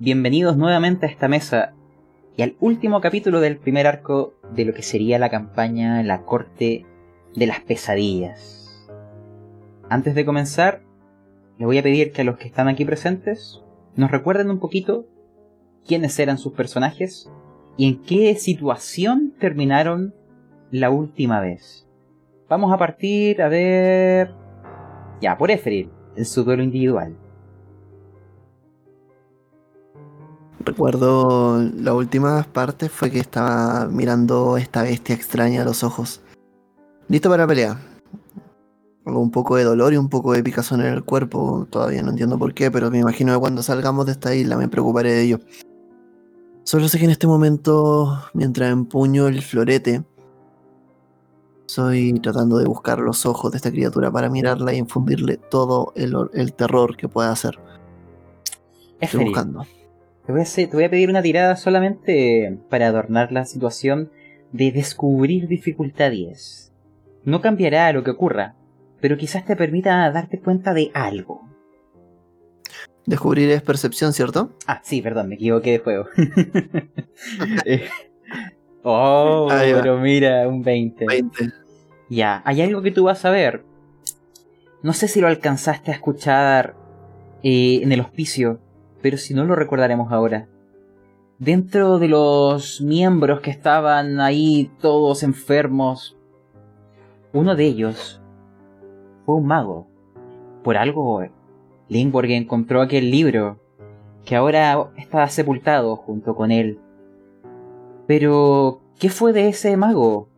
bienvenidos nuevamente a esta mesa y al último capítulo del primer arco de lo que sería la campaña La Corte de las Pesadillas. Antes de comenzar, les voy a pedir que a los que están aquí presentes nos recuerden un poquito quiénes eran sus personajes y en qué situación terminaron la última vez. Vamos a partir a ver... Ya, por Eferil, en su duelo individual. Recuerdo la última parte fue que estaba mirando esta bestia extraña a los ojos. Listo para pelear. Un poco de dolor y un poco de picazón en el cuerpo. Todavía no entiendo por qué, pero me imagino que cuando salgamos de esta isla me preocuparé de ello. Solo sé que en este momento, mientras empuño el florete, estoy tratando de buscar los ojos de esta criatura para mirarla y infundirle todo el, terror que pueda hacer. Estoy buscando. Te voy, a te voy a pedir una tirada solamente para adornar la situación de descubrir dificultades. No cambiará lo que ocurra, pero quizás te permita darte cuenta de algo. Descubrir es percepción, ¿cierto? Ah, sí, perdón, me equivoqué de juego. Eh, oh, pero mira, un 20. 20. Ya, hay algo que tú vas a ver. No sé si lo alcanzaste a escuchar eh, en el hospicio, pero si no lo recordaremos ahora. Dentro de los miembros que estaban ahí todos enfermos, uno de ellos fue un mago. Por algo, Lindborg encontró aquel libro, que ahora está sepultado junto con él. Pero, ¿qué fue de ese mago?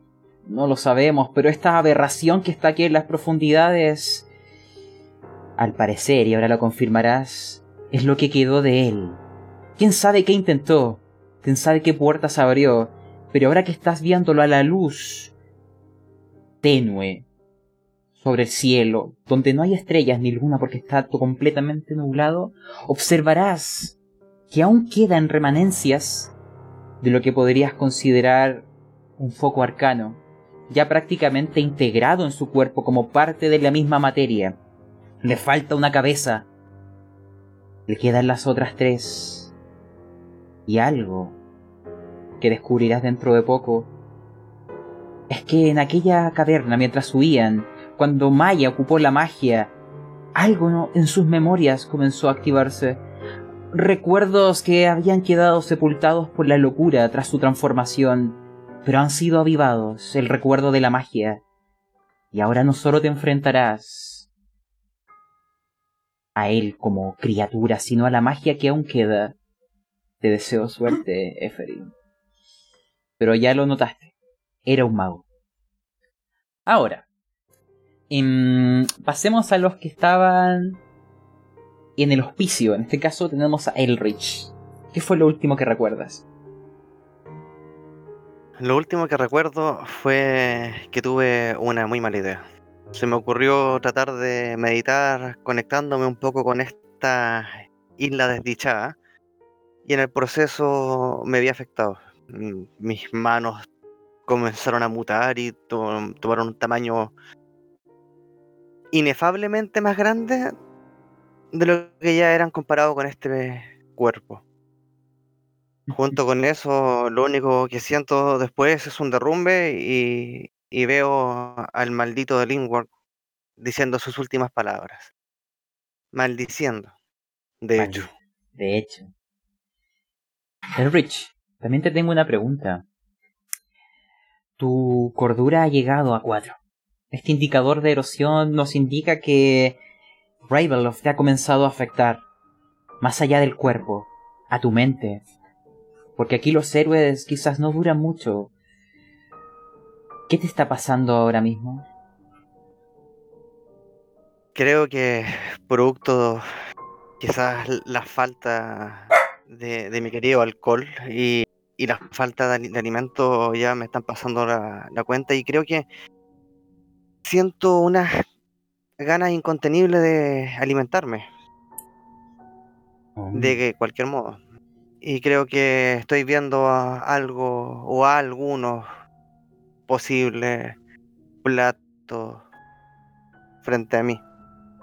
No lo sabemos, pero esta aberración que está aquí en las profundidades, al parecer, y ahora lo confirmarás, es lo que quedó de él. ¿Quién sabe qué intentó? ¿Quién sabe qué puertas abrió? Pero ahora que estás viéndolo a la luz tenue sobre el cielo, donde no hay estrellas ni luna porque está completamente nublado, observarás que aún quedan remanencias de lo que podrías considerar un foco arcano, ya prácticamente integrado en su cuerpo como parte de la misma materia. Le falta una cabeza, le quedan las otras tres. Y algo que descubrirás dentro de poco es que en aquella caverna mientras huían, cuando Maya ocupó la magia, algo en sus memorias comenzó a activarse. Recuerdos que habían quedado sepultados por la locura tras su transformación, pero han sido avivados, el recuerdo de la magia. Y ahora no solo te enfrentarás a él como criatura, sino a la magia que aún queda. Te deseo suerte, Eferin. Pero ya lo notaste, era un mago. Ahora, em, pasemos a los que estaban en el hospicio. En este caso tenemos a Elrich. ¿Qué fue lo último que recuerdas? Lo último que recuerdo fue que tuve una muy mala idea se me ocurrió tratar de meditar conectándome un poco con esta isla desdichada y en el proceso me vi afectado. Mis manos comenzaron a mutar y tomaron un tamaño inefablemente más grande de lo que ya eran comparado con este cuerpo. Junto con eso, lo único que siento después es un derrumbe y, y veo al maldito de Lingworth diciendo sus últimas palabras. Maldiciendo. De hecho. De hecho. Rich, también te tengo una pregunta. Tu cordura ha llegado a cuatro. Este indicador de erosión nos indica que Ravenloft te ha comenzado a afectar. Más allá del cuerpo, a tu mente. Porque aquí los héroes quizás no duran mucho. ¿Qué te está pasando ahora mismo? Creo que producto quizás la falta de, mi querido alcohol y, la falta de, alimento ya me están pasando la, cuenta y creo que siento unas ganas incontenibles de alimentarme. De oh. cualquier modo. Y creo que estoy viendo algo o a algunos posible plato frente a mí.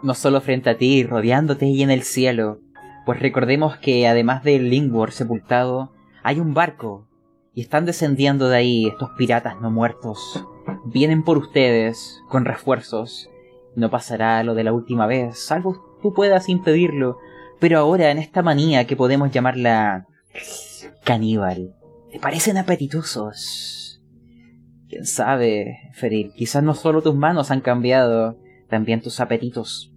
No solo frente a ti, rodeándote y en el cielo. Pues recordemos que además del Lingworth sepultado, hay un barco y están descendiendo de ahí estos piratas no muertos. Vienen por ustedes con refuerzos. No pasará lo de la última vez, salvo tú puedas impedirlo. Pero ahora, en esta manía que podemos llamarla caníbal, ¿te parecen apetitosos? Quién sabe, Feril, quizás no solo tus manos han cambiado, también tus apetitos.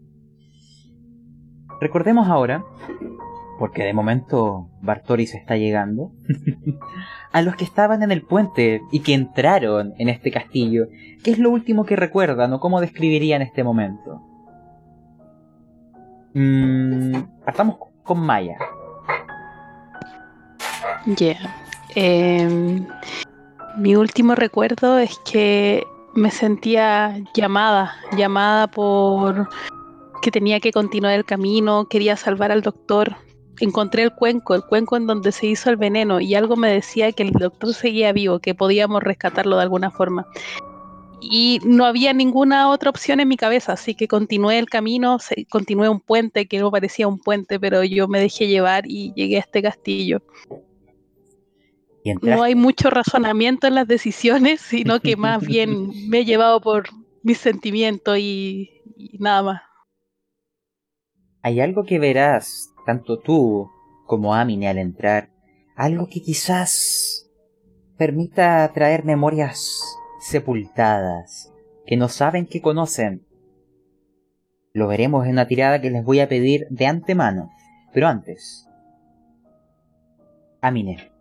Recordemos ahora, porque de momento Bartoris está llegando, a los que estaban en el puente y que entraron en este castillo. ¿Qué es lo último que recuerdan o cómo describirían este momento? Mm, partamos con Maya. Ya. Em, mi último recuerdo es que me sentía llamada, llamada por que tenía que continuar el camino, quería salvar al doctor. Encontré el cuenco, el cuenco en donde se hizo el veneno y algo me decía que el doctor seguía vivo, que podíamos rescatarlo de alguna forma. Y no había ninguna otra opción en mi cabeza, así que continué el camino, continué un puente que no parecía un puente, pero yo me dejé llevar y llegué a este castillo. No hay mucho razonamiento en las decisiones, sino que más bien me he llevado por mis sentimientos y nada más hay algo que verás, tanto tú como Amine al entrar, algo que quizás permita traer memorias sepultadas, que no saben que conocen. Lo veremos en una tirada que les voy a pedir de antemano, pero antes. Amine,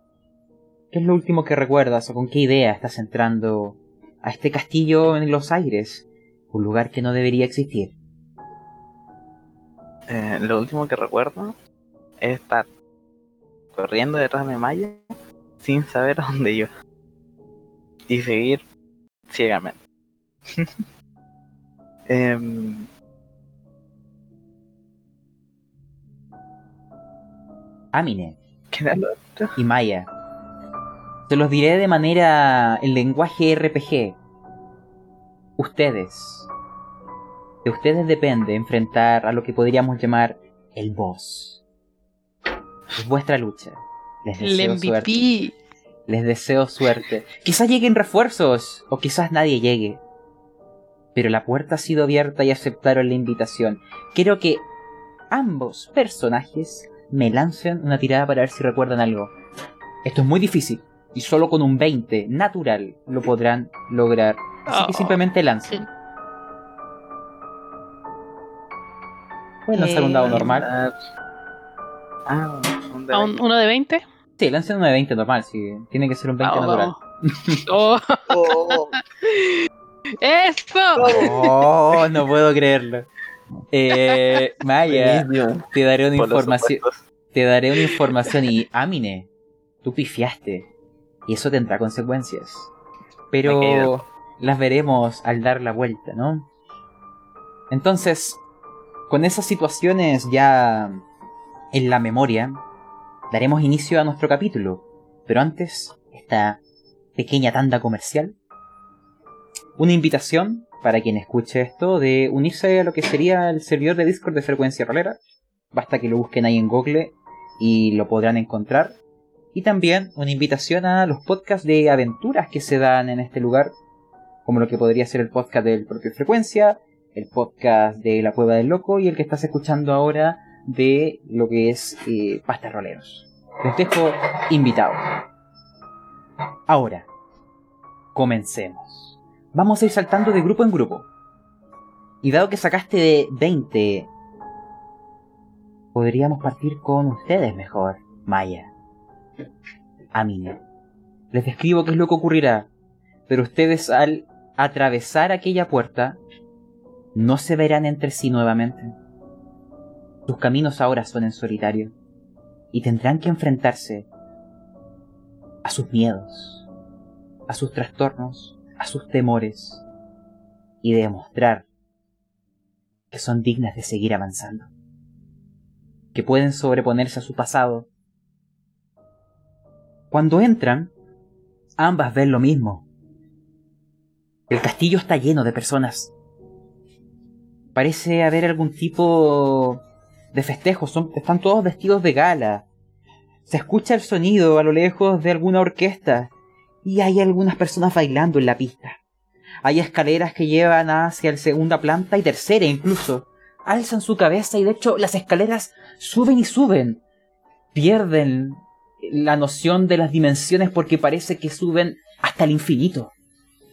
¿qué es lo último que recuerdas o con qué idea estás entrando a este castillo en los aires, un lugar que no debería existir? Eh, lo último que recuerdo es estar corriendo detrás de Maya sin saber a dónde iba. Y seguir ciegamente. Em, Amine. Y Maya. Se los diré de manera en lenguaje RPG. Ustedes de ustedes depende enfrentar a lo que podríamos llamar el boss. Es vuestra lucha. Les deseo suerte. Les deseo suerte. Quizás lleguen refuerzos o quizás nadie llegue. Pero la puerta ha sido abierta y aceptaron la invitación. Quiero que ambos personajes me lancen una tirada para ver si recuerdan algo. Esto es muy difícil y solo con un 20 natural lo podrán lograr. Así que oh. simplemente lancen. Pueden lanzar un dado normal. Ah, un, de ¿Uno de 20? Sí, lancen uno de 20 normal, sí. Tiene que ser un 20 natural. Oh. oh. ¡Eso! Oh, no puedo creerlo. Eh, Maya, te daré una información. Te daré una información y Amine, tú pifiaste. Y eso tendrá consecuencias. Pero las veremos al dar la vuelta, ¿no? Entonces, con esas situaciones ya en la memoria, daremos inicio a nuestro capítulo. Pero antes, esta pequeña tanda comercial. Una invitación para quien escuche esto de unirse a lo que sería el servidor de Discord de frecuencia rolera. Basta que lo busquen ahí en Google y lo podrán encontrar. Y también una invitación a los podcasts de aventuras que se dan en este lugar, como lo que podría ser el podcast del propio Frecuencia, el podcast de La Cueva del Loco y el que estás escuchando ahora de lo que es eh, Roleros. Les dejo invitados. Ahora, comencemos. Vamos a ir saltando de grupo en grupo. Y dado que sacaste de 20, podríamos partir con ustedes mejor, Maya. Amine. Les describo qué es lo que ocurrirá, pero ustedes al atravesar aquella puerta no se verán entre sí nuevamente. Sus caminos ahora son en solitario y tendrán que enfrentarse a sus miedos, a sus trastornos, a sus temores y demostrar que son dignas de seguir avanzando, que pueden sobreponerse a su pasado. Cuando entran, ambas ven lo mismo. El castillo está lleno de personas Parece haber algún tipo de festejo, están todos vestidos de gala. Se escucha el sonido a lo lejos de alguna orquesta y hay algunas personas bailando en la pista. Hay escaleras que llevan hacia la segunda planta y tercera incluso. Alzan su cabeza y de hecho las escaleras suben y suben. Pierden la noción de las dimensiones porque parece que suben hasta el infinito.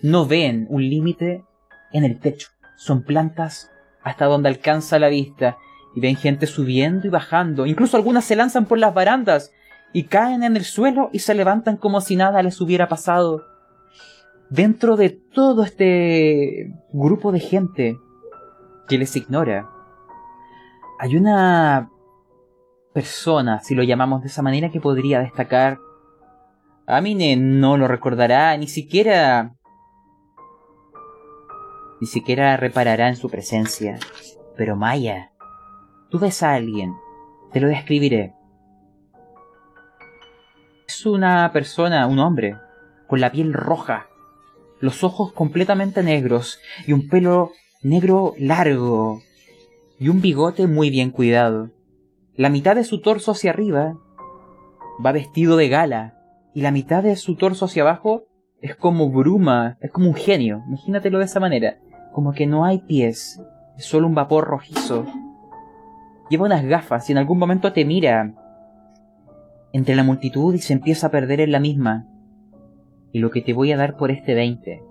No ven un límite en el techo. Son plantas hasta donde alcanza la vista y ven gente subiendo y bajando. Incluso algunas se lanzan por las barandas y caen en el suelo y se levantan como si nada les hubiera pasado. Dentro de todo este grupo de gente que les ignora, hay una persona, si lo llamamos de esa manera, que podría destacar. Amine no lo recordará, ni siquiera... Ni siquiera reparará en su presencia. Pero Maya, tú ves a alguien, te lo describiré. Es una persona, un hombre, con la piel roja, los ojos completamente negros y un pelo negro largo y un bigote muy bien cuidado. La mitad de su torso hacia arriba va vestido de gala y la mitad de su torso hacia abajo es como bruma, es como un genio, imagínatelo de esa manera, como que no hay pies, es solo un vapor rojizo. Lleva unas gafas y en algún momento te mira entre la multitud y se empieza a perder en la misma. Y lo que te voy a dar por este 20,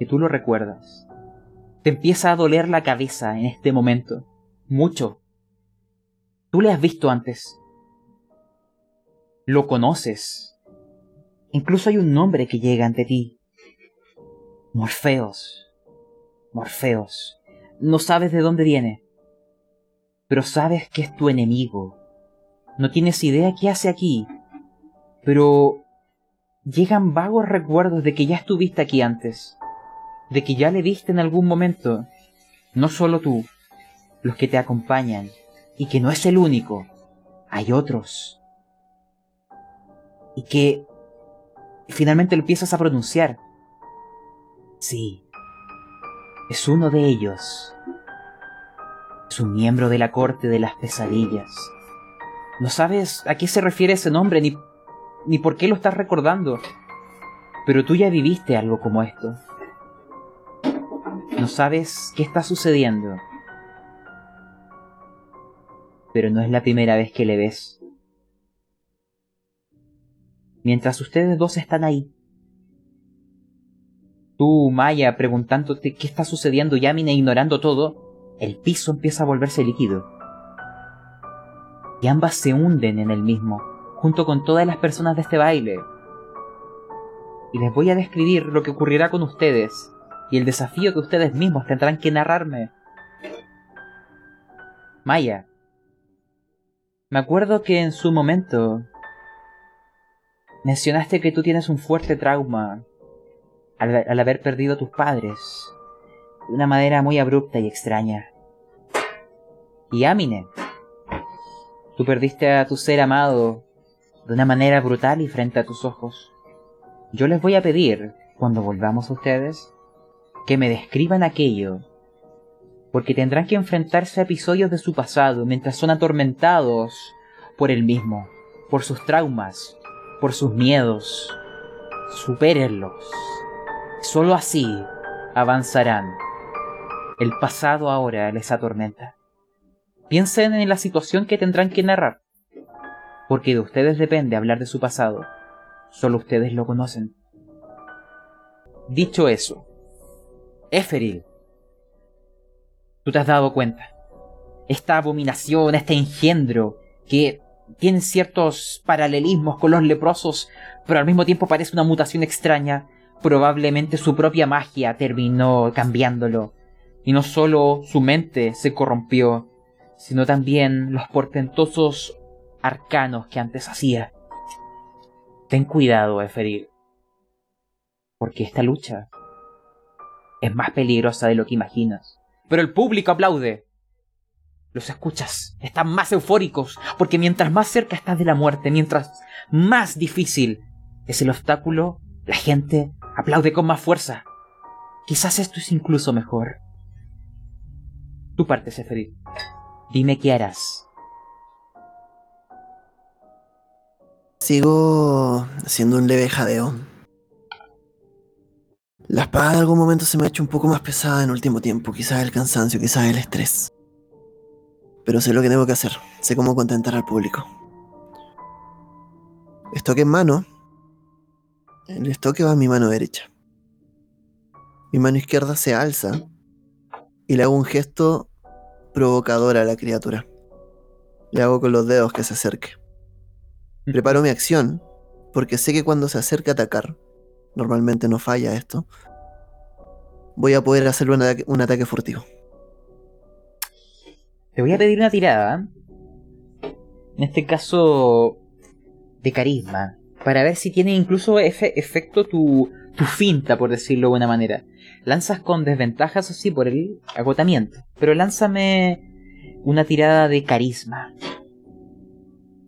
que tú lo recuerdas, te empieza a doler la cabeza en este momento, mucho. Tú le has visto antes. Lo conoces. Incluso hay un nombre que llega ante ti. Morfeos. Morfeos. No sabes de dónde viene, pero sabes que es tu enemigo no tienes idea qué hace aquí, pero llegan vagos recuerdos de que ya estuviste aquí antes, de que ya le viste en algún momento, no solo tú, los que te acompañan, y que no es el único, hay otros. Y que finalmente lo empiezas a pronunciar. Sí, es uno de ellos. Es un miembro de la corte de las pesadillas. No sabes a qué se refiere ese nombre ni, ni por qué lo estás recordando. Pero tú ya viviste algo como esto. No sabes qué está sucediendo. Pero no es la primera vez que le ves. Mientras ustedes dos están ahí, tú, Maya, preguntándote qué está sucediendo, Yamine ignorando todo, el piso empieza a volverse líquido y ambas se hunden en el mismo, junto con todas las personas de este baile. Y les voy a describir lo que ocurrirá con ustedes y el desafío que ustedes mismos tendrán que narrarme. Maya, me acuerdo que en su momento mencionaste que tú tienes un fuerte trauma al, haber perdido a tus padres de una manera muy abrupta y extraña. Y Amine, Tú perdiste a tu ser amado de una manera brutal y frente a tus ojos. Yo les voy a pedir, cuando volvamos a ustedes, que me describan aquello, porque tendrán que enfrentarse a episodios de su pasado mientras son atormentados por el mismo, por sus traumas, por sus miedos. Supérenlos. Solo así avanzarán. El pasado ahora les atormenta. Piensen en la situación que tendrán que narrar, porque de ustedes depende hablar de su pasado. Solo ustedes lo conocen. Dicho eso, Eferil, tú te has dado cuenta. Esta abominación, este engendro, que tiene ciertos paralelismos con los leprosos, pero al mismo tiempo parece una mutación extraña, probablemente su propia magia terminó cambiándolo. Y no solo su mente se corrompió, sino también los portentosos arcanos que antes hacía. Ten cuidado, Eferir, porque esta lucha es más peligrosa de lo que imaginas. Pero el público aplaude. Los escuchas, están más eufóricos, porque mientras más cerca estás de la muerte, mientras más difícil es el obstáculo, la gente aplaude con más fuerza. Quizás esto es incluso mejor. Tu parte, Seferit. Dime qué harás. Sigo haciendo un leve jadeo. La espada en algún momento se me ha hecho un poco más pesada en último tiempo, quizás el cansancio, quizás el estrés. Pero sé lo que tengo que hacer, sé cómo contentar al público. Estoque en mano. El estoque va a mi mano derecha. Mi mano izquierda se alza y le hago un gesto provocador a la criatura. Le hago con los dedos que se acerque. Preparo mi acción porque sé que cuando se acerque a atacar, normalmente no falla esto, voy a poder hacerle un ataque, un ataque furtivo. Te voy a pedir una tirada. En este caso, de carisma. Para ver si tiene incluso efe- efecto tu, tu finta, por decirlo de buena manera. Lanzas con desventajas, así, por el agotamiento. Pero lánzame una tirada de carisma.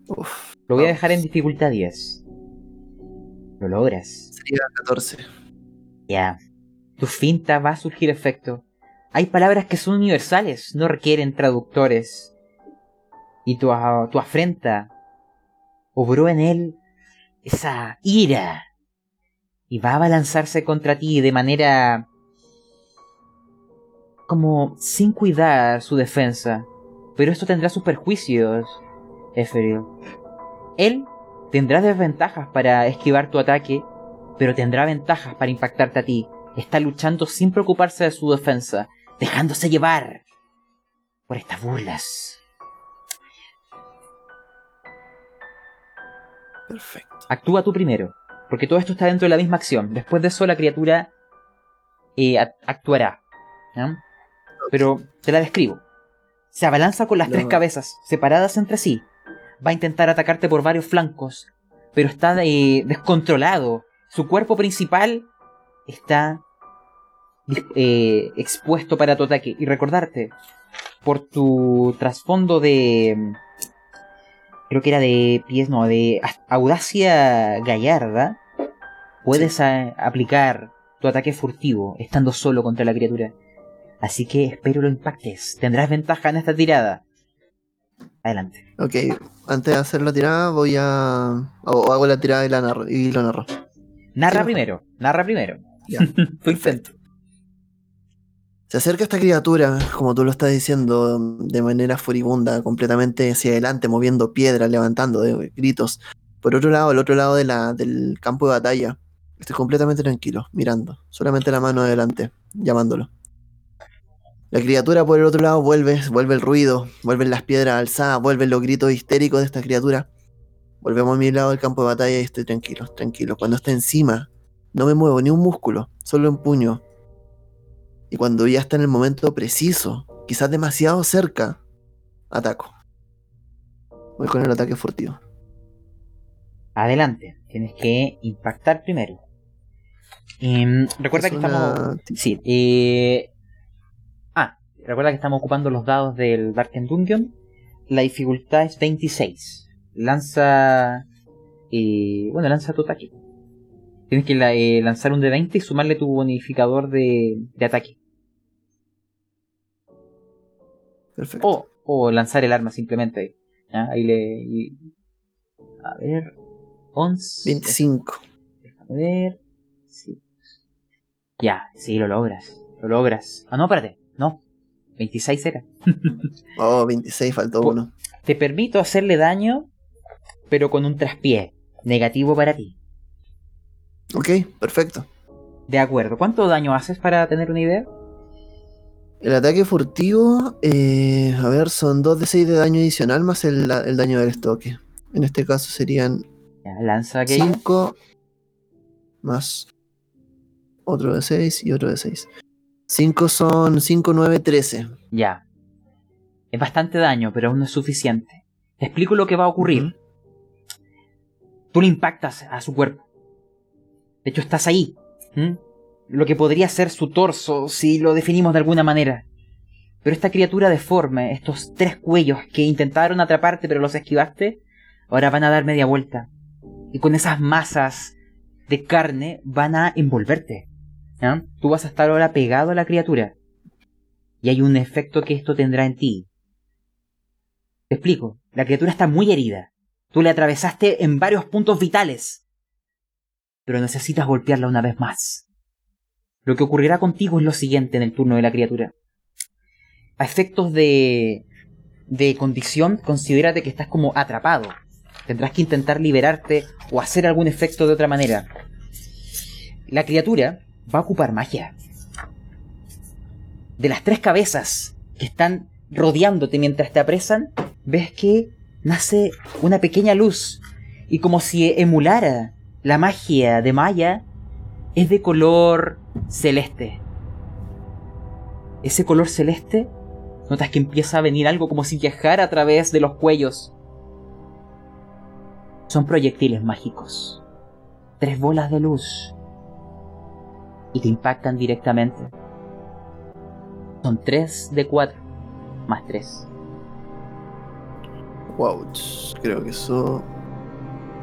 Uf, Lo voy a dejar en dificultad 10. Lo logras. Sería 14. Ya. Tu finta va a surgir efecto. Hay palabras que son universales, no requieren traductores. Y tu, a- tu afrenta obró en él esa ira. Y va a balanzarse contra ti de manera... como sin cuidar su defensa. Pero esto tendrá sus perjuicios, Eferil. Él tendrá desventajas para esquivar tu ataque, pero tendrá ventajas para impactarte a ti. Está luchando sin preocuparse de su defensa, dejándose llevar por estas burlas. Perfecto. Actúa tú primero, porque todo esto está dentro de la misma acción. Después de eso la criatura eh, actuará. Pero te la describo. Se abalanza con las No. tres cabezas, separadas entre sí. Va a intentar atacarte por varios flancos, pero está eh, descontrolado. Su cuerpo principal está eh, expuesto para tu ataque. Y recordarte, por tu trasfondo de... Creo que era de pies, no, de audacia gallarda. Puedes aplicar tu ataque furtivo estando solo contra la criatura. Así que espero lo impactes. Tendrás ventaja en esta tirada. Adelante. Ok, antes de hacer la tirada voy a... O hago la tirada y, la narro, y lo narro. Narra Sí, primero, narra primero. Ya. tu intento. Se acerca esta criatura, como tú lo estás diciendo, de manera furibunda, completamente hacia adelante, moviendo piedras, levantando de gritos. Por otro lado, al otro lado de la, del campo de batalla, estoy completamente tranquilo, mirando, solamente la mano adelante, llamándolo. La criatura por el otro lado vuelve, vuelve el ruido, vuelven las piedras alzadas, vuelven los gritos histéricos de esta criatura. Volvemos a mi lado del campo de batalla y estoy tranquilo, tranquilo. Cuando está encima, no me muevo ni un músculo, solo empuño y cuando ya está en el momento preciso, quizás demasiado cerca, ataco. Voy con el ataque furtivo. Adelante. Tienes que impactar primero. Em, recuerda Es que una- estamos. Sí. eh, Ah, recuerda que estamos ocupando los dados del Darken Dungeon. La dificultad es 26. Lanza. eh, bueno, lanza tu ataque. Tienes que la- eh, lanzar un de 20 y sumarle tu bonificador de, de ataque. Perfecto. O, o lanzar el arma simplemente. ¿ya? Ahí le. y- a ver. 11. 25. Déjame ver. Sí. Ya, sí, lo logras. Lo logras. Ah, no, espérate. No. 26 era. Oh, 26, faltó uno. Te permito hacerle daño, pero con un traspié. Negativo para ti. Ok, perfecto. De acuerdo. ¿Cuánto daño haces para tener una idea? El ataque furtivo, eh, a ver, son 2 de 6 de daño adicional más el, el daño del estoque. En este caso serían Ya, lanza aquello. 5 más otro de 6 y otro de 6. 5 son 5, 9, 13. Ya. Es bastante daño, pero aún no es suficiente. Te explico lo que va a ocurrir. Ujú. Tú le impactas a su cuerpo. De hecho, estás ahí. Lo que podría ser su torso, si lo definimos de alguna manera. Pero esta criatura deforme, estos tres cuellos que intentaron atraparte pero los esquivaste, ahora van a dar media vuelta. Y con esas masas de carne van a envolverte. Tú vas a estar ahora pegado a la criatura. Y hay un efecto que esto tendrá en ti. Te explico. La criatura está muy herida. Tú le atravesaste en varios puntos vitales. Pero necesitas golpearla una vez más. Lo que ocurrirá contigo es lo siguiente en el turno de la criatura. A efectos de, de condición, considérate que estás como atrapado. Tendrás que intentar liberarte o hacer algún efecto de otra manera. La criatura va a ocupar magia. De las tres cabezas que están rodeándote mientras te apresan, ves que nace una pequeña luz y como si emulara la magia de Maya, es de color celeste. Ese color celeste, notas que empieza a venir algo como si viajara a través de los cuellos. Son proyectiles mágicos. Tres bolas de luz. Y te impactan directamente. Son tres de cuatro. Más tres. Wow, creo que eso.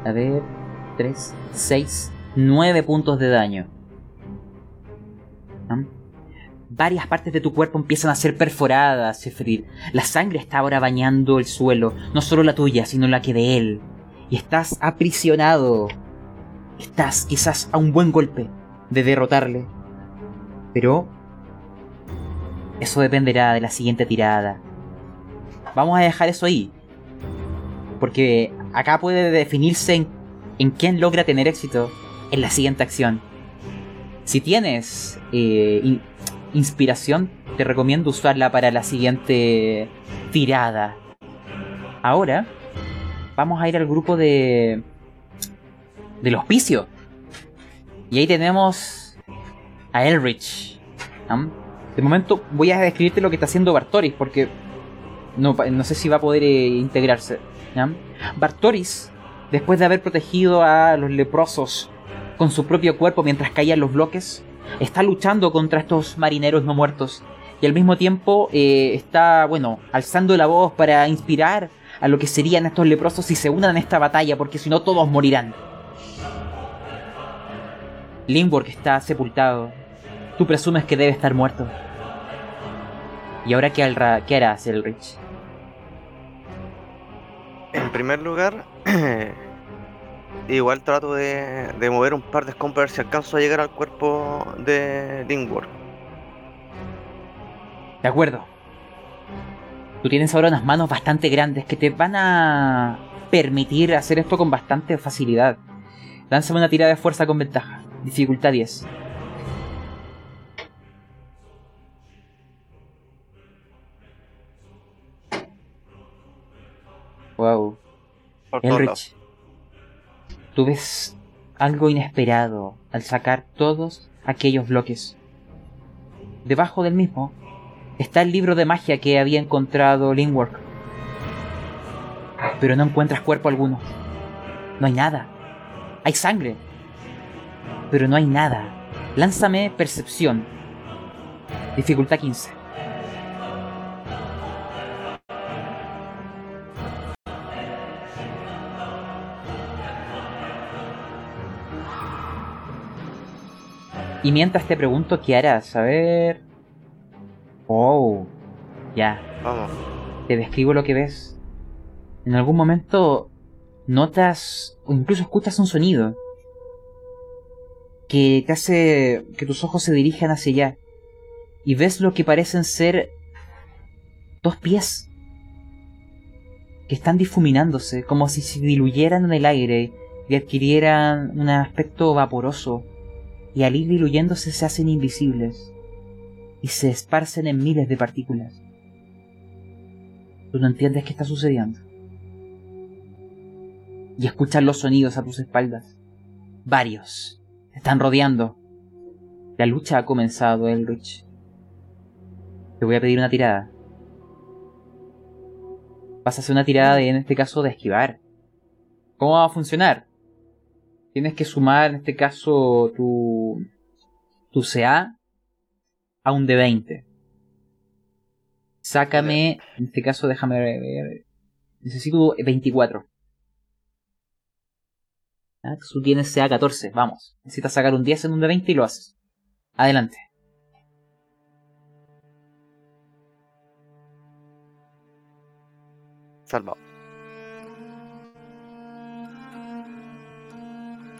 A ver. Tres, seis, nueve puntos de daño. ¿Ah? Varias partes de tu cuerpo empiezan a ser perforadas, Sefrir. La sangre está ahora bañando el suelo, no solo la tuya, sino la que de él. Y estás aprisionado. Estás quizás a un buen golpe de derrotarle. Pero eso dependerá de la siguiente tirada. Vamos a dejar eso ahí. Porque acá puede definirse en, quién logra tener éxito en la siguiente acción. Si tienes eh, in- inspiración, te recomiendo usarla para la siguiente tirada. Ahora, vamos a ir al grupo de. del hospicio. Y ahí tenemos a Elrich. De momento voy a describirte lo que está haciendo Bartoris, porque no sé si va a poder eh, integrarse. Bartoris, después de haber protegido a los leprosos con su propio cuerpo mientras caían los bloques, está luchando contra estos marineros no muertos. Y al mismo tiempo eh, está, bueno, alzando la voz para inspirar a lo que serían estos leprosos si se unan en esta batalla, porque si no todos morirán. Limborg está sepultado. Tú presumes que debe estar muerto. ¿Y ahora qué, hará- qué harás, Elrich? En primer lugar, igual trato de, de mover un par de escombros si alcanzo a llegar al cuerpo de Lingworth. De acuerdo. Tú tienes ahora unas manos bastante grandes que te van a permitir hacer esto con bastante facilidad. Lánzame una tirada de fuerza con ventaja. Dificultad 10. Wow. Por. Elrich, tú ves algo inesperado al sacar todos aquellos bloques. Debajo del mismo está el libro de magia que había encontrado Linwork. Pero no encuentras cuerpo alguno. No hay nada. Hay sangre. Pero no hay nada. Lánzame percepción. Dificultad 15. Y mientras te pregunto qué harás, a ver. Oh, ya, Vamos. te describo lo que ves. En algún momento notas o incluso escuchas un sonido que te hace que tus ojos se dirijan hacia allá y ves lo que parecen ser dos pies que están difuminándose como si se diluyeran en el aire y adquirieran un aspecto vaporoso y al ir diluyéndose se hacen invisibles y se esparcen en miles de partículas. Tú no entiendes qué está sucediendo. Y escuchas los sonidos a tus espaldas. Varios. Te están rodeando. La lucha ha comenzado, Elrich. Te voy a pedir una tirada. Vas a hacer una tirada de, en este caso, de esquivar. ¿Cómo va a funcionar? tienes que sumar en este caso tu, tu CA a un D20. Sácame, en este caso déjame ver, necesito 24. ¿Ah? Tú tienes CA 14, vamos. Necesitas sacar un 10 en un D20 y lo haces. Adelante. Salvado.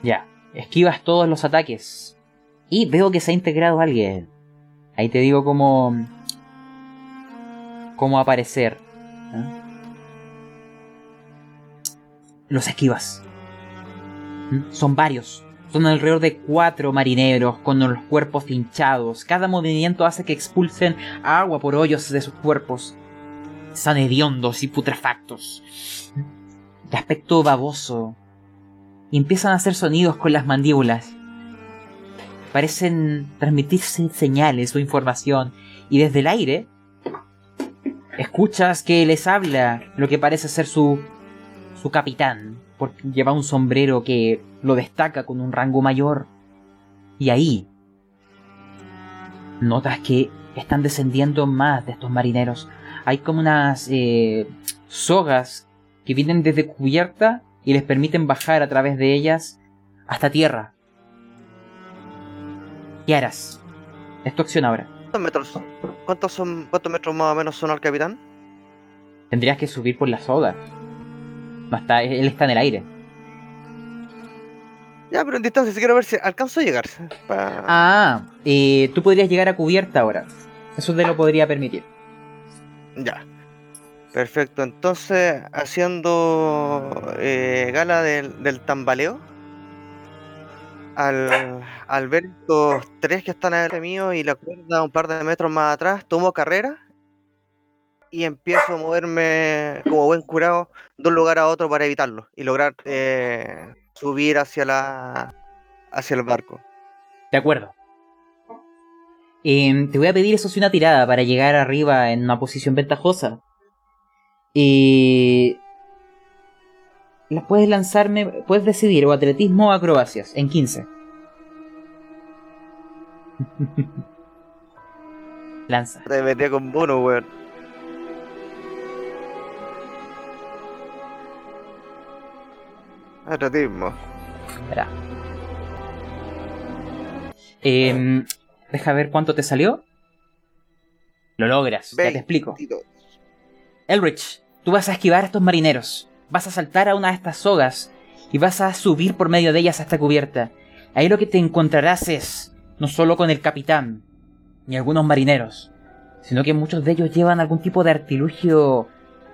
Ya, esquivas todos los ataques. Y veo que se ha integrado alguien. Ahí te digo cómo. cómo aparecer. ¿eh? Los esquivas. ¿Mm? Son varios. Son alrededor de cuatro marineros con los cuerpos hinchados. Cada movimiento hace que expulsen agua por hoyos de sus cuerpos. Son hediondos y putrefactos. De aspecto baboso. Y empiezan a hacer sonidos con las mandíbulas. Parecen transmitirse señales o información. Y desde el aire escuchas que les habla lo que parece ser su, su capitán. Porque lleva un sombrero que lo destaca con un rango mayor. Y ahí notas que están descendiendo más de estos marineros. Hay como unas eh, sogas que vienen desde cubierta y les permiten bajar a través de ellas hasta tierra. ¿Qué harás? Es tu acción ahora. ¿Cuántos metros, cuántos son, cuántos metros más o menos son al capitán? Tendrías que subir por la soga. No está, él está en el aire. Ya, pero en distancia, si quiero ver si alcanzo a llegar. Ah, eh, tú podrías llegar a cubierta ahora. Eso te lo podría permitir. Ya. Perfecto, entonces haciendo eh, gala del, tambaleo, al, al ver estos tres que están adelante mío y la cuerda un par de metros más atrás, tomo carrera y empiezo a moverme como buen curado de un lugar a otro para evitarlo y lograr eh, subir hacia la hacia el barco. De acuerdo. Em, te voy a pedir eso sí una tirada para llegar arriba en una posición ventajosa. Y... Las puedes lanzarme, puedes decidir o atletismo o acrobacias en 15. Lanza. Te metí con bono, weón. Atletismo. Espera. Em, deja ver cuánto te salió. Lo logras, ya te explico. 22. Elrich, tú vas a esquivar a estos marineros. Vas a saltar a una de estas sogas y vas a subir por medio de ellas hasta cubierta. Ahí lo que te encontrarás es no solo con el capitán ni algunos marineros, sino que muchos de ellos llevan algún tipo de artilugio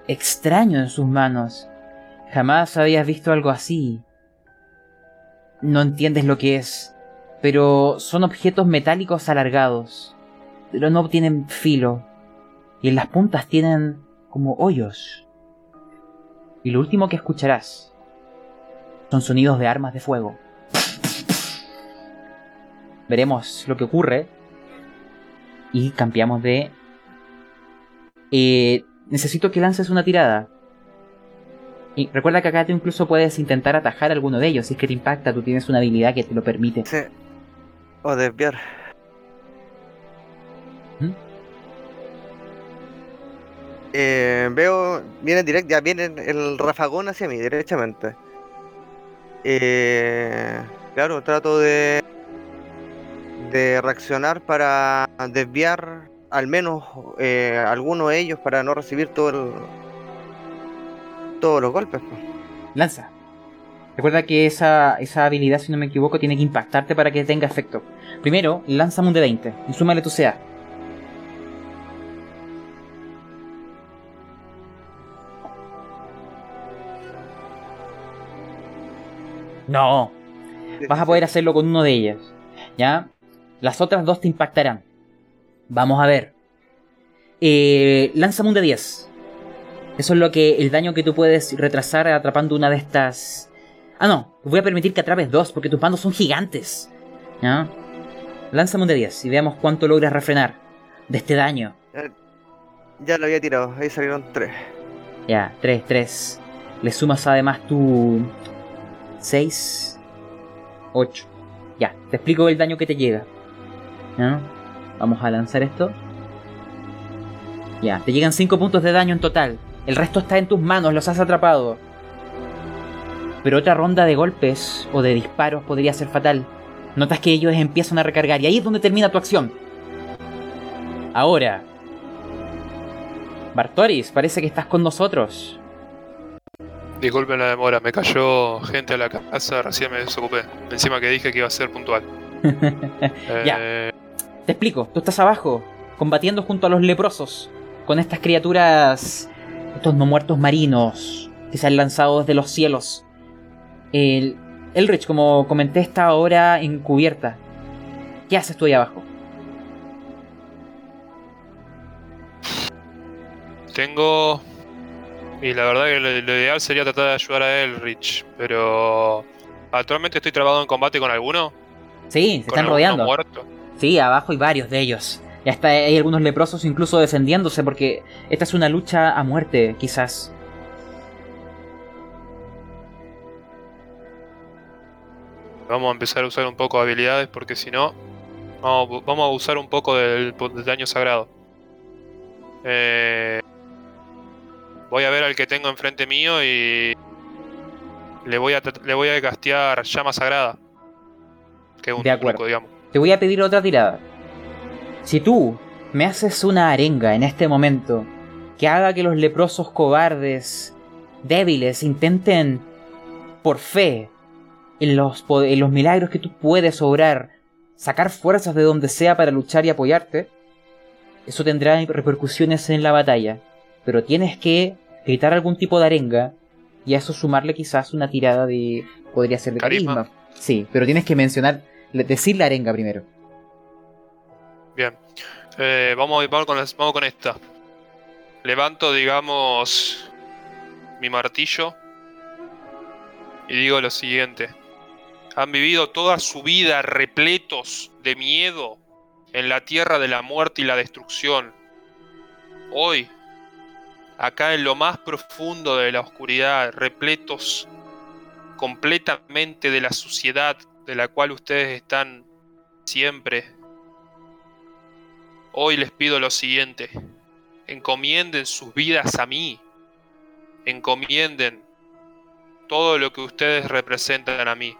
extraño en sus manos. Jamás habías visto algo así. No entiendes lo que es, pero son objetos metálicos alargados, pero no tienen filo, y en las puntas tienen como hoyos. Y lo último que escucharás son sonidos de armas de fuego. Veremos lo que ocurre y cambiamos de... Eh, necesito que lances una tirada. Y recuerda que acá tú incluso puedes intentar atajar alguno de ellos. Si es que te impacta, tú tienes una habilidad que te lo permite. Sí. O desviar. Eh, veo, viene directo, ya viene el rafagón hacia mí, derechamente. Eh, claro, trato de, de reaccionar para desviar al menos eh, alguno de ellos para no recibir todo el, todos los golpes. Lanza. Recuerda que esa, esa habilidad, si no me equivoco, tiene que impactarte para que tenga efecto. Primero, lánzame un de 20 y súmale tu CA. No, vas a poder hacerlo con uno de ellos. ¿Ya? Las otras dos te impactarán. Vamos a ver. Eh, lánzame un de 10. Eso es lo que el daño que tú puedes retrasar atrapando una de estas. Ah, no, voy a permitir que atrapes dos porque tus bandos son gigantes. ¿Ya? Lánzame un de 10 y veamos cuánto logras refrenar de este daño. Ya lo había tirado, ahí salieron tres. Ya, 3, 3. Le sumas además tu 6, 8. Ya, te explico el daño que te llega. Vamos a lanzar esto. Ya, te llegan 5 puntos de daño en total. El resto está en tus manos, los has atrapado. Pero otra ronda de golpes o de disparos podría ser fatal. Notas que ellos empiezan a recargar y ahí es donde termina tu acción. Ahora. Bartoris, parece que estás con nosotros. Disculpen la demora, me cayó gente a la casa, recién me desocupé. Encima que dije que iba a ser puntual. Ya. Eh, Te explico, tú estás abajo, combatiendo junto a los leprosos, con estas criaturas, estos no muertos marinos, que se han lanzado desde los cielos. El Elrich, como comenté, está ahora encubierta. ¿Qué haces tú ahí abajo? Tengo. Y la verdad que lo, lo ideal sería tratar de ayudar a Elrich, pero. Actualmente estoy trabado en combate con alguno. Sí, se están rodeando. muerto. Sí, abajo hay varios de ellos. Ya está, hay algunos leprosos incluso defendiéndose porque esta es una lucha a muerte, quizás. Vamos a empezar a usar un poco de habilidades porque si no. Vamos, vamos a usar un poco del, del daño sagrado. Eh, voy a ver al que tengo enfrente mío y. Le voy a, le voy a castear llama sagrada. Que es un De acuerdo. truco, digamos. Te voy a pedir otra tirada. Si tú me haces una arenga en este momento que haga que los leprosos cobardes, débiles, intenten por fe en los, en los milagros que tú puedes obrar, sacar fuerzas de donde sea para luchar y apoyarte, eso tendrá repercusiones en la batalla. Pero tienes que gritar algún tipo de arenga y a eso sumarle quizás una tirada de... podría ser de Carisma. carisma. Sí, pero tienes que mencionar, decir la arenga primero. Bien. Eh, vamos, vamos, con las- vamos con esta. Levanto, digamos, mi martillo y digo lo siguiente. Han vivido toda su vida repletos de miedo en la tierra de la muerte y la destrucción. Hoy, acá en lo más profundo de la oscuridad, repletos completamente de la suciedad de la cual ustedes están siempre Hoy les pido lo siguiente. Encomienden sus vidas a mí. Encomienden todo lo que ustedes representan a mí.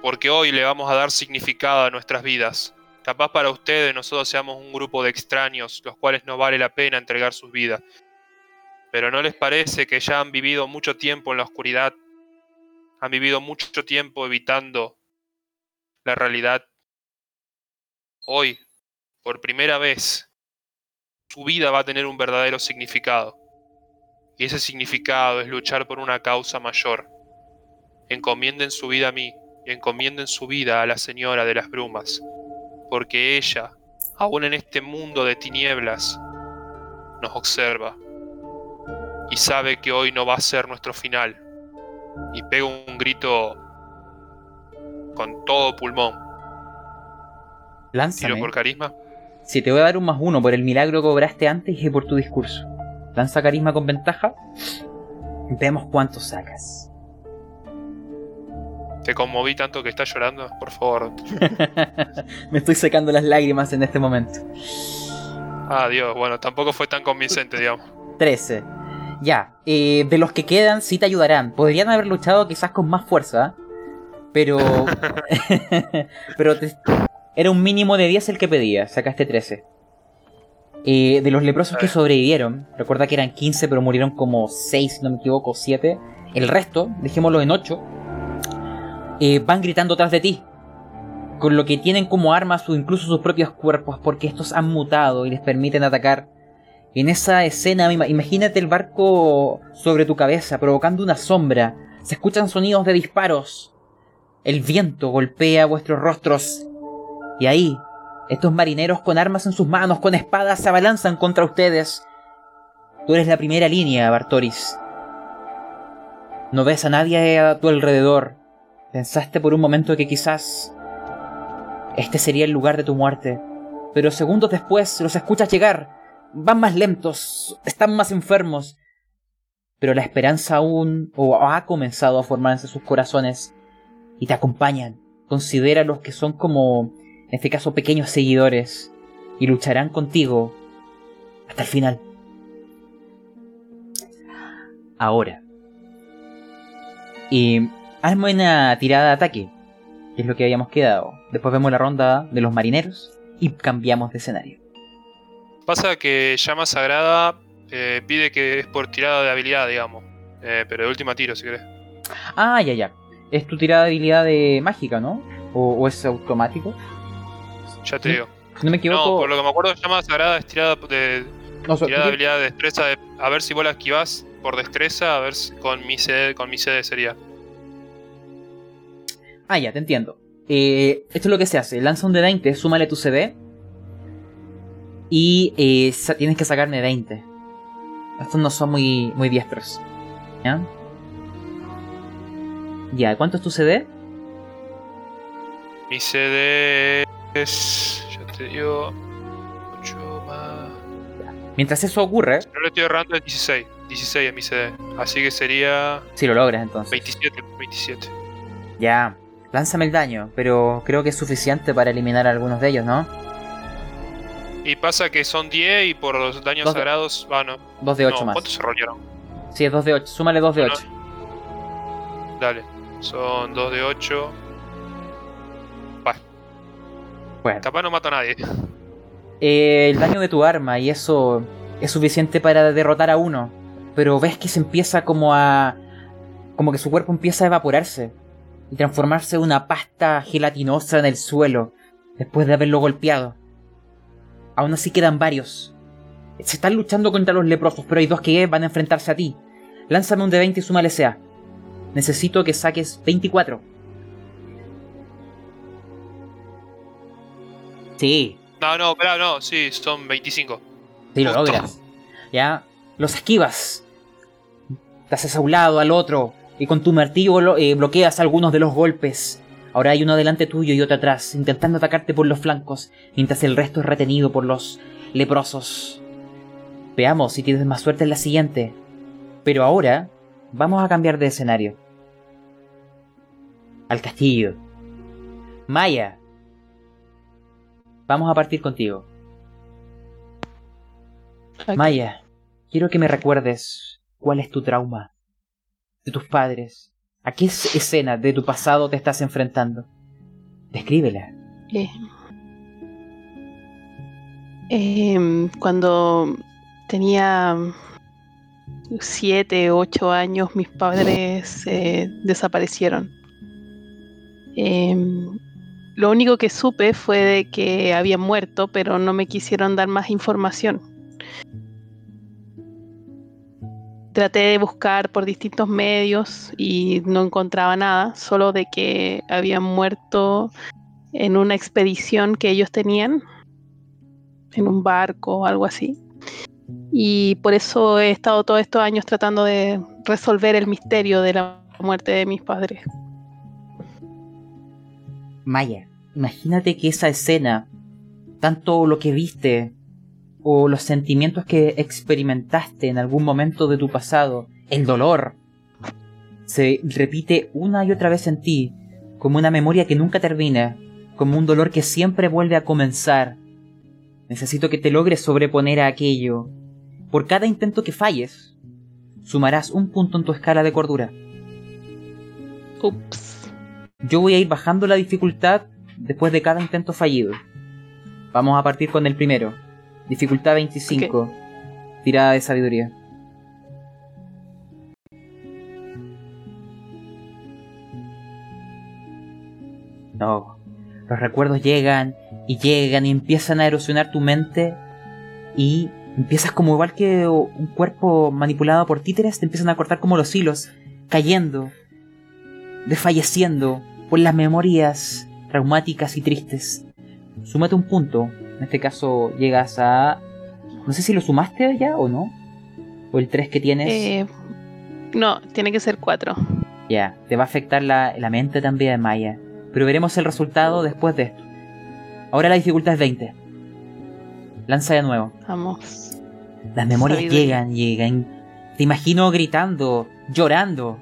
Porque hoy le vamos a dar significado a nuestras vidas. Capaz para ustedes nosotros seamos un grupo de extraños, los cuales no vale la pena entregar sus vidas. Pero ¿no les parece que ya han vivido mucho tiempo en la oscuridad? Han vivido mucho tiempo evitando la realidad. Hoy por primera vez, su vida va a tener un verdadero significado. Y ese significado es luchar por una causa mayor. Encomienden su vida a mí y encomienden su vida a la Señora de las Brumas, porque ella, aún en este mundo de tinieblas, nos observa y sabe que hoy no va a ser nuestro final. Y pega un grito con todo pulmón. Tiro Lánzame. por carisma. Si te voy a dar un más uno por el milagro que obraste antes y por tu discurso. Lanza carisma con ventaja. Vemos cuánto sacas. Te conmoví tanto que estás llorando. Por favor. Me estoy secando las lágrimas en este momento. Ah, Dios. Bueno, tampoco fue tan convincente, digamos. 13. Ya, eh, de los que quedan sí te ayudarán. Podrían haber luchado quizás con más fuerza. Pero... pero te- era un mínimo de 10 el que pedía. Sacaste 13. Eh, de los leprosos que sobrevivieron, recuerda que eran 15 pero murieron como 6, si no me equivoco, 7. El resto, dejémoslo en 8, eh, van gritando tras de ti. Con lo que tienen como armas o incluso sus propios cuerpos porque estos han mutado y les permiten atacar. En esa escena, ima- imagínate el barco sobre tu cabeza, provocando una sombra. Se escuchan sonidos de disparos. El viento golpea vuestros rostros. Y ahí, estos marineros con armas en sus manos, con espadas, se abalanzan contra ustedes. Tú eres la primera línea, Bartoris. No ves a nadie a tu alrededor. Pensaste por un momento que quizás este sería el lugar de tu muerte. Pero segundos después los escuchas llegar. Van más lentos, están más enfermos. Pero la esperanza aún o ha comenzado a formarse en sus corazones y te acompañan. Considera los que son como, en este caso, pequeños seguidores y lucharán contigo hasta el final. Ahora. Y hazme una tirada de ataque, que es lo que habíamos quedado. Después vemos la ronda de los marineros y cambiamos de escenario. Pasa que llama sagrada eh, pide que es por tirada de habilidad, digamos. Eh, pero de última tiro, si querés. Ah, ya, ya. Es tu tirada de habilidad de mágica, ¿no? ¿O, o es automático? Ya te ¿Sí? digo. Si no me No, equivoco. por lo que me acuerdo, llama Sagrada es tirada de, no, so- tirada de habilidad de destreza. de- a ver si vos la esquivás por destreza, a ver si con mi CD, con mi CD sería. Ah, ya, te entiendo. Eh, esto es lo que se hace. Lanza un de 20, súmale tu CD. Y eh, tienes que sacarme 20. Estos no son muy, muy diestros. ¿Ya? Ya, ¿cuánto es tu CD? Mi CD es. Ya te digo. 8 más. Mientras eso ocurre, No le estoy errando, es 16. 16 es mi CD. Así que sería. si lo logras entonces. 27. 27. Ya, lánzame el daño, pero creo que es suficiente para eliminar a algunos de ellos, ¿no? Y pasa que son 10 y por los daños Dos sagrados. Ah, no. 2 de 8 no, más. ¿Cuántos se rolearon? Sí, es 2 de 8. Súmale 2 de No, no. 8. Dale. Son 2 de 8. Bueno. Capaz no mato a nadie. Eh, el daño de tu arma y eso es suficiente para derrotar a uno. Pero ves que se empieza como a... como que su cuerpo empieza a evaporarse y transformarse en una pasta gelatinosa en el suelo después de haberlo golpeado. Aún así quedan varios. Se están luchando contra los leprosos, pero hay dos que van a enfrentarse a ti. Lánzame un de 20 y súmale sea. Necesito que saques 24. Sí, No, no, espera, no, sí, son 25. Si lo logras. Ya. Los esquivas. Te haces a un lado, al otro. Y con tu martillo lo- eh, bloqueas algunos de los golpes. Ahora hay uno delante tuyo y otro atrás, intentando atacarte por los flancos, mientras el resto es retenido por los leprosos. Veamos si tienes más suerte en la siguiente. Pero ahora vamos a cambiar de escenario. Al castillo. Maya. Vamos a partir contigo. Maya, quiero que me recuerdes cuál es tu trauma de tus padres. ¿A qué es- escena de tu pasado te estás enfrentando? Descríbela. Eh, em, cuando tenía siete, ocho años, mis padres eh, desaparecieron. Em, lo único que supe fue de que habían muerto, pero no me quisieron dar más información. Traté de buscar por distintos medios y no encontraba nada, solo de que habían muerto en una expedición que ellos tenían, en un barco o algo así. Y por eso he estado todos estos años tratando de resolver el misterio de la muerte de mis padres. Maya, imagínate que esa escena, tanto lo que viste o los sentimientos que experimentaste en algún momento de tu pasado, el dolor, se repite una y otra vez en ti, como una memoria que nunca termina, como un dolor que siempre vuelve a comenzar. Necesito que te logres sobreponer a aquello. Por cada intento que falles, sumarás un punto en tu escala de cordura. Ups. Yo voy a ir bajando la dificultad después de cada intento fallido. Vamos a partir con el primero. Dificultad 25. Tirada de sabiduría. No. Los recuerdos llegan y llegan y empiezan a erosionar tu mente y empiezas como igual que un cuerpo manipulado por títeres, te empiezan a cortar como los hilos, cayendo, desfalleciendo por las memorias traumáticas y tristes. Súmate un punto. En este caso llegas a... No sé si lo sumaste ya o no. O el 3 que tienes. Eh, no, tiene que ser cuatro. Ya, te va a afectar la, la mente también, Maya. Pero veremos el resultado después de esto. Ahora la dificultad es 20. Lanza de nuevo. Vamos. Las memorias llegan, llegan. Te imagino gritando, llorando.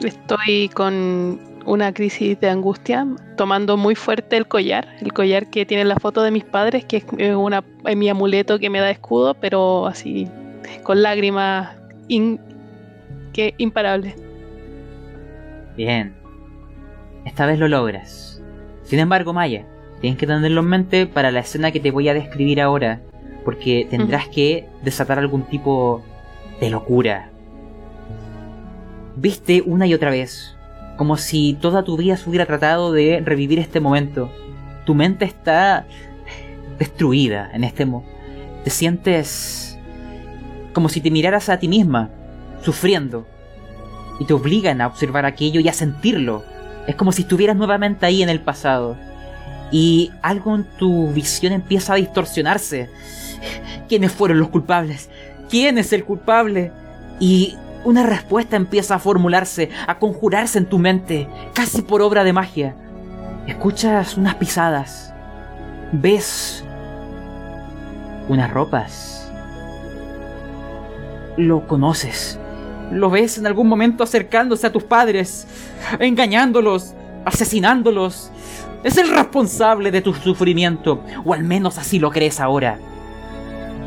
Estoy con una crisis de angustia, tomando muy fuerte el collar, el collar que tiene la foto de mis padres, que es una, es mi amuleto que me da escudo, pero así con lágrimas in- que imparables. Bien. Esta vez lo logras. Sin embargo, Maya, tienes que tenerlo en mente para la escena que te voy a describir ahora, porque tendrás que desatar algún tipo de locura, Viste una y otra vez, como si toda tu vida se hubiera tratado de revivir este momento. Tu mente está destruida en este momento. Te sientes como si te miraras a ti misma, sufriendo. Y te obligan a observar aquello y a sentirlo. Es como si estuvieras nuevamente ahí en el pasado. Y algo en tu visión empieza a distorsionarse. ¿Quiénes fueron los culpables? ¿Quién es el culpable? Y una respuesta empieza a formularse, a conjurarse en tu mente, casi por obra de magia. Escuchas unas pisadas. Ves unas ropas. Lo conoces. Lo ves en algún momento acercándose a tus padres, engañándolos, asesinándolos. Es el responsable de tu sufrimiento, o al menos así lo crees ahora.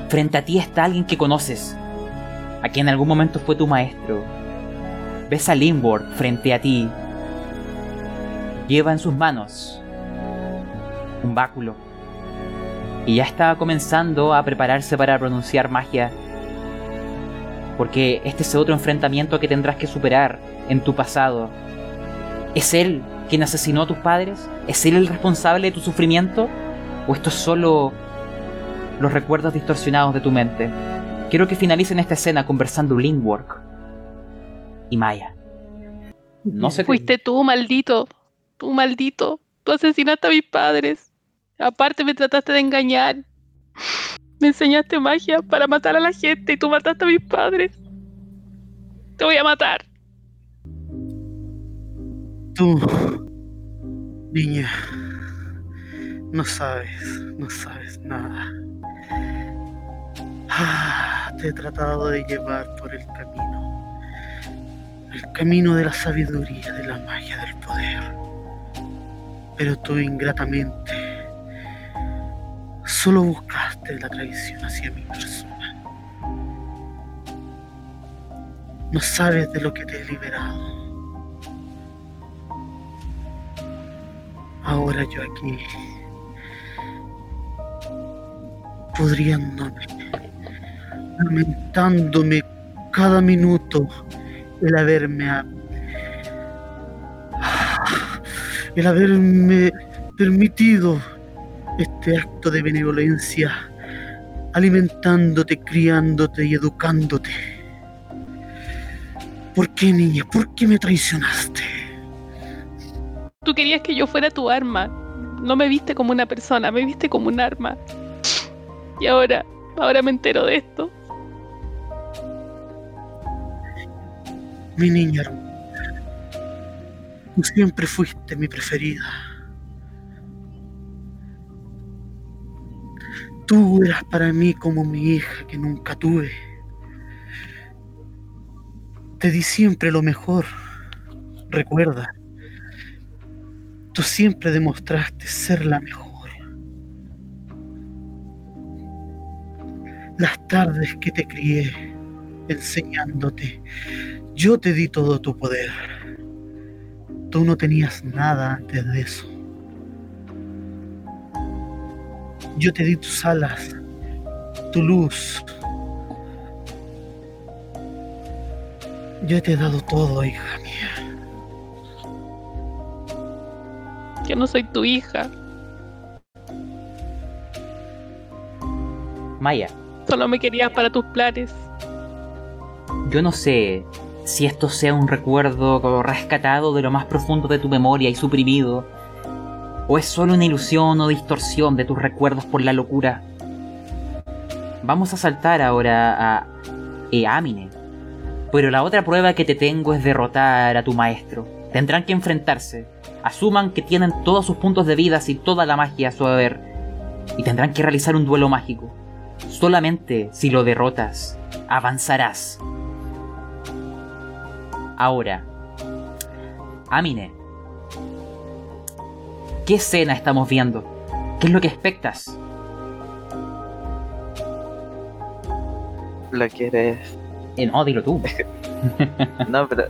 Frente a ti está alguien que conoces, a quien en algún momento fue tu maestro. Ves a Limborg frente a ti. Lleva en sus manos un báculo. Y ya está comenzando a prepararse para pronunciar magia. Porque este es otro enfrentamiento que tendrás que superar en tu pasado. ¿Es él quien asesinó a tus padres? ¿Es él el responsable de tu sufrimiento? ¿O esto es solo los recuerdos distorsionados de tu mente? Quiero que finalicen esta escena conversando Linkwork y Maya. No sé. Fuiste tú, maldito. Tú, maldito. Tú asesinaste a mis padres. Aparte me trataste de engañar. Me enseñaste magia para matar a la gente y tú mataste a mis padres. Te voy a matar. Tú, niña, no sabes, no sabes nada. Ah, te he tratado de llevar por el camino. El camino de la sabiduría, de la magia, del poder. Pero tú ingratamente solo buscaste la traición hacia mi persona. No sabes de lo que te he liberado. Ahora yo aquí, pudriéndome, lamentándome cada minuto el haberme el haberme permitido este acto de benevolencia, alimentándote, criándote y educándote. ¿Por qué, niña? ¿Por qué me traicionaste? Tú querías que yo fuera tu arma. No me viste como una persona, me viste como un arma. Y ahora, ahora me entero de esto. Mi niña tú siempre fuiste mi preferida. Tú eras para mí como mi hija que nunca tuve. Te di siempre lo mejor. Recuerda, tú siempre demostraste ser la mejor. Las tardes que te crié enseñándote, yo te di todo tu poder. Tú no tenías nada antes de eso. Yo te di tus alas, tu luz. Yo te he dado todo, hija mía. Yo no soy tu hija. Maya, Solo me querías para tus planes. yo no sé si esto sea un recuerdo rescatado de lo más profundo de tu memoria y suprimido, o es solo una ilusión o distorsión de tus recuerdos por la locura. Vamos a saltar ahora a Eamine. Pero la otra prueba que te tengo es derrotar a tu maestro. Tendrán que enfrentarse. Asuman que tienen todos sus puntos de vida y toda la magia a su haber. Y tendrán que realizar un duelo mágico. Solamente si lo derrotas, avanzarás. Ahora, Amine, ¿qué escena estamos viendo? ¿Qué es lo que expectas? ¿Lo quieres? Eh, no, dilo tú. No, pero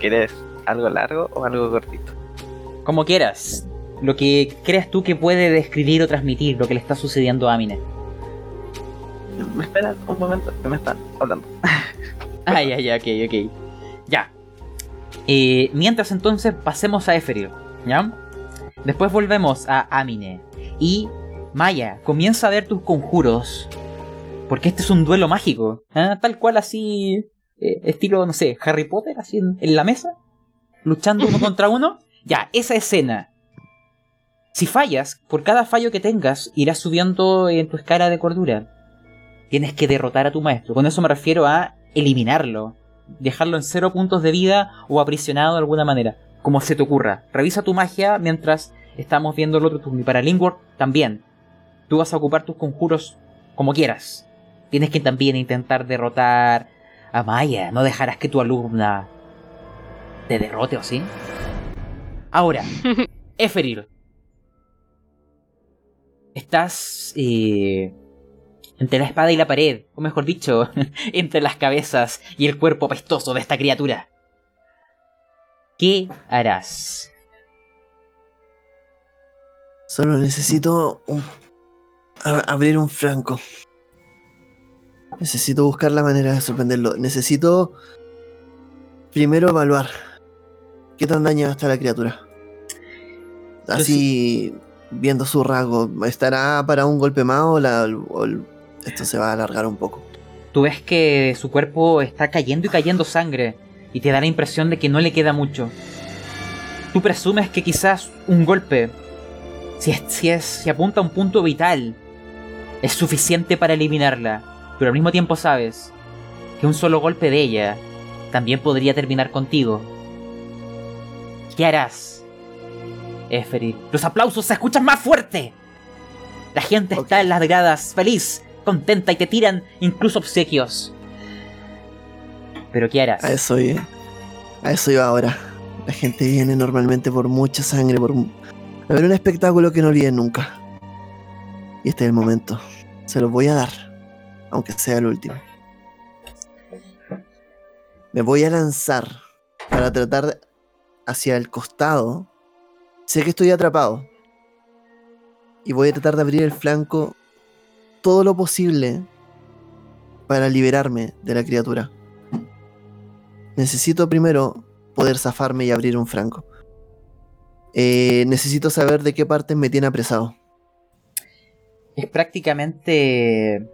¿quieres algo largo o algo cortito? Como quieras. Lo que creas tú que puede describir o transmitir lo que le está sucediendo a Amine. Me esperan un momento que me están hablando. Ay, ay, ay, ok, ok. Ya. Eh, mientras entonces pasemos a Eferil, ¿ya? Después volvemos a Amine. Y Maya, comienza a ver tus conjuros. Porque este es un duelo mágico. ¿ah? Tal cual así. eh, estilo, no sé, Harry Potter, así en, en la mesa. Luchando uno contra uno. Ya, esa escena. Si fallas, por cada fallo que tengas, irás subiendo en tu escala de cordura. Tienes que derrotar a tu maestro. Con eso me refiero a eliminarlo. Dejarlo en cero puntos de vida o aprisionado de alguna manera. Como se te ocurra. Revisa tu magia mientras estamos viendo el otro turno. Y para Lingworth también. Tú vas a ocupar tus conjuros como quieras. Tienes que también intentar derrotar a Maya. No dejarás que tu alumna te derrote o sí. Ahora, Eferil. Estás eh, entre la espada y la pared, o mejor dicho, entre las cabezas y el cuerpo apestoso de esta criatura. ¿Qué harás? Solo necesito un- abrir un franco. Necesito buscar la manera de sorprenderlo. Necesito primero evaluar qué tan dañada está la criatura. Así, viendo su rasgo, ¿estará para un golpe más o, la- o el- esto se va a alargar un poco? Tú ves que su cuerpo está cayendo y cayendo sangre y te da la impresión de que no le queda mucho. Tú presumes que quizás un golpe, si, es, si, es, si apunta a un punto vital, es suficiente para eliminarla, pero al mismo tiempo sabes que un solo golpe de ella también podría terminar contigo. ¿Qué harás? Eferil, los aplausos se escuchan más fuerte. La gente está en las gradas, feliz, contenta y te tiran incluso obsequios. Pero ¿qué harás? A eso, i- a eso iba ahora. La gente viene normalmente por mucha sangre, por a ver un espectáculo que no olviden nunca. Y este es el momento. Se los voy a dar, aunque sea el último. Me voy a lanzar para tratar hacia el costado. Sé que estoy atrapado. Y voy a tratar de abrir el flanco todo lo posible para liberarme de la criatura. Necesito primero poder zafarme y abrir un franco. Eh, necesito saber de qué partes me tiene apresado. Es prácticamente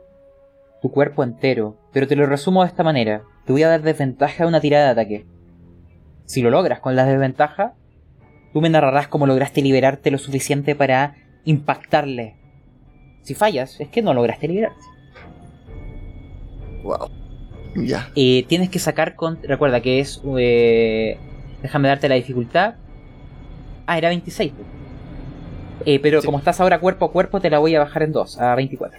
tu cuerpo entero, pero te lo resumo de esta manera. Te voy a dar desventaja a una tirada de ataque. Si lo logras con la desventaja, tú me narrarás cómo lograste liberarte lo suficiente para impactarle. Si fallas, es que no lograste liberarte. Wow. Ya. Eh, tienes que sacar con... Recuerda que es... eh, déjame darte la dificultad. Ah, era 26. Eh, pero Sí. como estás ahora cuerpo a cuerpo, te la voy a bajar en 2, a 24.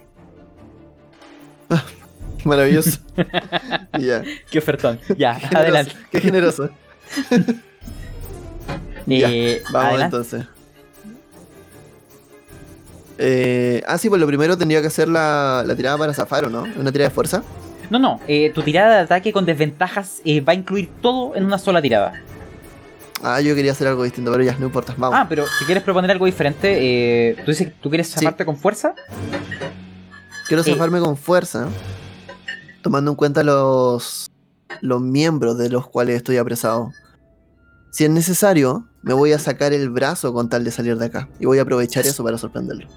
Maravilloso. ya. Qué ofertón. Ya, adelante. Qué generoso. Ya, Vamos adelante. entonces. Eh, ah, sí, pues lo primero tendría que hacer la, la tirada para zafar, ¿o no? Una tirada de fuerza. No, no, eh, tu tirada de ataque con desventajas eh, va a incluir todo en una sola tirada. Ah, yo quería hacer algo distinto, pero ya, no importa. Vamos. Ah, pero si quieres proponer algo diferente, eh, ¿tú dices que tú quieres zafarte con fuerza? Quiero zafarme con fuerza, tomando en cuenta los, los miembros de los cuales estoy apresado. Si es necesario, me voy a sacar el brazo con tal de salir de acá. Y voy a aprovechar eso para sorprenderlo.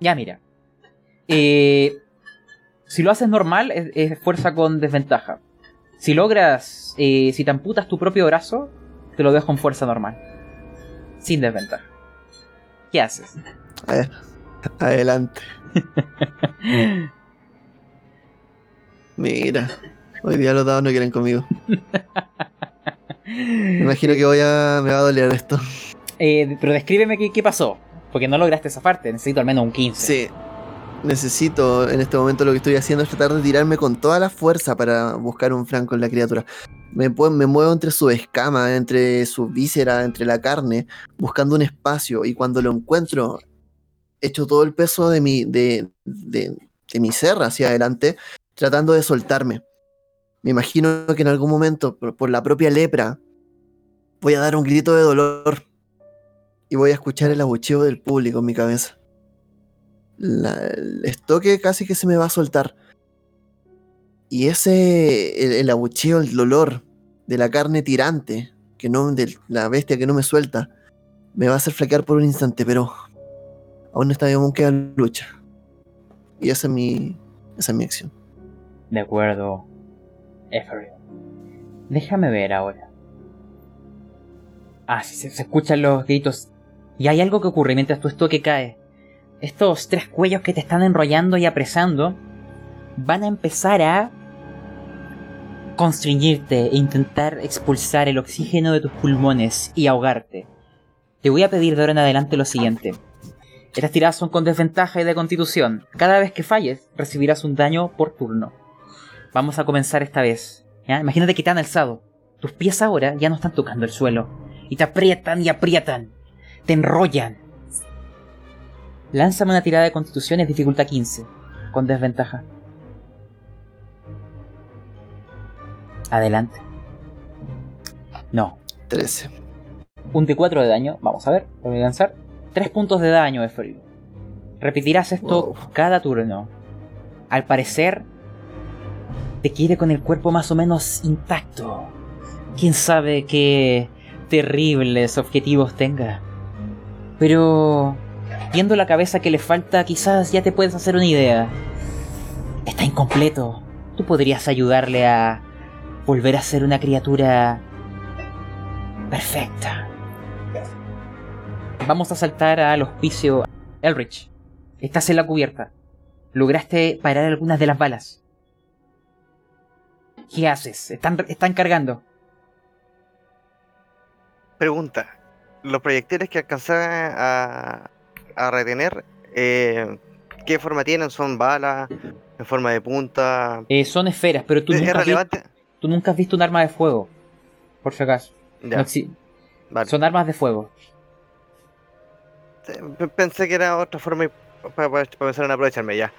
Ya, mira. Eh, si lo haces normal, es, es fuerza con desventaja. Si logras, eh, si te amputas tu propio brazo, te lo dejo con fuerza normal. Sin desventaja. ¿Qué haces? Adelante. Mira, hoy día los dados no quieren conmigo. Me imagino que voy a. me va a doler esto. Eh, pero descríbeme qué, qué pasó. Porque no lograste zafarte, necesito al menos un 15. Sí. Necesito, en este momento lo que estoy haciendo es tratar de tirarme con toda la fuerza para buscar un franco en la criatura. Me, muevo entre su escama, entre su víscera, entre la carne, buscando un espacio. Y cuando lo encuentro, echo todo el peso de mi, de, de, de mi ser hacia adelante, tratando de soltarme. Me imagino que en algún momento, por la propia lepra, voy a dar un grito de dolor. Y voy a escuchar el abucheo del público en mi cabeza la- el estoque casi que se me va a soltar. Y ese, el, el abucheo, el dolor de la carne tirante, que no, de la bestia que no me suelta, me va a hacer flaquear por un instante, pero aún está aún queda lucha. Y esa es mi, esa es mi acción. De acuerdo, Ephraim. Déjame ver ahora. Ah, sí, se escuchan los gritos. Y hay algo que ocurre mientras tu estoque cae. Estos tres cuellos que te están enrollando y apresando van a empezar a constreñirte e intentar expulsar el oxígeno de tus pulmones y ahogarte. Te voy a pedir de ahora en adelante lo siguiente. Estas tiradas son con desventaja y de constitución. Cada vez que falles, recibirás un daño por turno. Vamos a comenzar esta vez. ¿ya? Imagínate que te han alzado. Tus pies ahora ya no están tocando el suelo. Y te aprietan y aprietan. Te enrollan. Lánzame una tirada de constitución, es dificultad 15. Con desventaja. Adelante. No. 13. Un D4 de daño. Vamos a ver. Voy a lanzar. 3 puntos de daño, Efraín. Repetirás esto Wow. cada turno. Al parecer, te quiere con el cuerpo más o menos intacto. Quién sabe qué terribles objetivos tenga. Pero, viendo la cabeza que le falta, quizás ya te puedes hacer una idea. Está incompleto. Tú podrías ayudarle a volver a ser una criatura perfecta. Vamos a saltar al hospicio Elrich. Estás en la cubierta. Lograste parar algunas de las balas. ¿Qué haces? Están, están cargando. Pregunta. Los proyectiles que alcancé a, a retener, eh, ¿qué forma tienen? ¿Son balas? ¿En forma de punta? Eh, son esferas, pero tú ¿Es, nunca, tú nunca has visto un arma de fuego. Por si acaso. No vale. Son armas de fuego. Pensé que era otra forma para, para, en aprovecharme ya.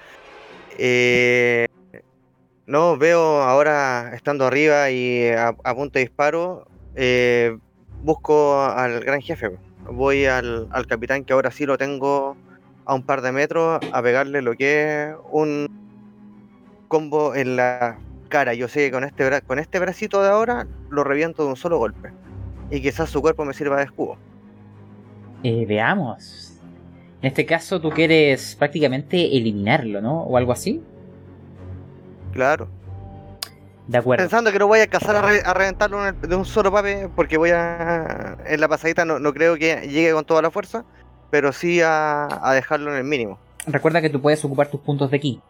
Eh, no, veo ahora estando arriba y a, a punto de disparo, eh, busco al gran jefe. Voy al, al capitán que ahora sí lo tengo a un par de metros a pegarle lo que es un combo en la cara. Yo sé que con este, con este bracito de ahora lo reviento de un solo golpe. Y quizás su cuerpo me sirva de escudo. Eh, veamos. En este caso tú quieres prácticamente eliminarlo, ¿no? O algo así. Claro. De acuerdo. Pensando que no voy a alcanzar a, re- a reventarlo el- de un solo pape, porque voy a. En la pasadita no, no creo que llegue con toda la fuerza, pero sí a, a dejarlo en el mínimo. Recuerda que tú puedes ocupar tus puntos de ki.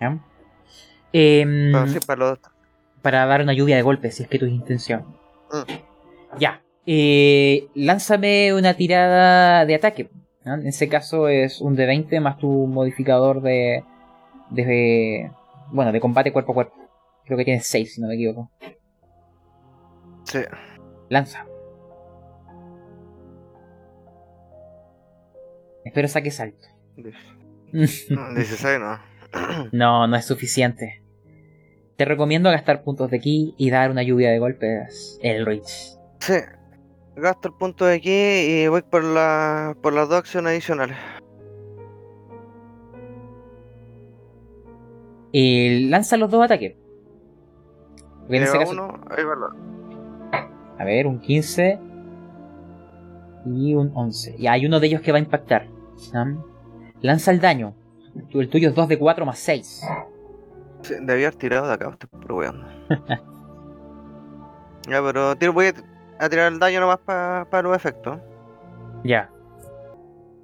¿Ya? Em, sí, para los. para dar una lluvia de golpes, si es que tu intención. Mm. Ya. Eh, lánzame una tirada de ataque. ¿no? En ese caso es un de 20 más tu modificador de, de. Bueno, de combate cuerpo a cuerpo. Creo que tienes 6, si no me equivoco. Sí. Lanza. Espero saques alto. No, 16 no. No, no es suficiente. Te recomiendo gastar puntos de ki y dar una lluvia de golpes. El Rich. Sí. Gasto el punto de aquí y voy por, la, por las dos acciones adicionales. Y lanza los dos ataques. Porque en ese caso- uno, ahí va la- A ver, un 15 y un 11. Y hay uno de ellos que va a impactar. ¿ah? Lanza el daño. El tuyo es 2 de 4 más 6. Sí, debía haber tirado de acá, estoy probando. ya, pero tiro, voy a, tirar el daño nomás para los efectos. Ya.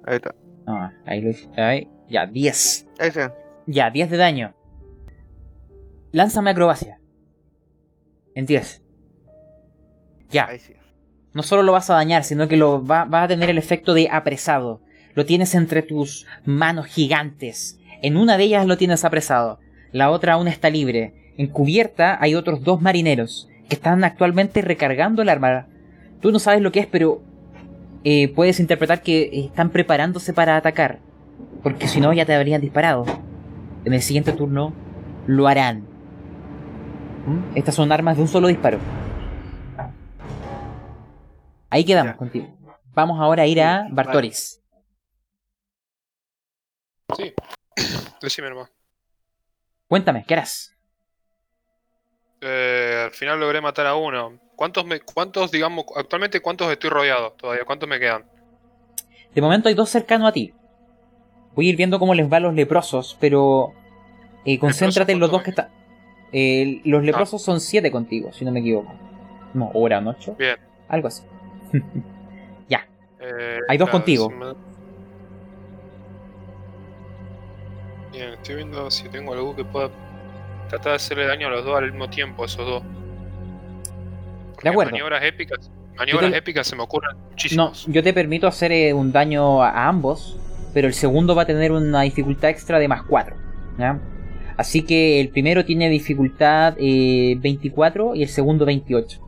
Ahí está. Ah, ahí lo. Ahí. Ya, 10. Ahí sí. Ya, 10 de daño. Lánzame acrobacia. En 10. Ya. No solo lo vas a dañar, sino que lo va, va a tener el efecto de apresado. Lo tienes entre tus manos gigantes. En una de ellas lo tienes apresado. La otra aún está libre. En cubierta hay otros dos marineros que están actualmente recargando el arma. Tú no sabes lo que es, pero eh, puedes interpretar que están preparándose para atacar. Porque si no, ya te habrían disparado. En el siguiente turno lo harán. ¿Mm? Estas son armas de un solo disparo. Ahí quedamos Ya. contigo. Vamos ahora a ir a. Bartoris. Sí. Decime nomás. Cuéntame, ¿qué harás? Eh, al final logré matar a uno. ¿Cuántos, me, ¿Cuántos, digamos, actualmente cuántos estoy rodeado todavía? ¿Cuántos me quedan? De momento hay dos cercanos a ti. Voy a ir viendo cómo les va a los leprosos, pero eh, concéntrate en los dos que están. Eh, los leprosos son siete contigo, si no me equivoco. No, o eran ocho. Bien. Algo así. Eh, Hay dos contigo. me- Bien, estoy viendo si tengo algo que pueda tratar de hacerle daño a los dos al mismo tiempo, a esos dos. Porque acuerdo. Maniobras épicas, maniobras te- épicas se me ocurren No, muchísimos. yo te permito hacer eh, un daño a, a ambos, pero el segundo va a tener una dificultad extra de más 4. Así que el primero tiene dificultad eh, 24 y el segundo 28.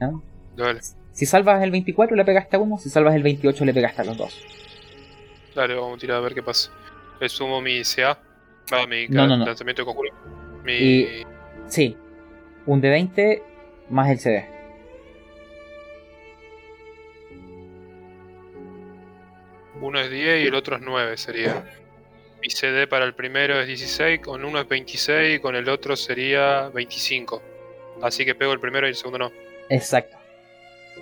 ¿ya? Dale, Si salvas el 24 le pegaste a uno, si salvas el 28 le pegaste a los dos. dale, vamos a tirar a ver qué pasa. Le sumo mi CA. Va, mi No, no, no. lanzamiento de conjuro. Mi. Y- Sí, un de 20 más el CD. Uno es 10 y el otro es 9 sería. Mi CD para el primero es 16, con uno es 26 y con el otro sería 25. Así que pego el primero y el segundo no. Exacto.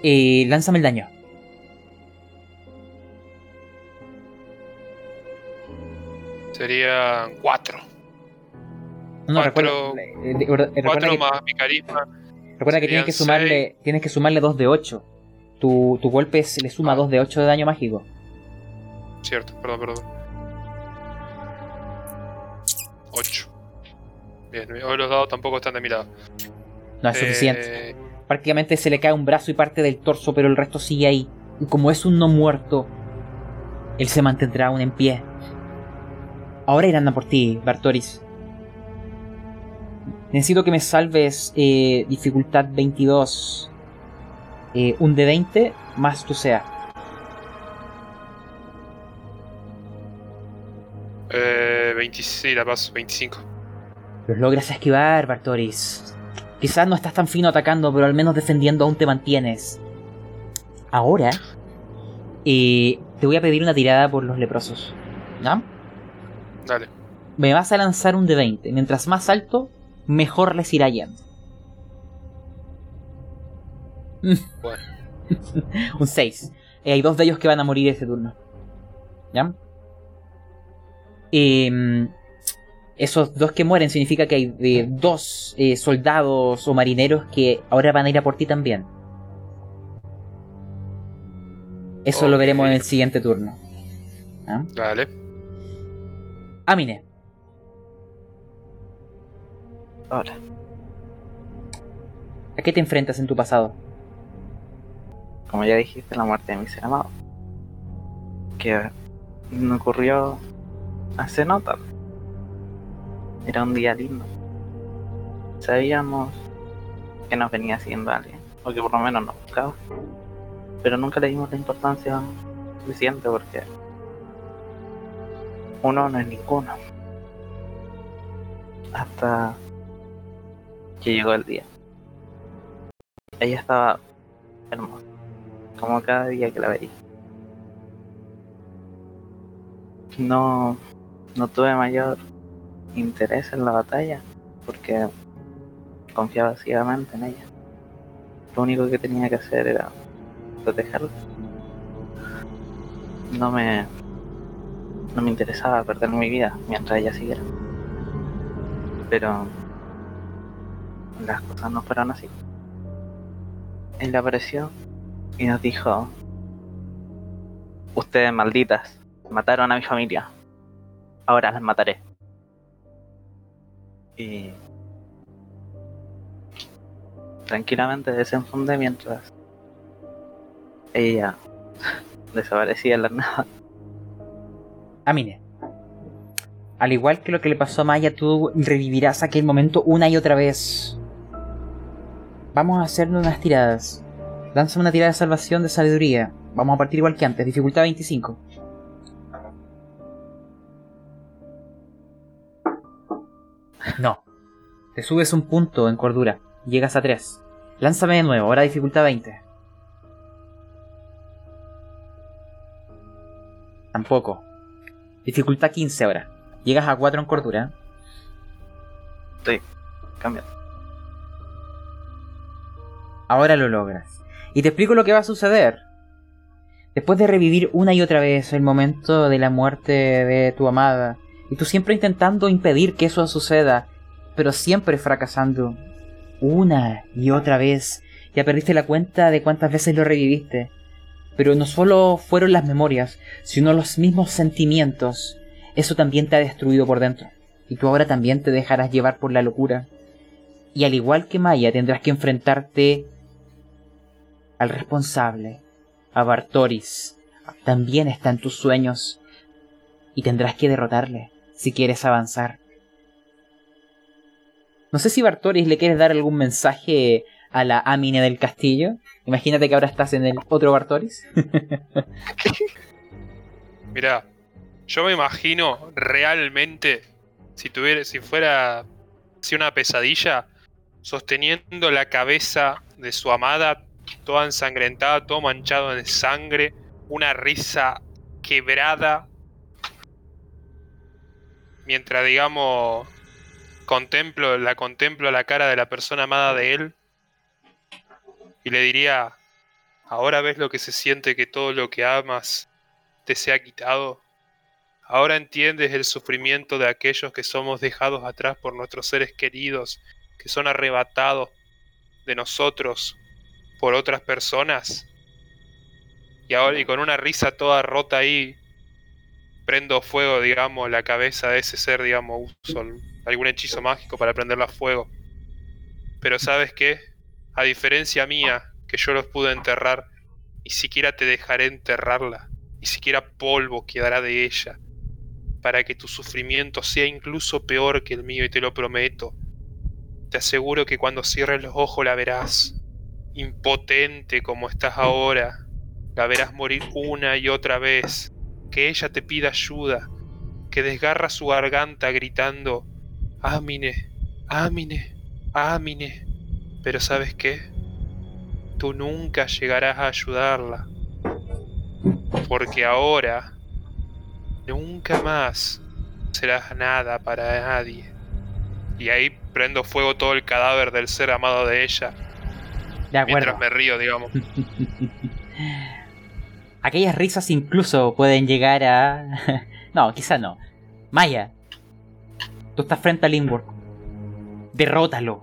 Eh, lánzame el daño. Serían 4. No, Cuatro- recuerda, eh, eh, recuerda- 4 que, más mi carisma. recuerda que tienes que sumarle, tienes que sumarle 2 de 8. Tu, tu golpe se le suma Ah. 2 de 8 de daño mágico. Cierto, perdón, perdón. 8. Bien, hoy los dados tampoco están de mi lado. No es suficiente. Eh, Prácticamente se le cae un brazo y parte del torso, pero el resto sigue ahí. Y como es un no muerto, él se mantendrá aún en pie. Ahora irán a por ti, Bartoris. Necesito que me salves eh, dificultad 22. eh, un de 20 más tu sea. Eh, 26, la paso, 25. Los logras esquivar, Bartoris. Quizás no estás tan fino atacando, pero al menos defendiendo aún te mantienes. Ahora, eh, te voy a pedir una tirada por los leprosos. ¿Ya? Dale. Me vas a lanzar un de 20. Mientras más alto, mejor les irá yendo. Bueno. un 6. Eh, hay dos de ellos que van a morir ese turno. ¿Ya? Em, esos dos que mueren significa que hay eh, dos eh, soldados o marineros que ahora van a ir a por ti también. Eso lo veremos en el siguiente turno. ¿Ya? Dale. Amine, Ahora, ¿a qué te enfrentas en tu pasado? como ya dijiste, la muerte de mi ser amado. Que me ocurrió hace no tanto. Era un día lindo. Sabíamos que nos venía siguiendo alguien, o que por lo menos nos buscaba. Pero nunca le dimos la importancia suficiente porque uno no es ninguno. Hasta que llegó el día. Ella estaba hermosa, como cada día que la veía. No, no tuve mayor interés en la batalla porque confiaba ciegamente en ella. Lo único que tenía que hacer era protegerla. No me, no me interesaba perder mi vida mientras ella siguiera. Pero las cosas no fueron así. Él apareció y nos dijo, ustedes malditas, mataron a mi familia, ahora las mataré. Y tranquilamente desenfundé mientras ella desaparecía en la nada. Amine. Al igual que lo que le pasó a Maya, tú revivirás aquel momento una y otra vez. Vamos a hacer unas tiradas. Lanza una tirada de salvación de sabiduría. Vamos a partir igual que antes, dificultad 25. No. Te subes un punto en cordura. Llegas a 3. Lánzame de nuevo, ahora dificultad 20. Tampoco. Dificultad 15 ahora. Llegas a 4 en cordura. Estoy cambiando. Ahora lo logras. Y te explico lo que va a suceder. Después de revivir una y otra vez el momento de la muerte de tu amada, y tú siempre intentando impedir que eso suceda, pero siempre fracasando, una y otra vez, ya perdiste la cuenta de cuántas veces lo reviviste. Pero no solo fueron las memorias, sino los mismos sentimientos. Eso también te ha destruido por dentro. Y tú ahora también te dejarás llevar por la locura. Y al igual que Maya, tendrás que enfrentarte al responsable, a Bartoris. También está en tus sueños. Y tendrás que derrotarle si quieres avanzar. No sé si Bartoris le quieres dar algún mensaje a la Amine del castillo. Imagínate que ahora estás en el otro Bartoris. Mira, yo me imagino realmente si tuviera, si fuera una pesadilla, sosteniendo la cabeza de su amada, toda ensangrentada, todo manchado de sangre, una risa quebrada, mientras digamos contemplo, la contemplo la cara de la persona amada de él y le diría, ahora ves lo que se siente que todo lo que amas te sea quitado. Ahora entiendes el sufrimiento de aquellos que somos dejados atrás por nuestros seres queridos, que son arrebatados de nosotros por otras personas. Y ahora y con una risa toda rota ahí prendo fuego, digamos, la cabeza de ese ser, digamos, uso algún hechizo mágico para prenderla a fuego. Pero ¿sabes qué? A diferencia mía, que yo los pude enterrar, ni siquiera te dejaré enterrarla, ni siquiera polvo quedará de ella, para que tu sufrimiento sea incluso peor que el mío y te lo prometo. Te aseguro que cuando cierres los ojos la verás, impotente como estás ahora, la verás morir una y otra vez, que ella te pida ayuda, que desgarra su garganta gritando, Amine, Amine, Amine. Pero sabes qué? Tú nunca llegarás a ayudarla. Porque ahora, nunca más serás nada para nadie. Y ahí prendo fuego todo el cadáver del ser amado de ella. De acuerdo. Mientras me río, digamos. Aquellas risas incluso pueden llegar a... no, quizá no. Maya, tú estás frente a Lingworth. Derrótalo.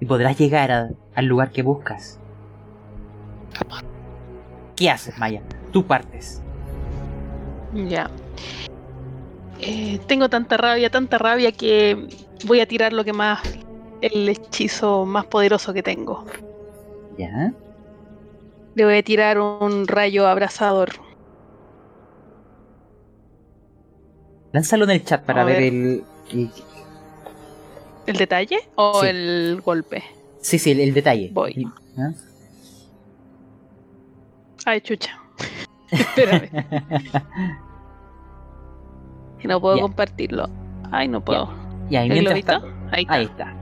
Y podrás llegar a- al lugar que buscas. ¿Qué haces, Maya? Tú partes. Ya. Eh, tengo tanta rabia, tanta rabia que voy a tirar lo que más. El hechizo más poderoso que tengo. ¿Ya? Le voy a tirar un rayo abrasador. Lánzalo en el chat para ver, ver. el, el- ¿El detalle o Sí. el golpe? Sí, sí, el, el detalle. Voy. ¿Ah? Ay, chucha. Espérame. no puedo compartirlo. Ay, no puedo. Y ¿El mientras globito? ta- Ahí está. Ahí está.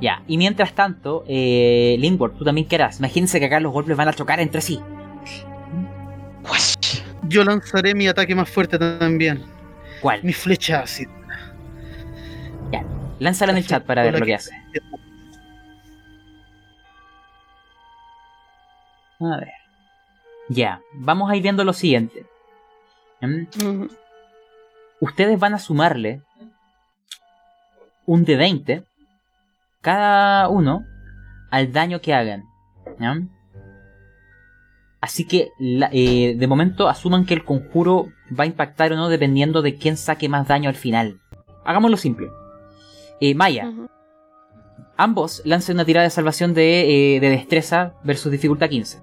Ya, y mientras tanto, eh, Lingworth, tú también querrás. Imagínense que acá los golpes van a chocar entre sí. Yo lanzaré mi ataque más fuerte también. ¿Cuál? Mi flecha ácida. Lánzalo en el chat para ver lo que hace. A ver. Ya, vamos a ir viendo lo siguiente. ¿Mm? Ustedes van a sumarle un de 20 cada uno al daño que hagan. ¿ya? Así que la- eh, de momento asuman que el conjuro va a impactar o no dependiendo de quién saque más daño al final. Hagámoslo simple. Eh, Maya, ambos lancen una tirada de salvación de, eh, de destreza versus dificultad 15.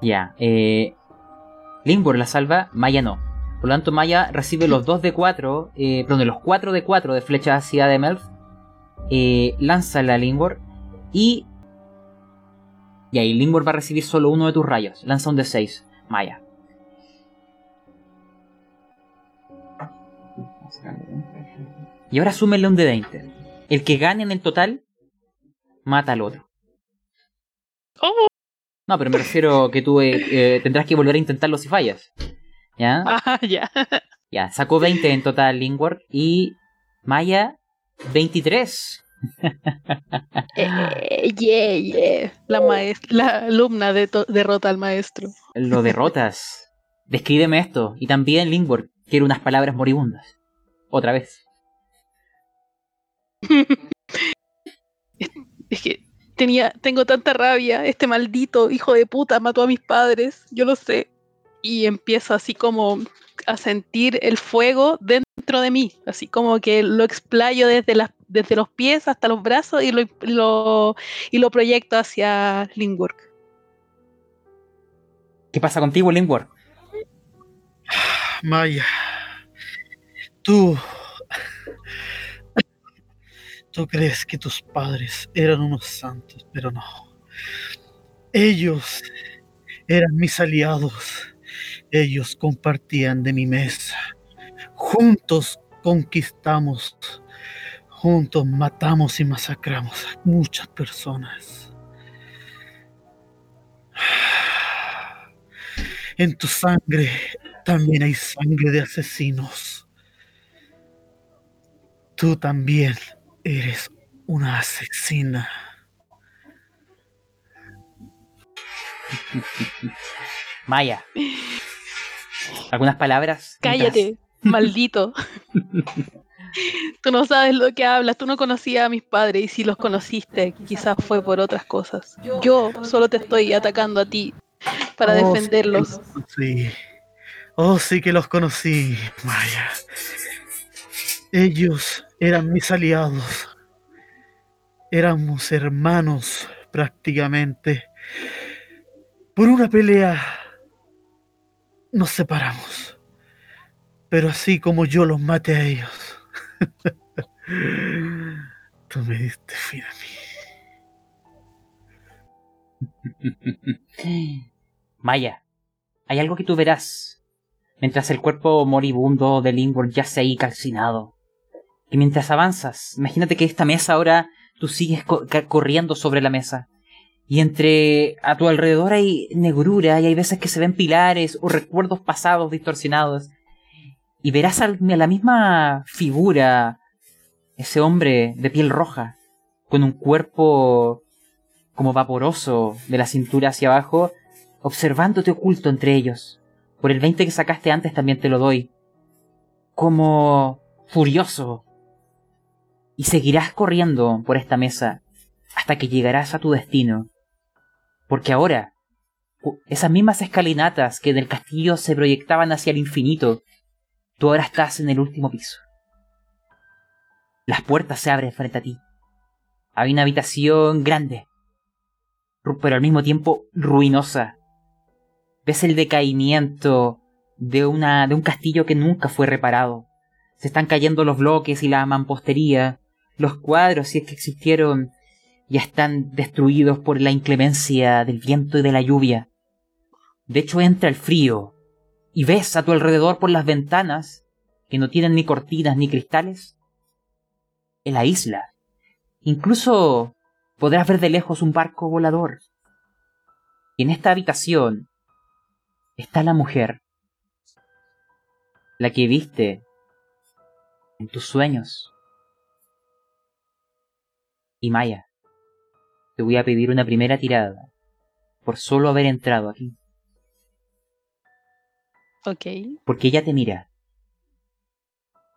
Ya, eh. Lingworth la salva, Maya no. Por lo tanto, Maya recibe los 2 de 4, eh, perdón, los 4 de 4 de flecha hacia de Melf. Eh, lánzala a Lingworth y. Y ahí Lingworth va a recibir solo uno de tus rayos. Lanza un de 6, Maya. Y ahora súmenle un de 20. El que gane en el total, mata al otro. Oh, No, pero me refiero que tú eh, eh, tendrás que volver a intentarlo si fallas. ¿Ya? ah, ya. Ya, sacó 20 en total Lingworth y Maya 23. Eh, yeah, yeah. La, maestra, la alumna de derrota al maestro. Lo derrotas. Descríbeme esto. Y también, Lingworth, quiero unas palabras moribundas. Otra vez. Es que tenía, tengo tanta rabia. Este maldito hijo de puta mató a mis padres. Yo lo sé. Y empiezo así como a sentir el fuego dentro de mí. Así como que lo explayo desde, las, desde los pies hasta los brazos y lo, lo- y lo proyecto hacia Lingworth. ¿Qué pasa contigo, Lingworth? Maya, tú. Tú crees que tus padres eran unos santos, pero no. Ellos eran mis aliados. Ellos compartían de mi mesa. Juntos conquistamos. Juntos matamos y masacramos a muchas personas. En tu sangre también hay sangre de asesinos. Tú también eres una asesina. Maya. ¿Algunas palabras? Cállate, maldito. Tú no sabes lo que hablas, tú no conocías a mis padres y si los conociste, quizás fue por otras cosas. Yo solo te estoy atacando a ti para Oh, defenderlos. Sí. Oh, sí que los conocí, Maya. Ellos eran mis aliados. Éramos hermanos prácticamente. Por una pelea nos separamos. Pero así como yo los maté a ellos, tú me diste fin a mí. Maya, hay algo que tú verás. Mientras el cuerpo moribundo de Lingworth yace ahí calcinado. Que mientras avanzas, imagínate que esta mesa ahora tú sigues corriendo sobre la mesa. Y entre a tu alrededor hay negrura y hay veces que se ven pilares o recuerdos pasados distorsionados. Y verás a la misma figura, ese hombre de piel roja, con un cuerpo como vaporoso de la cintura hacia abajo, observándote oculto entre ellos. Por el 20 que sacaste antes también te lo doy. Como furioso. Y seguirás corriendo por esta mesa hasta que llegarás a tu destino. Porque ahora, esas mismas escalinatas que del castillo se proyectaban hacia el infinito, tú ahora estás en el último piso. Las puertas se abren frente a ti. Hay una habitación grande, pero al mismo tiempo ruinosa. Ves el decaimiento de, una, de un castillo que nunca fue reparado. Se están cayendo los bloques y la mampostería. Los cuadros, si es que existieron, ya están destruidos por la inclemencia del viento y de la lluvia. De hecho, entra el frío y ves a tu alrededor por las ventanas, que no tienen ni cortinas ni cristales, en la isla. Incluso podrás ver de lejos un barco volador. Y en esta habitación está la mujer, la que viste en tus sueños. Y Maya, te voy a pedir una primera tirada por solo haber entrado aquí, Ok. porque ella te mira.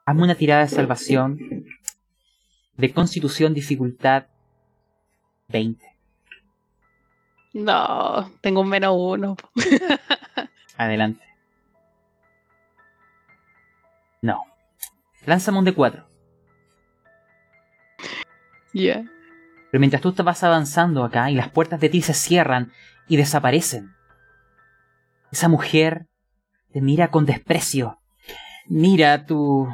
Hazme una tirada de salvación de constitución dificultad 20. No, tengo un menos uno. Adelante. No. Lánzame un de 4. Ya. Pero mientras tú vas avanzando acá y las puertas de ti se cierran y desaparecen, esa mujer te mira con desprecio. Mira tú.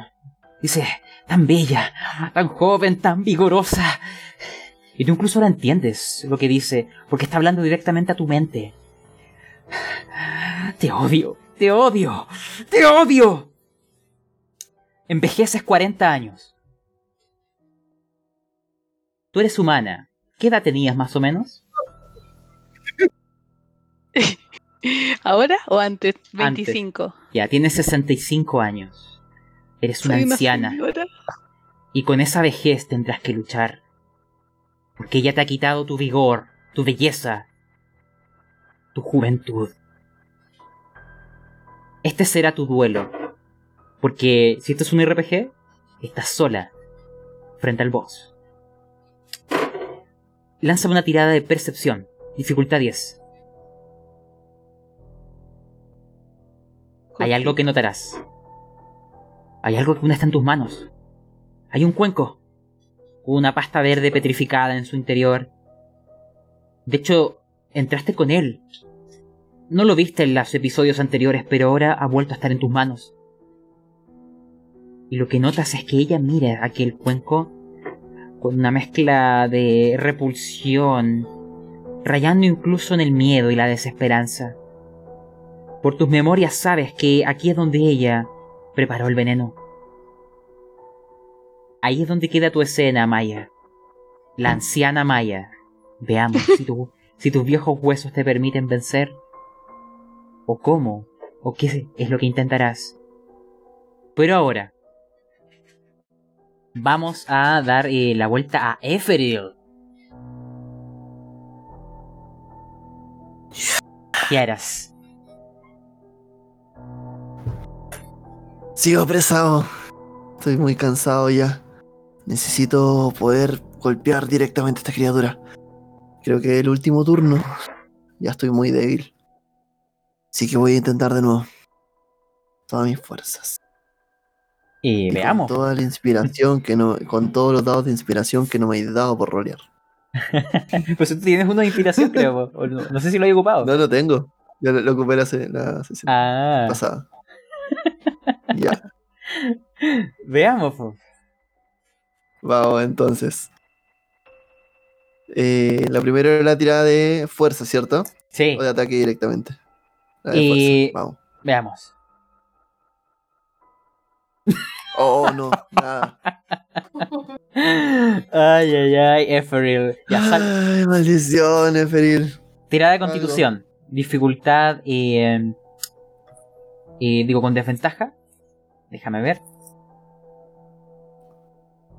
Dice, tan bella, tan joven, tan vigorosa. Y tú incluso la entiendes lo que dice, porque está hablando directamente a tu mente. Te odio, te odio, te odio. Envejeces 40 años. Tú eres humana. ¿Qué edad tenías más o menos? ¿Ahora o antes? Antes. 25. Ya, tienes 65 años. Eres una anciana. Y con esa vejez tendrás que luchar Porque ella te ha quitado tu vigor, tu belleza, tu juventud. Este será tu duelo. Porque si esto es un RPG, estás sola frente al boss. Lanza una tirada de percepción. Dificultad 10. Hay algo que notarás. Hay algo que aún está en tus manos. Hay un cuenco. Una pasta verde petrificada en su interior. De hecho, entraste con él. No lo viste en los episodios anteriores, pero ahora ha vuelto a estar en tus manos. Y lo que notas es que ella mira aquel cuenco con una mezcla de repulsión, rayando incluso en el miedo y la desesperanza. Por tus memorias sabes que aquí es donde ella preparó el veneno. Ahí es donde queda tu escena, Maya. La anciana Maya. Veamos si, tu- si tus viejos huesos te permiten vencer. O cómo, o qué es lo que intentarás. Pero ahora, vamos a dar eh, la vuelta a Eferil. ¿Qué harás? Sigo apresado. Estoy muy cansado ya. Necesito poder golpear directamente a esta criatura. Creo que el último turno. Ya estoy muy débil. Así que voy a intentar de nuevo. Todas mis fuerzas. Y Y veamos. Con toda la inspiración que no. Con todos los dados de inspiración que no me he dado por rolear. Pues tú tienes una de inspiración, creo. no, no sé si lo he ocupado. No lo tengo. Ya lo, lo ocupé la, la sesión Ah, pasada. ya. veamos. po. Vamos entonces. Eh, la primera era la tirada de fuerza, ¿cierto? Sí, O de ataque directamente. La de Y-. Vamos. veamos. Oh, no, nada. Ay, ay, ay, Eferil. Ya sal. Ay, maldición, Eferil. Tirada de constitución. Dificultad y. eh, y digo con desventaja. Déjame ver.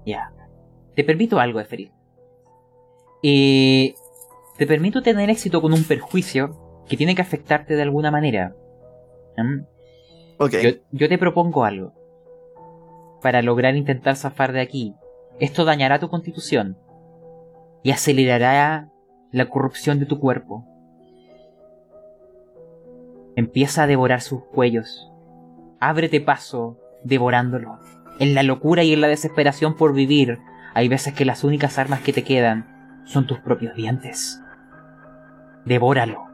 Ya. Te permito algo, Eferil. Y. Te permito tener éxito con un perjuicio que tiene que afectarte de alguna manera. ¿Mm? Ok. Yo, yo te propongo algo. Para lograr intentar zafar de aquí. Esto dañará tu constitución. Y acelerará la corrupción de tu cuerpo. Empieza a devorar sus cuellos. Ábrete paso devorándolo. En la locura y en la desesperación por vivir, hay veces que las únicas armas que te quedan son tus propios dientes. Devóralo.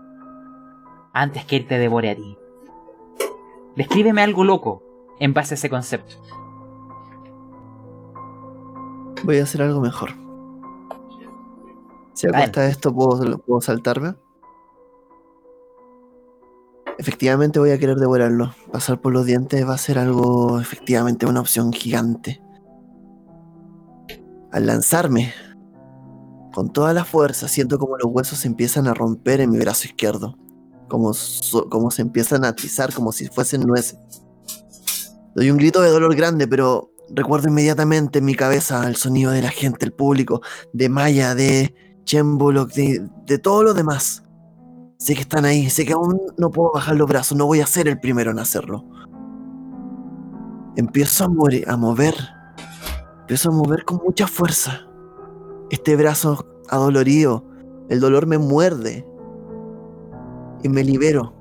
Antes que él te devore a ti. Descríbeme algo loco en base a ese concepto. Voy a hacer algo mejor. Si a Vale. costa de esto puedo, puedo saltarme. Efectivamente voy a querer devorarlo. Pasar por los dientes va a ser algo, efectivamente, una opción gigante. Al lanzarme, con toda la fuerza, siento como los huesos se empiezan a romper en mi brazo izquierdo. Como, so- como se empiezan a atizar, como si fuesen nueces. Doy un grito de dolor grande, pero recuerdo inmediatamente en mi cabeza el sonido de la gente, el público, de Maya, de Chembolok, de, de todos los demás. Sé que están ahí, sé que aún no puedo bajar los brazos, no voy a ser el primero en hacerlo. Empiezo a, a mover, empiezo a mover con mucha fuerza. Este brazo adolorido, el dolor me muerde y me libero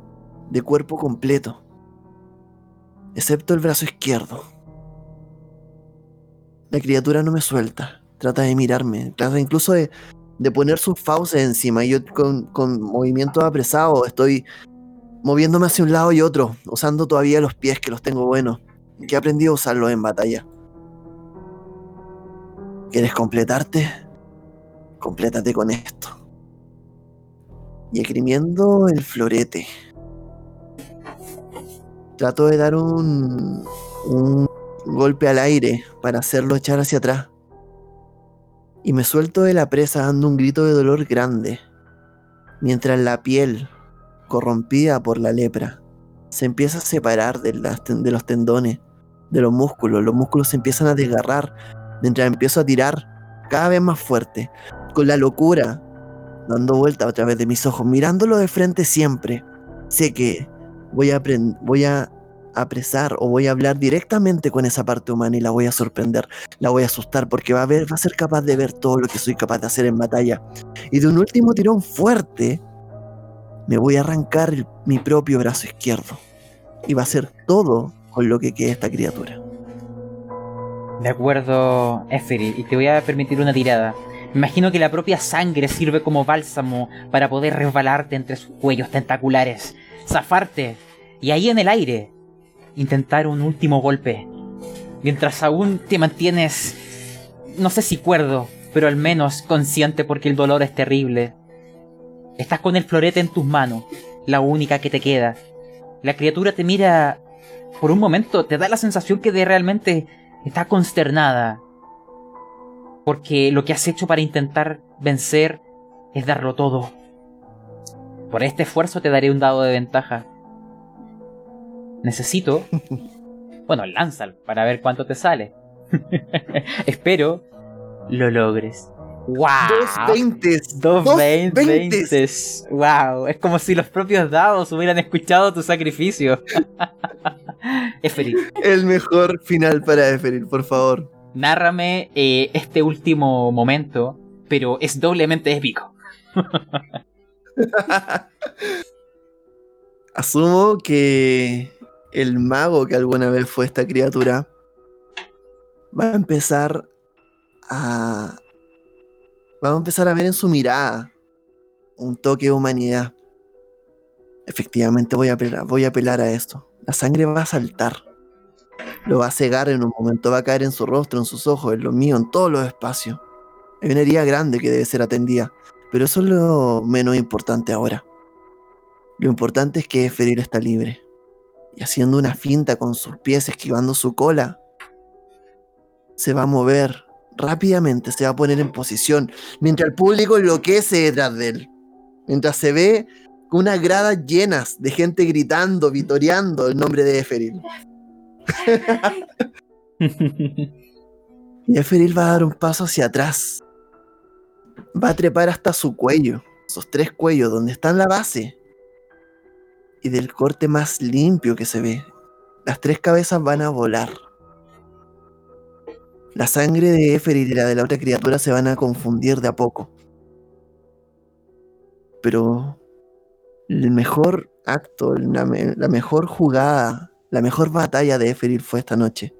de cuerpo completo, excepto el brazo izquierdo. La criatura no me suelta, trata de mirarme, trata incluso de, de poner sus fauces encima. Y yo con, con movimientos apresados estoy moviéndome hacia un lado y otro, usando todavía los pies que los tengo buenos, que he aprendido a usarlos en batalla. ¿Quieres completarte? Complétate con esto. Y esgrimiendo el florete. Trato de dar un, un golpe al aire para hacerlo echar hacia atrás. Y me suelto de la presa dando un grito de dolor grande, mientras la piel, corrompida por la lepra, se empieza a separar de, las de los tendones, de los músculos. Los músculos se empiezan a desgarrar mientras empiezo a tirar cada vez más fuerte. con la locura dando vuelta a través de mis ojos, mirándolo de frente siempre. Sé que voy a, voy a apresar o voy a hablar directamente con esa parte humana y la voy a sorprender, la voy a asustar porque va a, ver, va a ser capaz de ver todo lo que soy capaz de hacer en batalla. Y de un último tirón fuerte, me voy a arrancar mi propio brazo izquierdo. Y va a ser todo con lo que quede esta criatura. De acuerdo, Eferi, y te voy a permitir una tirada. Imagino que la propia sangre sirve como bálsamo para poder resbalarte entre sus cuellos tentaculares, zafarte y ahí en el aire intentar un último golpe. Mientras aún te mantienes, no sé si cuerdo, pero al menos consciente porque el dolor es terrible. Estás con el florete en tus manos, la única que te queda. La criatura te mira por un momento, te da la sensación que de realmente está consternada. Porque lo que has hecho para intentar vencer es darlo todo. Por este esfuerzo te daré un dado de ventaja. Necesito... Bueno, lánzalo para ver cuánto te sale. Espero lo logres. ¡Wow! Dos veintes. Dos vein- veintes. veintes. Wow, es como si los propios dados hubieran escuchado tu sacrificio. Eferi, El mejor final para Eferil, por favor. nárrame eh, este último momento, pero es doblemente épico. Asumo que el mago que alguna vez fue esta criatura va a empezar a. Va a empezar a ver en su mirada un toque de humanidad. Efectivamente, voy a apelar, voy a apelar a esto. La sangre va a saltar. Lo va a cegar en un momento, va a caer en su rostro, en sus ojos, en lo mío, en todos los espacios. Hay una herida grande que debe ser atendida, pero eso es lo menos importante ahora. Lo importante es que Eferil está libre. Y haciendo una finta con sus pies, esquivando su cola, se va a mover rápidamente, se va a poner en posición, mientras el público enloquece detrás de él. Mientras se ve unas gradas llenas de gente gritando, vitoreando el nombre de Eferil. Y Eferil va a dar un paso hacia atrás. Va a trepar hasta su cuello, esos tres cuellos donde está en la base. Y del corte más limpio que se ve, las tres cabezas van a volar. La sangre de Eferil y la de la otra criatura se van a confundir de a poco. Pero el mejor acto, la, la mejor jugada, la mejor batalla de Eferil fue esta noche.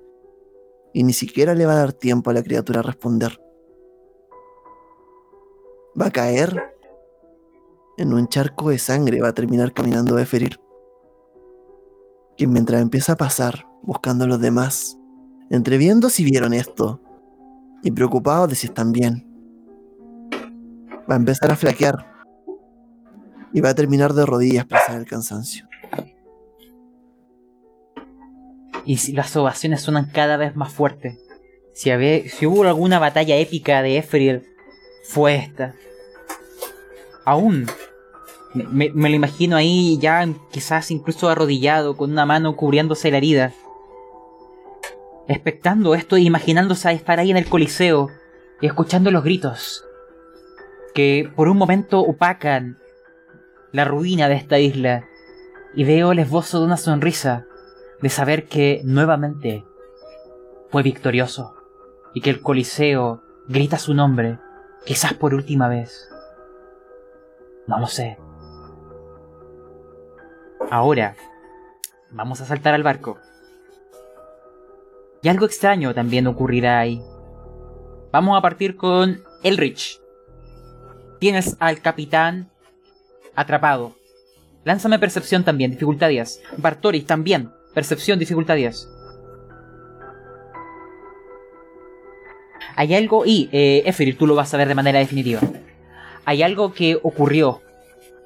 Y ni siquiera le va a dar tiempo a la criatura a responder. Va a caer en un charco de sangre, va a terminar caminando Eferil. Quien mientras empieza a pasar, buscando a los demás, entreviendo si vieron esto, y preocupado de si están bien, va a empezar a flaquear. Y va a terminar de rodillas presa del cansancio. Y si las ovaciones suenan cada vez más fuertes. Si hubo alguna batalla épica de Efriel, fue esta. Aún. Me, me- lo imagino ahí ya quizás incluso arrodillado, con una mano cubriéndose la herida. Expectando esto imaginándose estar ahí en el coliseo y escuchando los gritos. Que por un momento opacan la ruina de esta isla. Y veo el esbozo de una sonrisa de saber que nuevamente fue victorioso y que el Coliseo grita su nombre, quizás por última vez. No lo sé. Ahora, vamos a saltar al barco. Y algo extraño también ocurrirá ahí. Vamos a partir con Elrich. Tienes al capitán atrapado. Lánzame percepción también, dificultad 10. Bartoris también, percepción, dificultad 10. Hay algo, y eh, Eferil, tú lo vas a ver de manera definitiva. Hay algo que ocurrió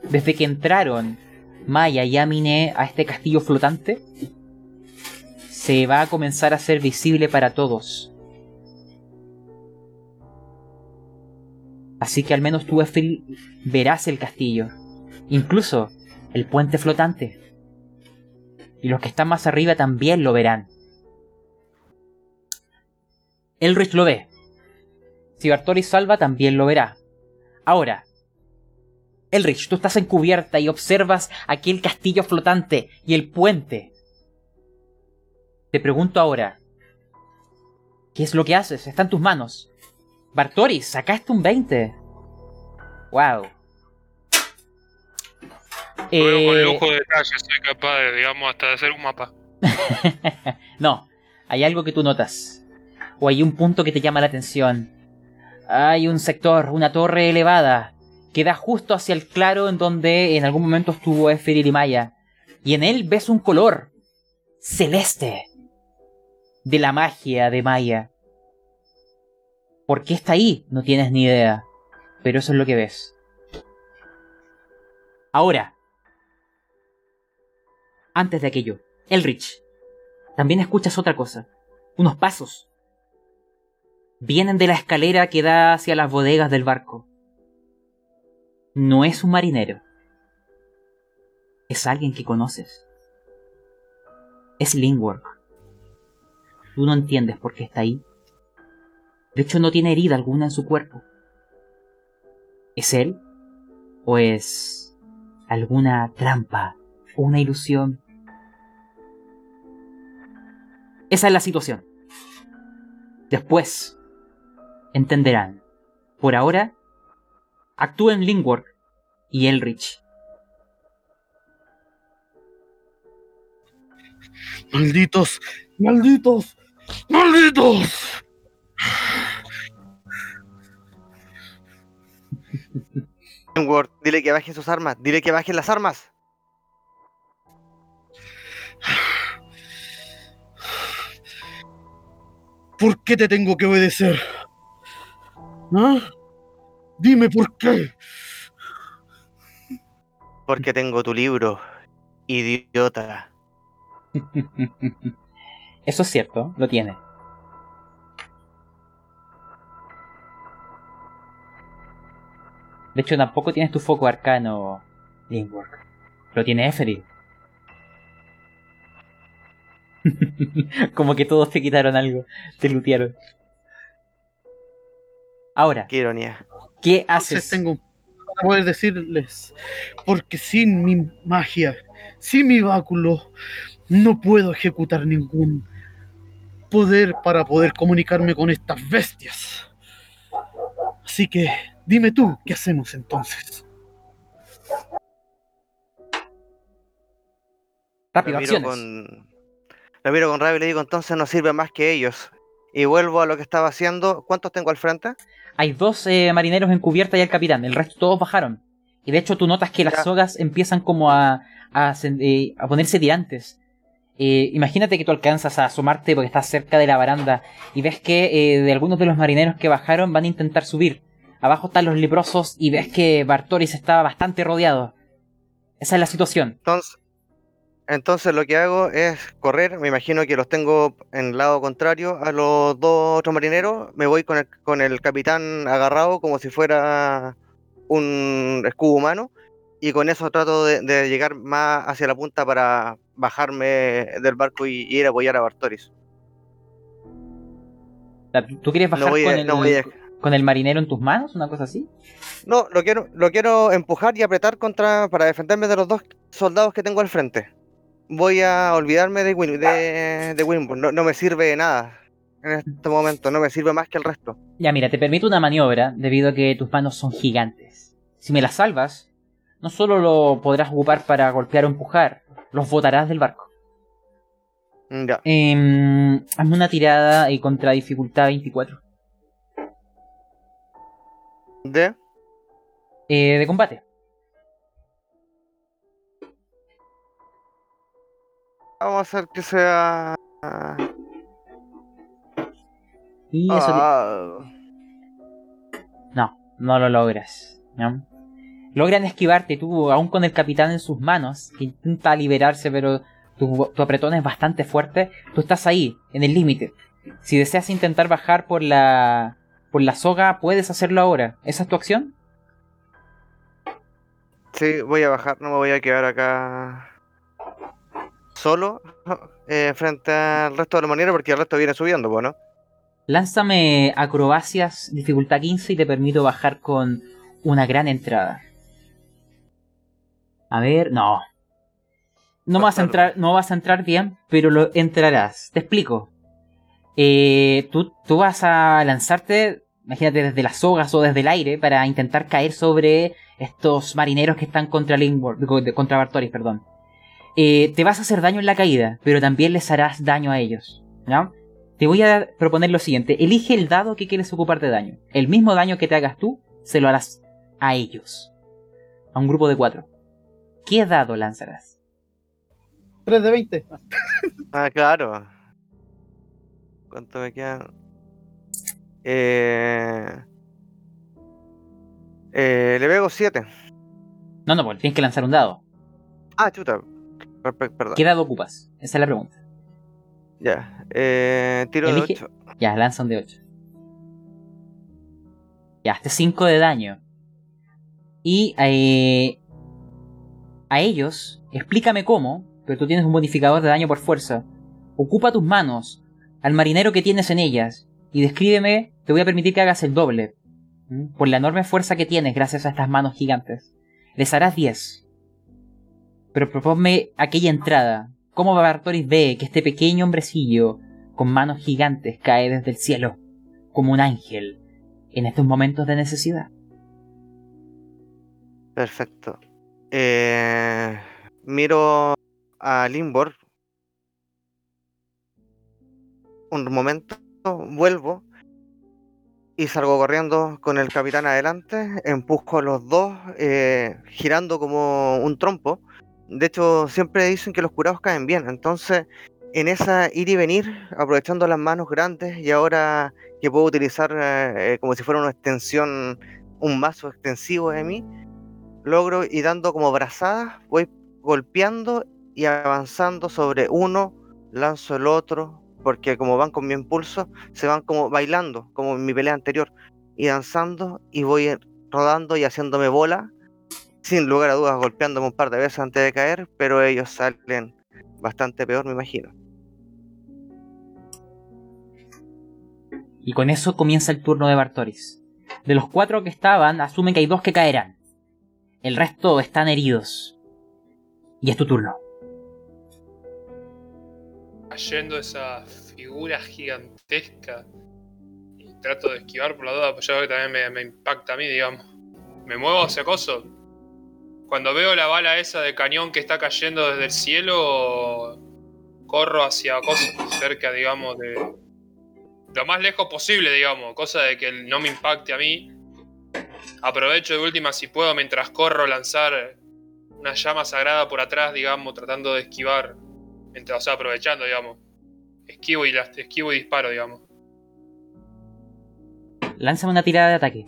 desde que entraron Maya y Amine a este castillo flotante. Se va a comenzar a hacer visible para todos. Así que al menos tú, Eferil, verás el castillo. Incluso el puente flotante. Y los que están más arriba también lo verán. Elrich lo ve. Si Bartoris salva, también lo verá. Ahora, Elrich, tú estás encubierta y observas aquel castillo flotante y el puente. Te pregunto ahora, ¿qué es lo que haces? Está en tus manos. Bartoris, sacaste un 20. Wow. Con Eh, lujo de detalle soy capaz de, digamos, hasta de hacer un mapa. no, hay algo que tú notas. O hay un punto que te llama la atención. Hay un sector, una torre elevada, que da justo hacia el claro en donde en algún momento estuvo Eferir y Maya. Y en él ves un color celeste de la magia de Maya. ¿Por qué está ahí? No tienes ni idea. Pero eso es lo que ves. Ahora, antes de aquello, Elrich, también escuchas otra cosa. Unos pasos. Vienen de la escalera que da hacia las bodegas del barco. No es un marinero. Es alguien que conoces. Es Lingworth. Tú no entiendes por qué está ahí. De hecho, no tiene herida alguna en su cuerpo. ¿Es él? ¿O es alguna trampa? ¿Una ilusión? Esa es la situación. Después, entenderán. Por ahora, actúen Lingworth y Elrich. Malditos, malditos, malditos. Ward, dile que bajen sus armas, dile que bajen las armas. ¿Por qué te tengo que obedecer? ¿Ah? Dime por qué. Porque tengo tu libro, idiota. Eso es cierto, lo tiene. De hecho, tampoco tienes tu foco arcano, Lingworth. Lo tiene Eferil. Como que todos te quitaron algo, te lutearon. Ahora, Qué ironía. ¿Qué Entonces haces? tengo para poder decirles, porque sin mi magia, sin mi báculo, no puedo ejecutar ningún poder para poder comunicarme con estas bestias. Así que dime tú, ¿qué hacemos entonces? Rápido, Lo miro acciones. con. Miro con rabia y le digo, entonces no sirve más que ellos. Y vuelvo a lo que estaba haciendo. ¿Cuántos tengo al frente? Hay dos eh, marineros en cubierta y el capitán, el resto todos bajaron. Y de hecho tú notas que las sogas empiezan como a, a, eh, a ponerse tirantes. Eh, imagínate que tú alcanzas a asomarte porque estás cerca de la baranda y ves que eh, de algunos de los marineros que bajaron van a intentar subir. Abajo están los leprosos y ves que Bartoris está bastante rodeado. Esa es la situación. Entonces, entonces lo que hago es correr. Me imagino que los tengo en el lado contrario a los dos otros marineros. Me voy con el, con el capitán agarrado como si fuera un escudo humano. Y con eso trato de, de llegar más hacia la punta para bajarme del barco y, y ir a apoyar a Bartoris. ¿Tú quieres bajar No voy, con, el, no voy a- con el marinero en tus manos? ¿Una cosa así? No, lo quiero, lo quiero empujar y apretar contra para defenderme de los dos soldados que tengo al frente. Voy a olvidarme de, Win, de, de Winburn. No, no me sirve de nada en este momento. No me sirve más que el resto. Ya, mira, te permito una maniobra debido a que tus manos son gigantes. Si me las salvas, no solo lo podrás ocupar para golpear o empujar, los botarás del barco. Mm, Ya. Em, hazme una tirada eh, contra dificultad 24. De. Eh, de combate. Vamos a hacer que sea. Y eso te- Ah, No, no lo logras. ¿no? Logran esquivarte, tú aún con el capitán en sus manos, que intenta liberarse, pero tu, tu apretón es bastante fuerte. Tú estás ahí, en el límite. Si deseas intentar bajar por la, por la soga, puedes hacerlo ahora. ¿Esa es tu acción? sí, voy a bajar. No me voy a quedar acá. Solo. eh, frente al resto de los marineros porque el resto viene subiendo, ¿no? Lánzame acrobacias, dificultad 15, y te permito bajar con una gran entrada. A ver, no. No vas a entrar, no vas a entrar bien, pero lo entrarás. Te explico. Eh, tú, tú vas a lanzarte, imagínate, desde las sogas o desde el aire para intentar caer sobre estos marineros que están contra contra Bartoris, perdón. Eh, te vas a hacer daño en la caída, pero también les harás daño a ellos. ¿no? Te voy a proponer lo siguiente: elige el dado que quieres ocupar de daño. El mismo daño que te hagas tú, se lo harás a ellos. A un grupo de cuatro. ¿Qué dado lanzarás? 3 de 20. Ah, claro. ¿Cuánto me queda? Eh... Eh, le pego 7. No, no, pues tienes que lanzar un dado. Ah, chuta. Per- Perdón. ¿Qué dado ocupas? Esa es la pregunta. Ya. Eh, tiro de Elige- 8. Ya, lanza un de 8. Ya, este 5 de daño. Y eh, a ellos, explícame cómo, pero tú tienes un modificador de daño por fuerza. Ocupa tus manos al marinero que tienes en ellas y descríbeme, te voy a permitir que hagas el doble. ¿m? Por la enorme fuerza que tienes gracias a estas manos gigantes. Les harás 10. Pero proponme aquella entrada. ¿Cómo Bartoris ve que este pequeño hombrecillo con manos gigantes cae desde el cielo como un ángel en estos momentos de necesidad? Perfecto. Eh, miro a Limbor. Un momento, vuelvo y salgo corriendo con el capitán adelante. Empujo a los dos, eh, girando como un trompo. De hecho, siempre dicen que los curados caen bien. Entonces, en esa ir y venir, aprovechando las manos grandes y ahora que puedo utilizar eh, como si fuera una extensión, un mazo extensivo de mí, logro y dando como brazadas, voy golpeando y avanzando sobre uno, lanzo el otro, porque como van con mi impulso, se van como bailando, como en mi pelea anterior, y danzando y voy rodando y haciéndome bola, sin lugar a dudas golpeándome un par de veces antes de caer, pero ellos salen bastante peor, me imagino. Y con eso comienza el turno de Bartoris. De los cuatro que estaban, asumen que hay dos que caerán. El resto están heridos. Y es tu turno. Cayendo esa figura gigantesca. Y trato de esquivar por la duda, pues ya veo que también me, me impacta a mí, digamos. Me muevo hacia coso. Cuando veo la bala esa de cañón que está cayendo desde el cielo, corro hacia coso, cerca, digamos, de. Lo más lejos posible, digamos, cosa de que no me impacte a mí. Aprovecho de última, si puedo, mientras corro, lanzar una llama sagrada por atrás, digamos, tratando de esquivar. Mientras, o sea, aprovechando, digamos. Esquivo y, esquivo y disparo, digamos. Lánzame una tirada de ataque.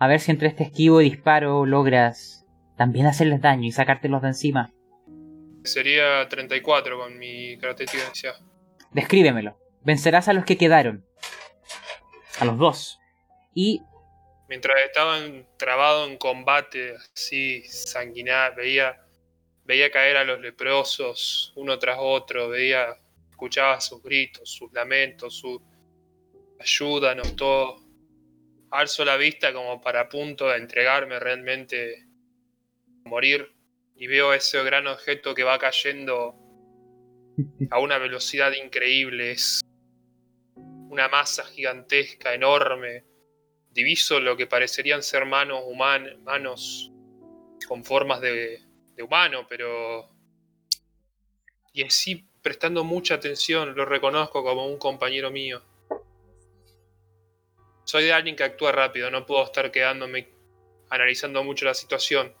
A ver si entre este esquivo y disparo logras también hacerles daño y sacártelos de encima. Sería 34 con mi característica. Descríbemelo. Vencerás a los que quedaron. A los dos. Y Mientras estaban trabados en combate, así sanguinar, veía, veía caer a los leprosos uno tras otro, veía, escuchaba sus gritos, sus lamentos, su ayúdanos, todo. Alzo la vista como para punto de entregarme realmente morir y veo ese gran objeto que va cayendo a una velocidad increíble. Es una masa gigantesca, enorme diviso lo que parecerían ser manos humanas, manos con formas de, de humano, pero... Y así prestando mucha atención, lo reconozco como un compañero mío. Soy de alguien que actúa rápido, no puedo estar quedándome analizando mucho la situación.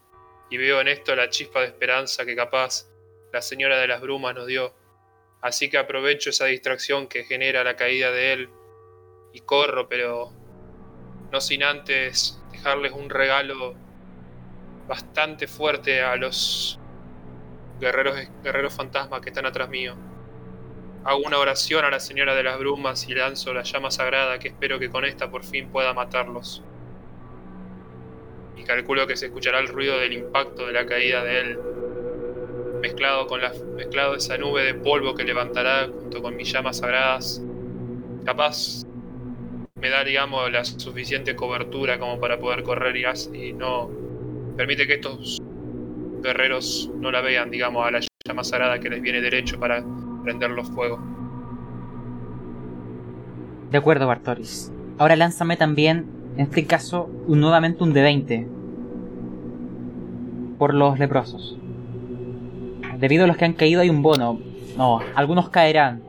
Y veo en esto la chispa de esperanza que capaz la señora de las brumas nos dio. Así que aprovecho esa distracción que genera la caída de él y corro, pero no sin antes dejarles un regalo bastante fuerte a los guerreros, guerreros fantasmas que están atrás mío. Hago una oración a la Señora de las Brumas y lanzo la llama sagrada que espero que con esta por fin pueda matarlos. Calculo que se escuchará el ruido del impacto de la caída de él, mezclado con la, mezclado esa nube de polvo que levantará junto con mis llamas sagradas. Capaz me da, digamos, la suficiente cobertura como para poder correr y, y no permite que estos guerreros no la vean, digamos, a la llama sagrada que les viene derecho para prenderlos fuego. De acuerdo, Bartoris. Ahora lánzame también, en este caso, un- nuevamente un D20. Por los leprosos. Debido a los que han caído hay un bono. No, algunos caerán.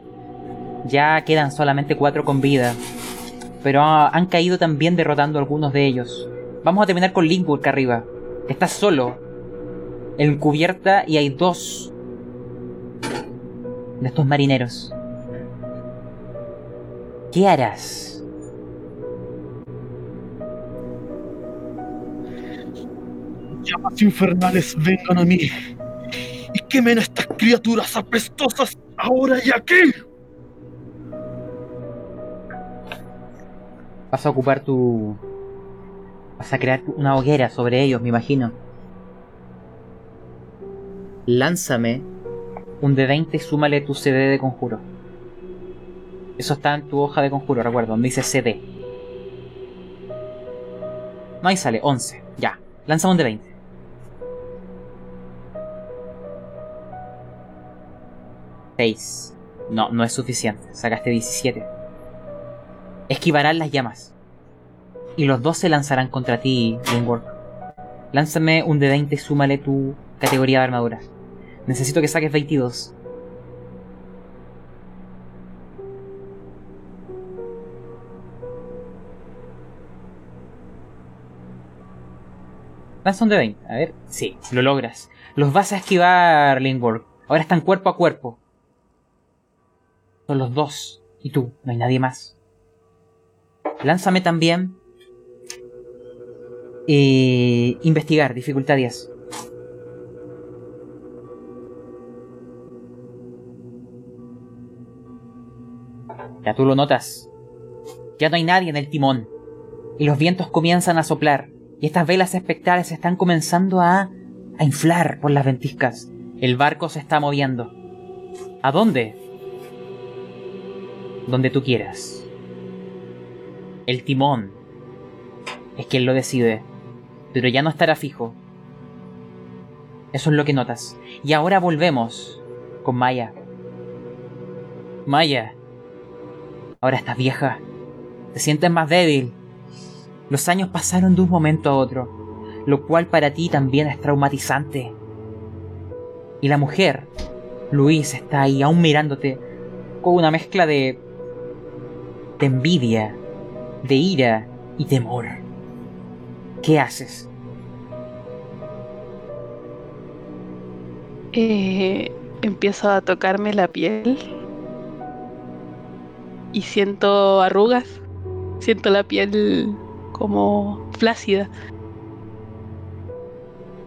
Ya quedan solamente cuatro con vida. Pero han caído también derrotando algunos de ellos. Vamos a terminar con Linkwood acá arriba. Estás solo. En cubierta y hay dos de estos marineros. ¿Qué harás? Llamas infernales vengan a mí y quemen a estas criaturas apestosas ahora y aquí. Vas a ocupar tu... Vas a crear una hoguera sobre ellos, me imagino. Lánzame un D20 y súmale tu CD de conjuro. Eso está en tu hoja de conjuro, recuerdo, donde dice CD. No, ahí sale, 11. Ya. Lánzame un D20. Seis. No, no es suficiente. Sacaste 17. Esquivarán las llamas. Y los dos se lanzarán contra ti, Lingworth. Lánzame un D20 y súmale tu categoría de armaduras. Necesito que saques 22. Lanza un D20. A ver. Sí, lo logras. Los vas a esquivar, Lingworth. Ahora están cuerpo a cuerpo. Son los dos. Y tú, no hay nadie más. Lánzame también. eh, investigar, dificultad 10. Ya tú lo notas. Ya no hay nadie en el timón. Y los vientos comienzan a soplar. Y estas velas espectrales están comenzando a, a inflar por las ventiscas. El barco se está moviendo. ¿A dónde? Donde tú quieras. El timón es quien lo decide, pero ya no estará fijo. Eso es lo que notas. Y ahora volvemos con Maya. Maya, ahora estás vieja. Te sientes más débil. Los años pasaron de un momento a otro, lo cual para ti también es traumatizante. Y la mujer, Luis, está ahí aún mirándote con una mezcla de de envidia, de ira y temor. ¿Qué haces? Eh, empiezo a tocarme la piel y siento arrugas, siento la piel como flácida.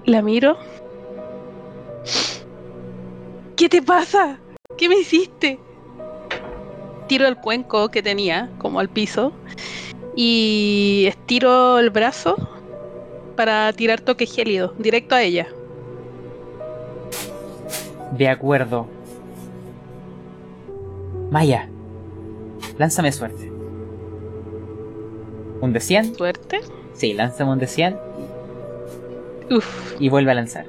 La miro. ¿Qué te pasa? ¿Qué me hiciste? Tiro el cuenco que tenía como al piso y estiro el brazo para tirar toque gélido directo a ella. De acuerdo. Maya, lánzame suerte. ¿Un de 100? Suerte. Sí, lánzame un de 100 Uf, y vuelve a lanzar.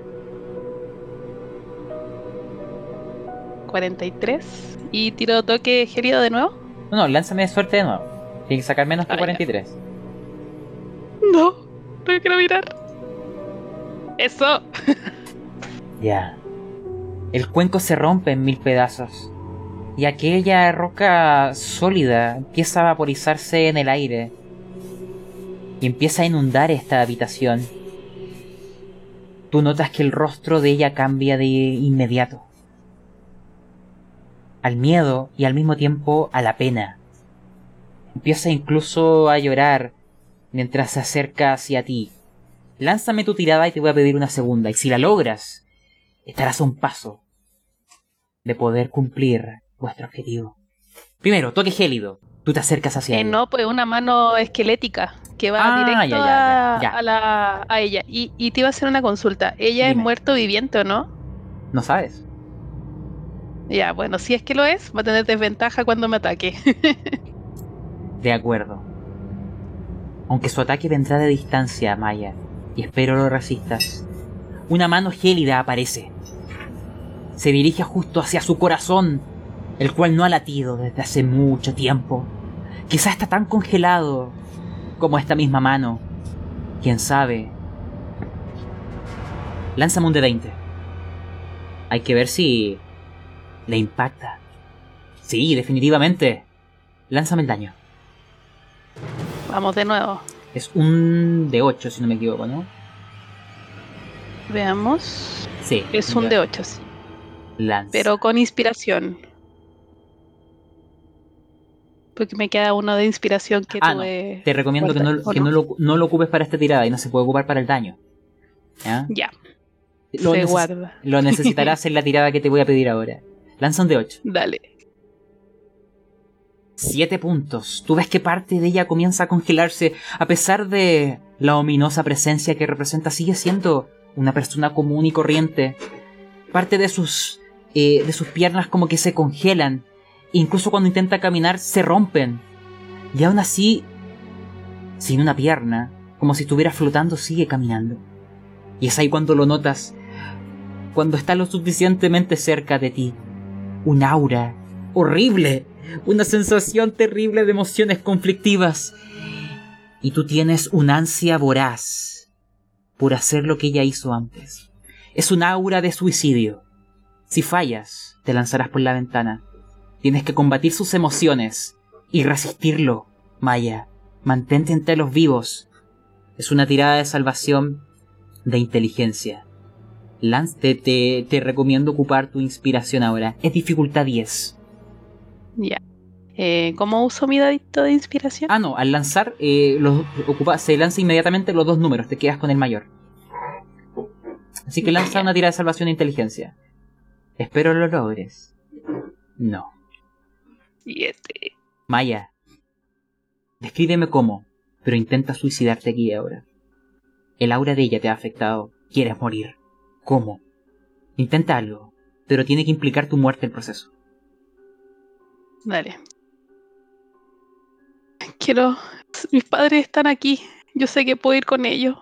43. Y tiro toque gélido de nuevo. No, no, lánzame suerte de nuevo. Tiene que sacar menos que Ah, ya. 43. No, no quiero mirar. Eso. Ya. El cuenco se rompe en mil pedazos. Y aquella roca sólida empieza a vaporizarse en el aire. Y empieza a inundar esta habitación. Tú notas que el rostro de ella cambia de inmediato. Al miedo y al mismo tiempo a la pena. Empieza incluso a llorar mientras se acerca hacia ti. Lánzame tu tirada y te voy a pedir una segunda. Y si la logras, estarás a un paso de poder cumplir vuestro objetivo. Primero, toque gélido. Tú te acercas hacia Eh, él. no, pues una mano esquelética que va Ah, directo ya, ya, ya, a, la, a ella. Y, y te iba a hacer una consulta. ¿Ella es muerto viviente o no? ¿No sabes? Ya, bueno, si es que lo es, va a tener desventaja cuando me ataque. De acuerdo. aunque su ataque vendrá de distancia, Maya, y espero lo resistas. Una mano gélida aparece. Se dirige justo hacia su corazón, el cual no ha latido desde hace mucho tiempo. Quizá está tan congelado como esta misma mano. Quién sabe. Lánzame un de 20. Hay que ver si le impacta. Sí, definitivamente. Lánzame el daño. Vamos de nuevo. Es un de 8, si no me equivoco, ¿no? Veamos. Sí. Es un de 8, sí. Lanza. Pero con inspiración. Porque me queda uno de inspiración que Ah, no. Te recomiendo que, no, ¿O que no lo, no lo ocupes para esta tirada y no se puede ocupar para el daño. ¿Ya? Ya, Lo, se guarda. lo necesitarás en la tirada que te voy a pedir ahora. Lanza un de 8. Dale. 7 puntos. Tú ves que parte de ella comienza a congelarse a pesar de la ominosa presencia que representa. Sigue siendo una persona común y corriente. Parte de sus, eh, de sus piernas como que se congelan. Incluso cuando intenta caminar se rompen. Y aún así, sin una pierna, como si estuviera flotando, sigue caminando. Y es ahí cuando lo notas. Cuando está lo suficientemente cerca de ti. Un aura horrible. Una sensación terrible de emociones conflictivas. Y tú tienes un ansia voraz por hacer lo que ella hizo antes. Es un aura de suicidio. Si fallas, te lanzarás por la ventana. Tienes que combatir sus emociones y resistirlo, Maya. Mantente entre los vivos. Es una tirada de salvación de inteligencia. Lance, te, te, te recomiendo ocupar tu inspiración ahora. Es dificultad 10. Ya. Eh, ¿Cómo uso mi dadito de inspiración? Ah, no, al lanzar, eh, los, ocupa, se lanza inmediatamente los dos números, te quedas con el mayor. Así que lanza una tirada de salvación de inteligencia. Espero lo logres. No. Siete. Maya, descríbeme cómo, pero intenta suicidarte aquí ahora. El aura de ella te ha afectado. Quieres morir. ¿Cómo? Intenta algo, pero tiene que implicar tu muerte el proceso. Dale. Quiero. Mis padres están aquí. Yo sé que puedo ir con ellos.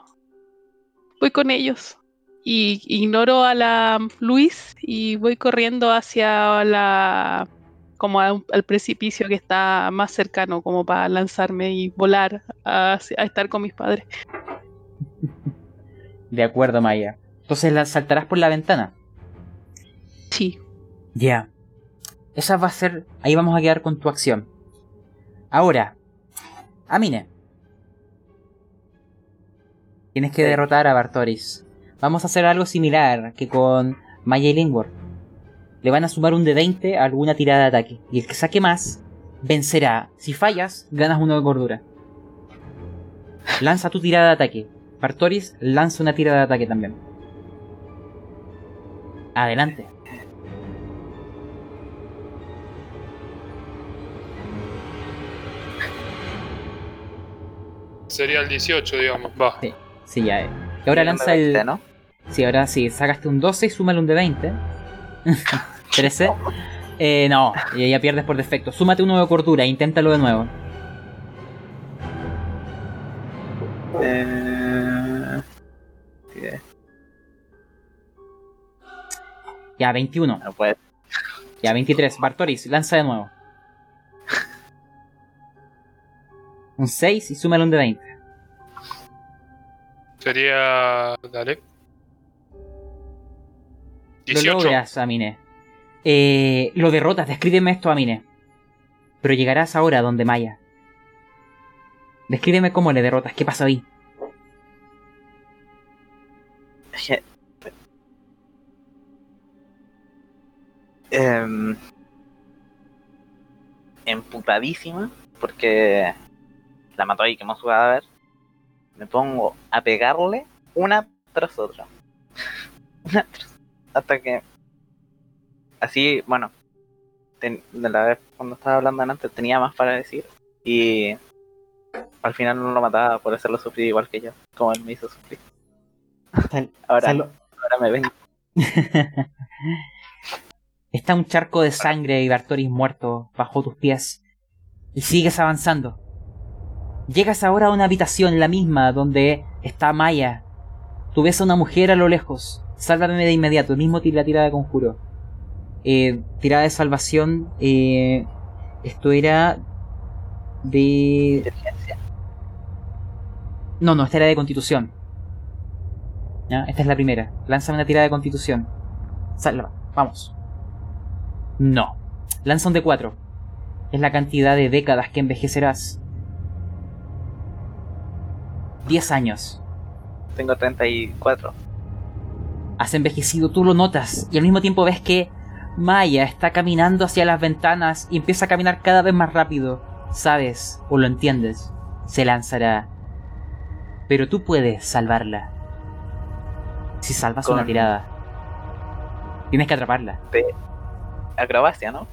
Voy con ellos. Y ignoro a la Luis y voy corriendo hacia la. como un- al precipicio que está más cercano, como para lanzarme y volar a, a estar con mis padres. De acuerdo, Maya. Entonces la saltarás por la ventana. Sí. Ya. Esa va a ser. Ahí vamos a quedar con tu acción. Ahora. Amine. Tienes que Sí. derrotar a Bartoris. Vamos a hacer algo similar que con Maya y Lingworth. Le van a sumar un de 20 a alguna tirada de ataque. Y el que saque más, vencerá. Si fallas, ganas uno de cordura. Lanza tu tirada de ataque. Bartoris lanza una tirada de ataque también. Adelante. Sería el 18, digamos. Va. Sí, ya. eh. Y ahora lanza el. Este, ¿no? Sí, ahora sí, sacaste un 12 y súmale un de 20. 13. Eh, no, ya ya pierdes por defecto. Súmate uno de cordura, inténtalo de nuevo. Eh... Ya, 21. no puede. Ya, 23. Bartoris, lanza de nuevo. Un 6 y súmale un de 20. Sería. Dale. Lo 18. logras, Amine. Eh, lo derrotas, descríbeme esto, Amine. Pero llegarás ahora a donde Maya. Descríbeme cómo le derrotas, qué pasó ahí. Es que- Em, emputadísima porque la mató ahí quemó su cadáver. Me pongo a pegarle una tras otra. Una tras- hasta que así, bueno, ten- de la vez cuando estaba hablando antes tenía más para decir y al final no lo mataba por hacerlo sufrir igual que yo, como él me hizo sufrir. Ahora, ahora me ven Está un charco de sangre y Bartoris muerto bajo tus pies. Y sigues avanzando. Llegas ahora a una habitación, la misma, donde está Maya. Tú ves a una mujer a lo lejos. Sálvame de inmediato, el mismo la tirada de conjuro. Eh, tirada de salvación. Eh, esto era de... No, no, esta era de constitución. ¿Ya? Esta es la primera. Lanza una tirada de constitución. Salva, vamos. No. Lanza un de 4. Es la cantidad de décadas que envejecerás. 10 años. Tengo 34. Has envejecido, tú lo notas. Y al mismo tiempo ves que Maya está caminando hacia las ventanas y empieza a caminar cada vez más rápido. Sabes, o lo entiendes, se lanzará. Pero tú puedes salvarla. Si salvas una tirada. Tienes que atraparla. Acrobacia, ¿no?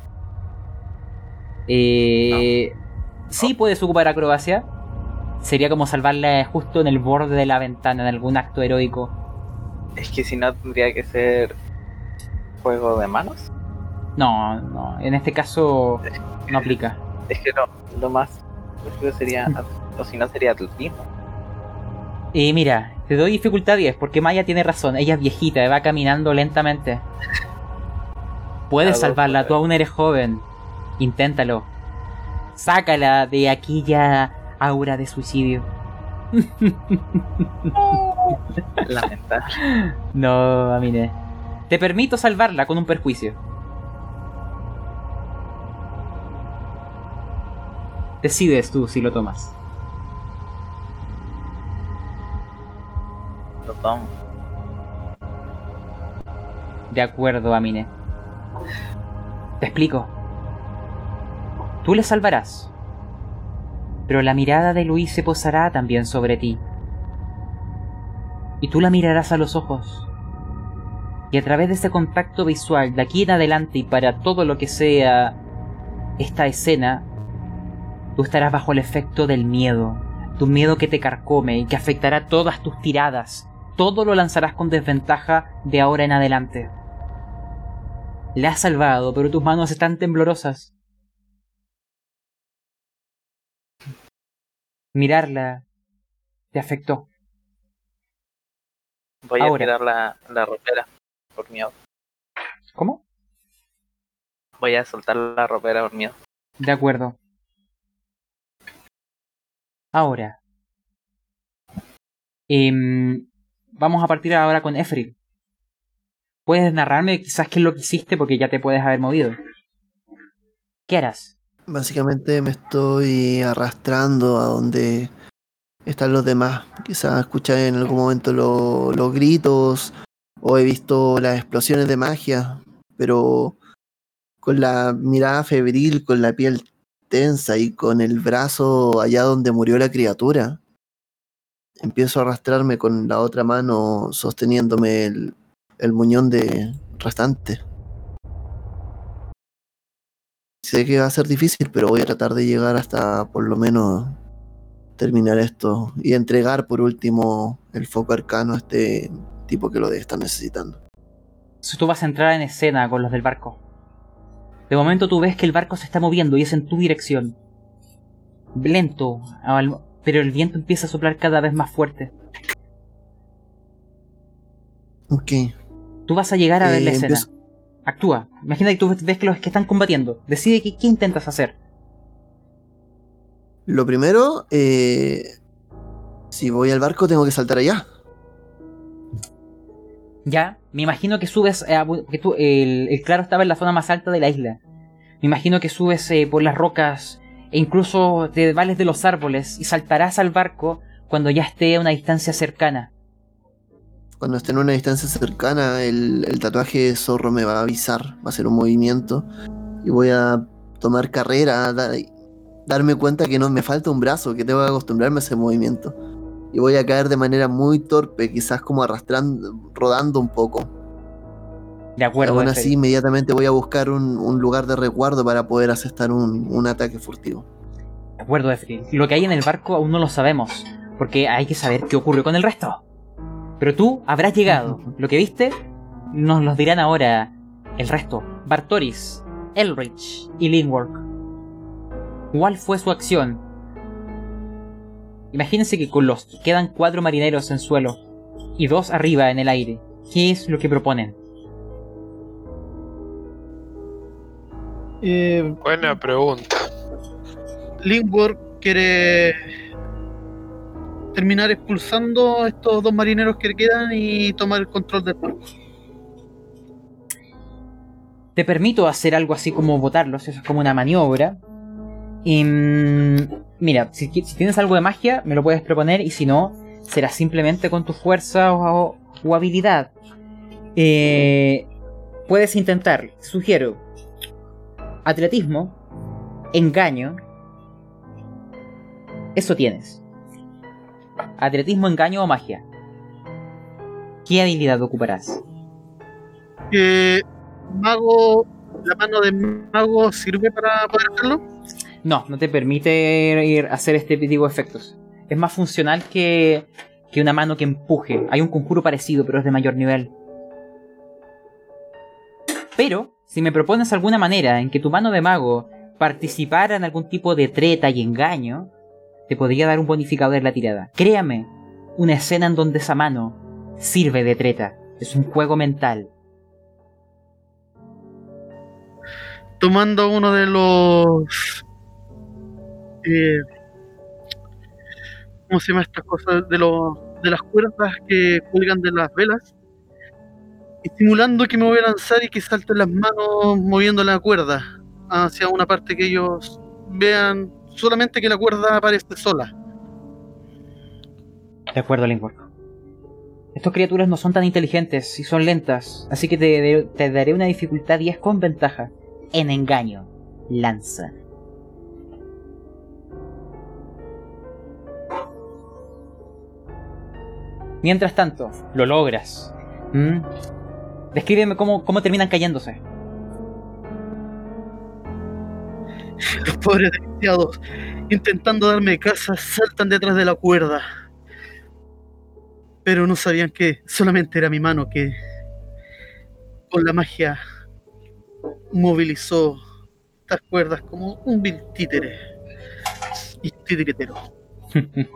Eh, Sí, puedes ocupar acrobacia. Sería como salvarla justo en el borde de la ventana, en algún acto heroico. Es que si no tendría que ser juego de manos. No, no, en este caso no aplica. Es que lo, lo más lógico sería, o si no sería atletismo. Y mira, te doy dificultad 10 porque Maya tiene razón, ella es viejita, va caminando lentamente. Puedes salvarla, tú aún eres joven. Inténtalo. Sácala de aquella aura de suicidio. Lamentable. No, Amine. Te permito salvarla con un perjuicio. Decides tú si lo tomas. Lo tomo. De acuerdo, Amine. Te explico. Tú le salvarás. Pero la mirada de Luis se posará también sobre ti. Y tú la mirarás a los ojos. Y a través de ese contacto visual, de aquí en adelante y para todo lo que sea esta escena, tú estarás bajo el efecto del miedo. Tu miedo que te carcome y que afectará todas tus tiradas. Todo lo lanzarás con desventaja de ahora en adelante. La has salvado, pero tus manos están temblorosas. Mirarla te afectó. Voy a tirar la, la ropera por miedo. ¿Cómo? Voy a soltar la ropera por miedo. De acuerdo. Ahora. em, vamos a partir ahora con Efril. ¿Puedes narrarme quizás qué es lo que hiciste porque ya te puedes haber movido? ¿Qué harás? Básicamente me estoy arrastrando a donde están los demás. Quizás escuché en algún momento lo- los gritos o he visto las explosiones de magia, pero con la mirada febril, con la piel tensa y con el brazo allá donde murió la criatura. Empiezo a arrastrarme con la otra mano sosteniéndome el, el muñón de restante. Sé que va a ser difícil, pero voy a tratar de llegar hasta por lo menos terminar esto y entregar por último el foco arcano a este tipo que lo estar necesitando. Si tú vas a entrar en escena con los del barco. De momento tú ves que el barco se está moviendo y es en tu dirección. Lento, pero el viento empieza a soplar cada vez más fuerte. Ok. Tú vas a llegar a ver Eh, la escena. empiezo- Actúa. Imagina que tú ves que los que están combatiendo. Decide qué, qué intentas hacer. Lo primero, eh, si voy al barco tengo que saltar allá. Ya, me imagino que subes. eh, tú, el claro estaba en la zona más alta de la isla. Me imagino que subes eh, por las rocas e incluso te vales de los árboles y saltarás al barco cuando ya esté a una distancia cercana. Cuando esté en una distancia cercana, el, el tatuaje de zorro me va a avisar, va a hacer un movimiento y voy a tomar carrera, dar- darme cuenta que no me falta un brazo, que tengo que acostumbrarme a ese movimiento. Y voy a caer de manera muy torpe, quizás como arrastrando, rodando un poco. De acuerdo. Aún así, inmediatamente voy a buscar un, un lugar de resguardo para poder asestar un, un ataque furtivo. De acuerdo, Efraín. Lo que hay en el barco aún no lo sabemos. Porque hay que saber qué ocurrió con el resto. Pero tú habrás llegado. Lo que viste nos lo dirán ahora el resto. Bartoris, Elrich y Lingwork. ¿Cuál fue su acción? Imagínense que con los quedan cuatro marineros en suelo y dos arriba en el aire. ¿Qué es lo que proponen? Eh, Buena pregunta. Lindbergh quiere terminar expulsando a estos dos marineros que quedan y tomar el control del barco. Te permito hacer algo así como botarlos, eso es como una maniobra. Y, mm, mira, si, tienes algo de magia, me lo puedes proponer y si no, será simplemente con tu fuerza o, o habilidad. Eh, puedes intentar, sugiero, atletismo, engaño. Eso tienes. Atletismo, engaño o magia. ¿Qué habilidad ocuparás? Que mago, la mano de mago sirve para poder hacerlo. No, no te permite ir a hacer este tipo de efectos. Es más funcional que, que una mano que empuje. Hay un conjuro parecido, pero es de mayor nivel. Pero, si me propones alguna manera en que tu mano de mago participara en algún tipo de treta y engaño, te podría dar un bonificador en la tirada. Créame, una escena en donde esa mano sirve de treta. Es un juego mental. tomando uno de los eh, ¿cómo se llama estas cosas? de los de las cuerdas que cuelgan de las velas y simulando que me voy a lanzar y que salten las manos moviendo la cuerda hacia una parte que ellos vean solamente que la cuerda aparece sola De acuerdo, Lingwork. Estas criaturas no son tan inteligentes y son lentas, así que te, te daré una dificultad 10 con ventaja. En engaño. Lanza. Mientras tanto, lo logras. ¿Mm? Descríbeme cómo, cómo terminan cayéndose. Los pobres desgraciados intentando darme casa saltan detrás de la cuerda pero no sabían que solamente era mi mano que con la magia movilizó estas cuerdas como un vil títere y titiritero.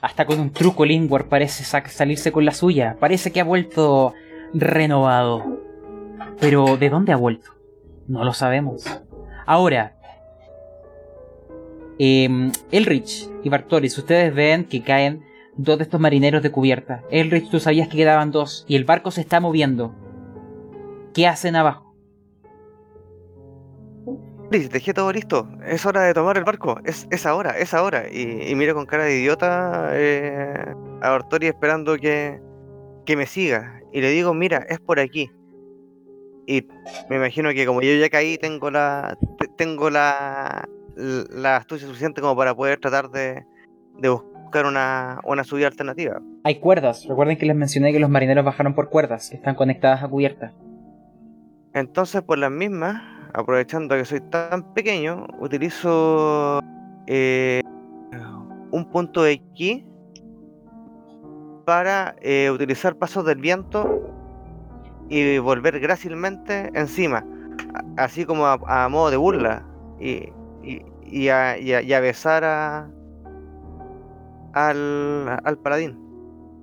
Hasta con un truco Lingwar parece sa- salirse con la suya. Parece que ha vuelto renovado. Pero ¿de dónde ha vuelto? No lo sabemos. Ahora, em, Elrich y Bartoris, ustedes ven que caen dos de estos marineros de cubierta. Elrich, tú sabías que quedaban dos y el barco se está moviendo. ¿Qué hacen abajo? Liz, dejé todo listo. Es hora de tomar el barco. Es, es ahora, es ahora. Y, y miro con cara de idiota eh, a Ortori esperando que, que me siga. Y le digo, mira, es por aquí. Y me imagino que como yo ya caí, tengo la te- tengo la, la astucia suficiente como para poder tratar de, de buscar una, una subida alternativa. Hay cuerdas. Recuerden que les mencioné que los marineros bajaron por cuerdas que están conectadas a cubierta. Entonces, por las mismas, aprovechando que soy tan pequeño, utilizo eh, un punto de ki para eh, utilizar pasos del viento y volver grácilmente encima, así como a, a modo de burla, y, y, y a, y a- y a besar a, al, al paladín.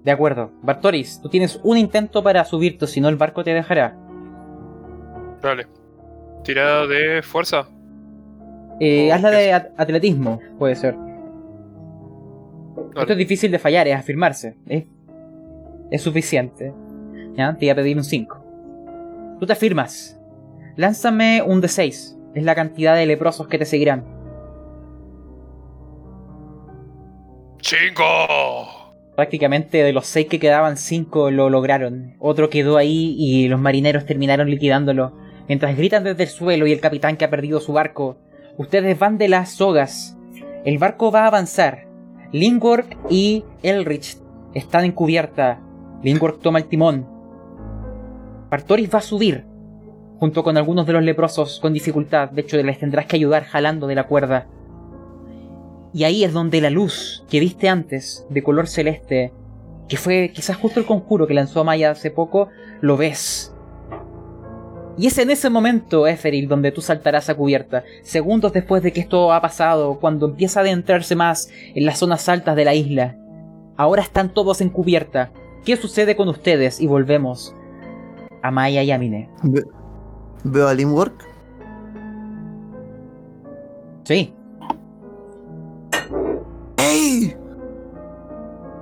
De acuerdo. Bartoris, tú tienes un intento para subirte, si no el barco te dejará. Dale. Tirada de fuerza. Eh, hazla ¿qué de at- atletismo, puede ser. Esto es difícil de fallar, es afirmarse. Es, es suficiente. Ya, te voy a pedir un 5. Tú te afirmas. Lánzame un D6. Es la cantidad de leprosos que te seguirán. ¡Cinco! Prácticamente de los 6 que quedaban, 5 lo lograron. Otro quedó ahí y los marineros terminaron liquidándolo. Mientras gritan desde el suelo y el capitán que ha perdido su barco, ustedes van de las sogas. El barco va a avanzar. Lingwork y Elrich están en cubierta. Lingwork toma el timón. Partoris va a subir, junto con algunos de los leprosos con dificultad. De hecho, les tendrás que ayudar jalando de la cuerda. Y ahí es donde la luz que viste antes, de color celeste, que fue quizás justo el conjuro que lanzó Maya hace poco, lo ves. Y es en ese momento, Eferil, donde tú saltarás a cubierta. Segundos después de que esto ha pasado, cuando empieza a adentrarse más en las zonas altas de la isla. Ahora están todos en cubierta. ¿Qué sucede con ustedes? Y volvemos a Maya y a Mine. Ve- Veo a Limwork. Sí. ¡Ey!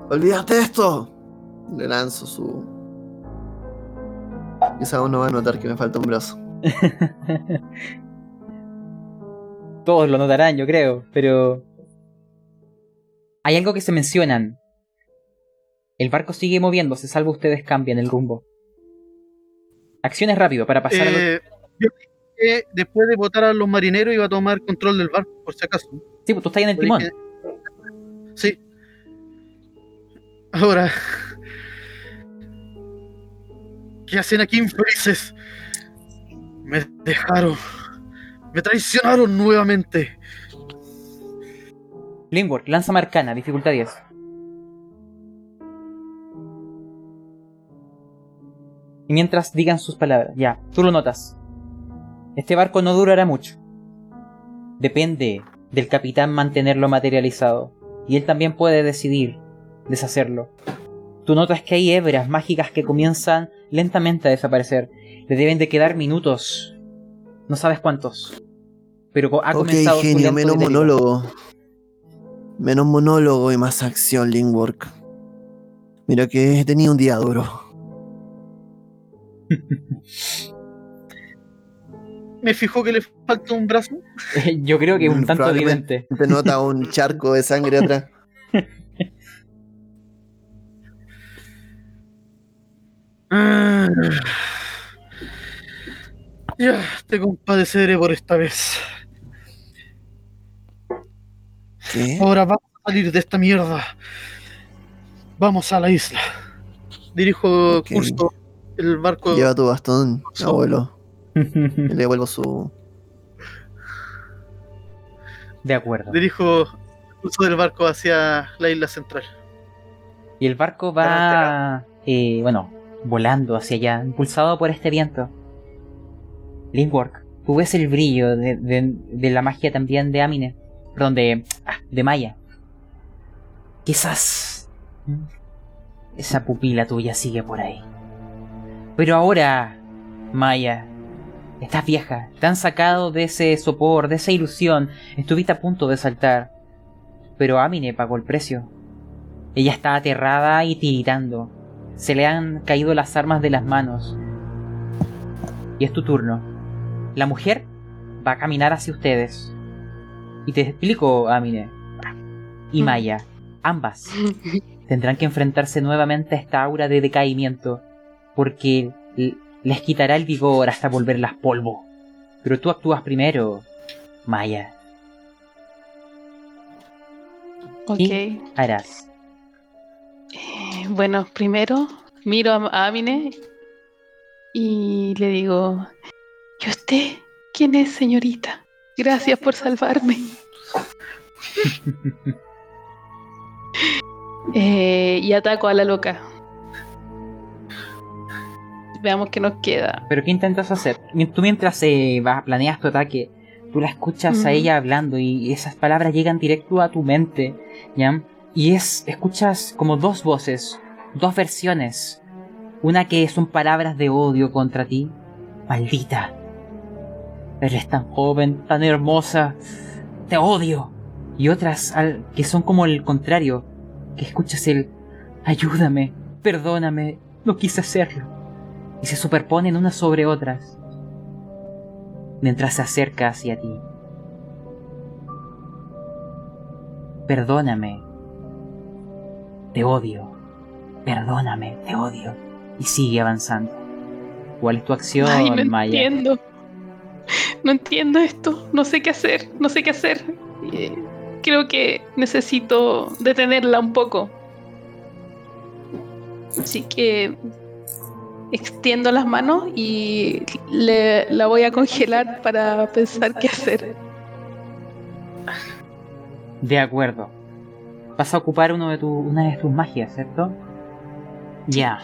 ¡Olvídate esto! Le lanzo su. Quizá uno va a notar que me falta un brazo. Todos lo notarán, yo creo, pero... Hay algo que se mencionan. El barco sigue moviéndose, salvo ustedes cambian el rumbo. Acciones rápido para pasar a lo- Eh, yo dije que después de votar a los marineros iba a tomar control del barco, por si acaso. Sí, pues tú estás ahí en el timón. Sí. Ahora. ¿Qué hacen aquí infelices? Me dejaron. Me traicionaron nuevamente. Limwork, lanza marcana, dificultad 10. Mientras digan sus palabras, ya, tú lo notas. Este barco no durará mucho. Depende del capitán mantenerlo materializado. Y él también puede decidir deshacerlo. Tú notas que hay hebras mágicas que comienzan lentamente a desaparecer. Le deben de quedar minutos. No sabes cuántos. Pero ha comenzado su genio, lento menos deterioro. monólogo. Menos monólogo y más acción, Linkwork. Mira que he tenido un día duro. Me fijó que le falta un brazo. Yo creo que un tanto evidente. Te nota un charco de sangre atrás. Ah. Ya, te compadeceré por esta vez. ¿Qué? Ahora vamos a salir de esta mierda. Vamos a la isla. Dirijo Ok. curso el barco. Lleva tu bastón, So- abuelo. Le devuelvo su. De acuerdo. Dirijo el curso del barco hacia la isla central. Y el barco va, eh, bueno, volando hacia allá, impulsado por este viento. Linkwork, tú ves el brillo de, de- de la magia también de Amine, perdón, de, ah, de Maya. Quizás mm, esa pupila tuya sigue por ahí. Pero ahora, Maya, estás vieja, te han sacado de ese sopor, de esa ilusión, estuviste a punto de saltar. Pero Amine pagó el precio. Ella está aterrada y tiritando. Se le han caído las armas de las manos. Y es tu turno. La mujer va a caminar hacia ustedes. Y te explico, Amine. Y Maya. Ambas tendrán que enfrentarse nuevamente a esta aura de decaimiento. Porque les quitará el vigor hasta volverlas polvo. Pero tú actúas primero, Maya. Ok. ¿Qué harás? Eh, Bueno, primero miro a a Amine y le digo, ¿y usted quién es, señorita? Gracias por salvarme. Eh, y ataco a la loca. Veamos qué nos queda. ¿Pero qué intentas hacer? Tú mientras eh, vas, planeas tu ataque, tú la escuchas a ella hablando y esas palabras llegan directo a tu mente, ¿ya? Y es, escuchas como dos voces, dos versiones. Una que son palabras de odio contra ti. Maldita. Eres tan joven, tan hermosa. Te odio. Y otras al- que son como el contrario. Que escuchas el... Ayúdame. Perdóname. No quise hacerlo y se superponen unas sobre otras mientras se acerca hacia ti. Perdóname. Te odio. Perdóname, te odio. Y sigue avanzando. ¿Cuál es tu acción, Ay, no Maya? entiendo. No entiendo esto. No sé qué hacer. No sé qué hacer. Eh, Creo que necesito detenerla un poco. Así que extiendo las manos y le, la voy a congelar para pensar qué hacer. De acuerdo. Vas a ocupar uno de tu, una de tus magias, ¿cierto? Ya.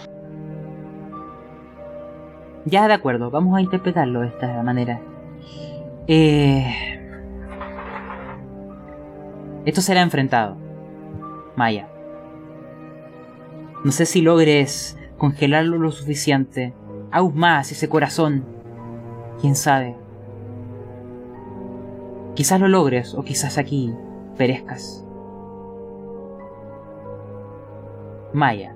Ya, de acuerdo, vamos a interpretarlo de esta manera. Eh... Esto será enfrentado. Maya. No sé si logres congelarlo lo suficiente. Aún más ese corazón. Quién sabe. Quizás lo logres o quizás aquí perezcas. Maya.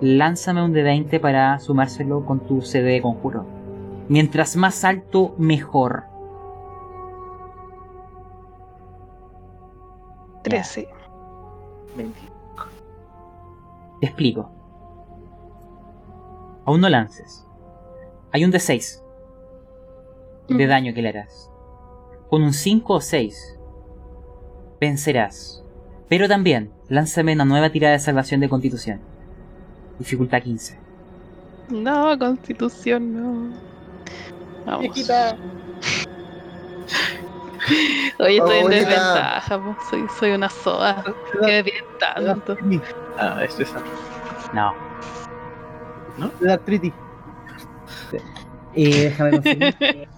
Lánzame un D20 para sumárselo con tu CD de conjuro. Mientras más alto, mejor. 13. 20. Te explico. Aún no lances. Hay un D6 de Ujú. daño que le harás. Con un 5 o 6 vencerás. Pero también lánzame una nueva tirada de salvación de constitución. Dificultad 15. No, constitución, no. Vamos. Viejita. Hoy estoy en desventaja, soy, soy una soda. Tanto. Ah, es esa. No. Te da artritis. Eh, déjame.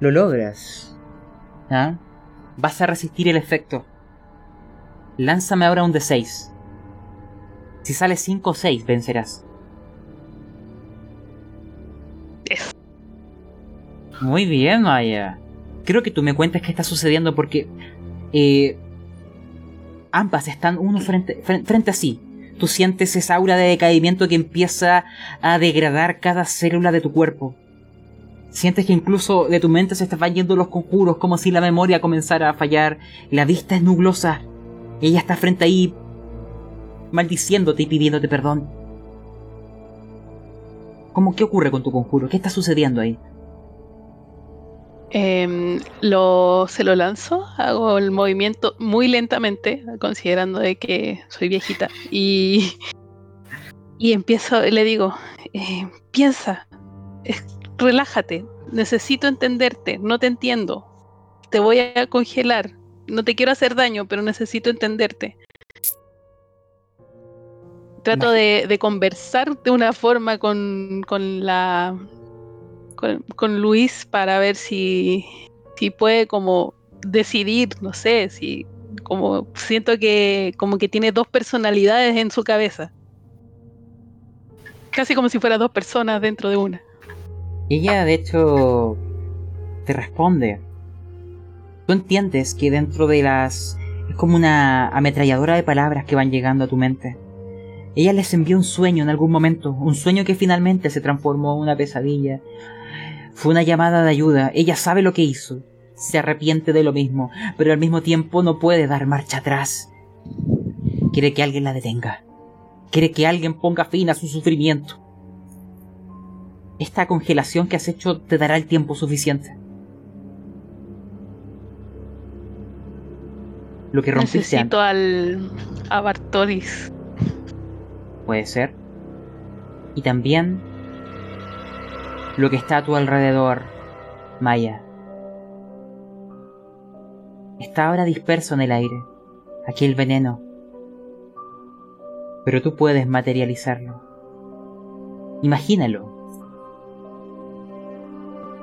Lo logras. ¿Ah? Vas a resistir el efecto. Lánzame ahora un D6. Si sale 5 o 6, vencerás. Muy bien, Maya. Creo que tú me cuentes qué está sucediendo porque eh, ambas están uno frente, fren- frente a sí. Tú sientes esa aura de decaimiento que empieza a degradar cada célula de tu cuerpo. Sientes que incluso de tu mente se están yendo los conjuros, como si la memoria comenzara a fallar. La vista es nublosa. Ella está frente ahí, maldiciéndote y pidiéndote perdón. ¿Cómo qué ocurre con tu conjuro? ¿Qué está sucediendo ahí? Em, lo, se lo lanzo, hago el movimiento muy lentamente, considerando de que soy viejita. Y, y empiezo, le digo, eh, piensa, es- relájate, necesito entenderte, no te entiendo, te voy a congelar, no te quiero hacer daño, pero necesito entenderte. Trato de, de conversar de una forma con, con la con, Luis para ver si, si puede como decidir, no sé, si como siento que como que tiene dos personalidades en su cabeza. Casi como si fuera dos personas dentro de una. Ella, de hecho, te responde. Tú entiendes que dentro de las... Es como una ametralladora de palabras que van llegando a tu mente. Ella les envió un sueño en algún momento, un sueño que finalmente se transformó en una pesadilla. Fue una llamada de ayuda, ella sabe lo que hizo, se arrepiente de lo mismo, pero al mismo tiempo no puede dar marcha atrás. Quiere que alguien la detenga. Quiere que alguien ponga fin a su sufrimiento. Esta congelación que has hecho te dará el tiempo suficiente. Lo que rompiste Necesito al a Bartolis. puede ser. Y también lo que está a tu alrededor, Maya. Está ahora disperso en el aire, aquel veneno. Pero tú puedes materializarlo. Imagínalo.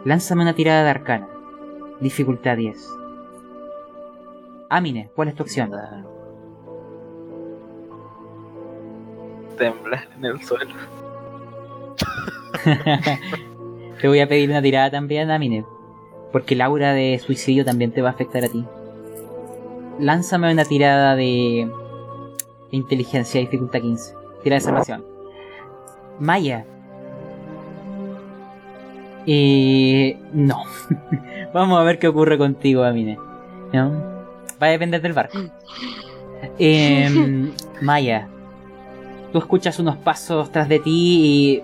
Lánzame una tirada de arcana. Dificultad 10. Amine, ¿cuál es tu opción? Temblar en el suelo. te voy a pedir una tirada también, Amine. Porque el aura de suicidio también te va a afectar a ti. Lánzame una tirada de de inteligencia, dificultad 15. Tira de salvación. Maya. Eh, no. Vamos a ver qué ocurre contigo, Amine. ¿No? Va a depender del barco. Em, Maya. Tú escuchas unos pasos tras de ti y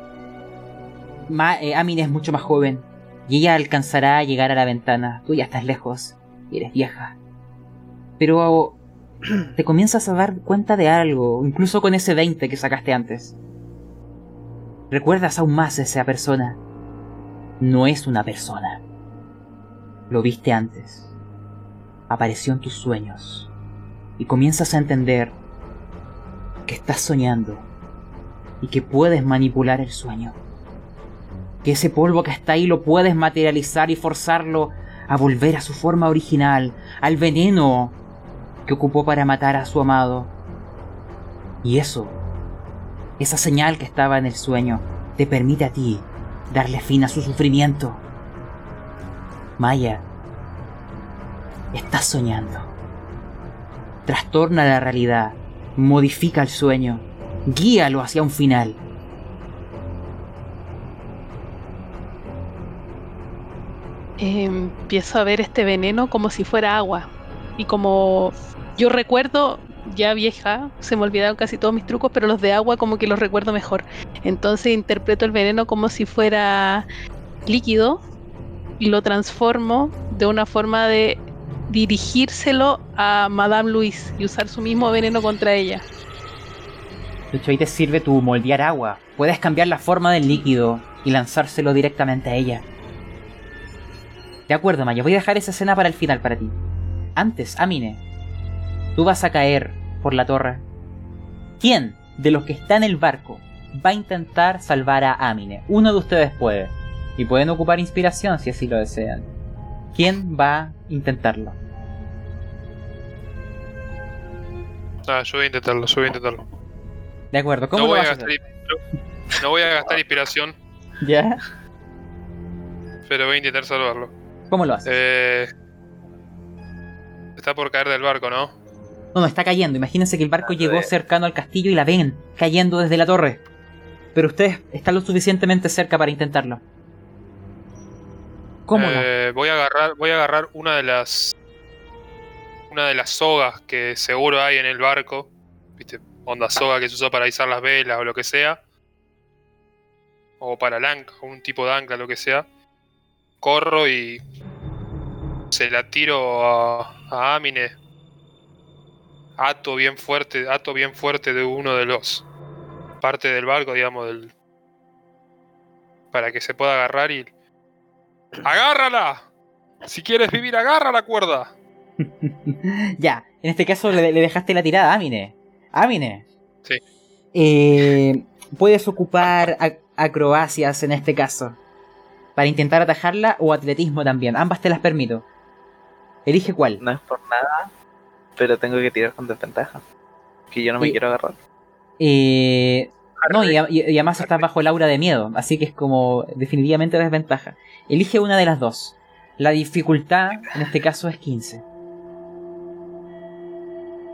Ma- eh, Amine es mucho más joven y ella alcanzará a llegar a la ventana. Tú ya estás lejos y eres vieja. Pero te comienzas a dar cuenta de algo, incluso con ese 20 que sacaste antes. Recuerdas aún más a esa persona. No es una persona. Lo viste antes. Apareció en tus sueños. Y comienzas a entender que estás soñando y que puedes manipular el sueño. Que ese polvo que está ahí lo puedes materializar y forzarlo a volver a su forma original, al veneno que ocupó para matar a su amado. Y eso, esa señal que estaba en el sueño, te permite a ti darle fin a su sufrimiento. Maya, estás soñando. Trastorna la realidad, modifica el sueño, guíalo hacia un final. Empiezo a ver este veneno como si fuera agua. Y como yo recuerdo, ya vieja, se me olvidaron casi todos mis trucos, pero los de agua como que los recuerdo mejor. Entonces interpreto el veneno como si fuera líquido y lo transformo de una forma de dirigírselo a Madame Louise y usar su mismo veneno contra ella. De hecho, ahí te sirve tu moldear agua. Puedes cambiar la forma del líquido y lanzárselo directamente a ella. De acuerdo, Maya, voy a dejar esa escena para el final para ti. Antes, Amine, tú vas a caer por la torre. ¿Quién de los que está en el barco va a intentar salvar a Amine? Uno de ustedes puede. Y pueden ocupar inspiración si así lo desean. ¿Quién va a intentarlo? Ah, yo voy a intentarlo, yo voy a intentarlo. De acuerdo, ¿cómo No lo voy, a vas a gastar, hacer? no voy a gastar inspiración, ¿Ya? pero voy a intentar salvarlo. ¿Cómo lo haces? Eh, está por caer del barco, ¿no? No, no, está cayendo. Imagínense que el barco A llegó cercano al castillo y la ven cayendo desde la torre. Pero ustedes están lo suficientemente cerca para intentarlo. ¿Cómo no? Eh, voy a agarrar, voy a agarrar una de las una de las sogas que seguro hay en el barco, viste, onda soga que se usa para izar las velas o lo que sea, o para el ancla, un tipo de ancla, lo que sea. Corro y se la tiro a, a Amine. Ato bien fuerte, ato bien fuerte de uno de los parte del barco, digamos, del para que se pueda agarrar y ¡Agárrala! Si quieres vivir, agarra la cuerda. ya, en este caso le, le dejaste la tirada a Amine. Amine. Sí. Eh, puedes ocupar ac- acrobacias en este caso. Para intentar atajarla o atletismo también. Ambas te las permito. Elige cuál. No es por nada, pero tengo que tirar con desventaja. Que yo no me Y- quiero agarrar. Eh, no, y, y- y además estás bajo el aura de miedo, así que es como definitivamente desventaja. Elige una de las dos. La dificultad en este caso es 15.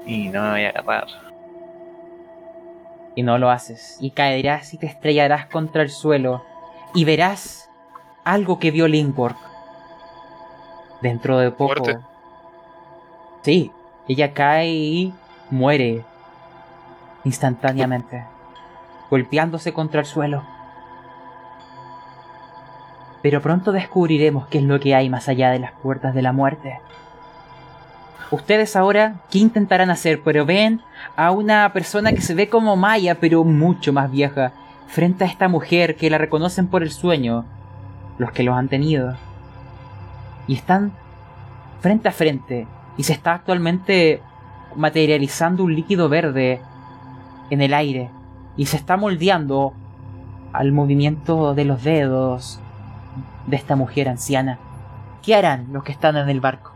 Y no me voy a agarrar. Y no lo haces. Y caerás y te estrellarás contra el suelo. Y verás algo que vio Linkwork. Dentro de poco. Muerte. Sí, ella cae y muere. Instantáneamente. Golpeándose contra el suelo. Pero pronto descubriremos qué es lo que hay más allá de las puertas de la muerte. Ustedes ahora, ¿qué intentarán hacer? Pero ven a una persona que se ve como Maya, pero mucho más vieja, frente a esta mujer que la reconocen por el sueño, los que los han tenido. Y están frente a frente, y se está actualmente materializando un líquido verde en el aire, y se está moldeando al movimiento de los dedos de esta mujer anciana. ¿Qué harán los que están en el barco?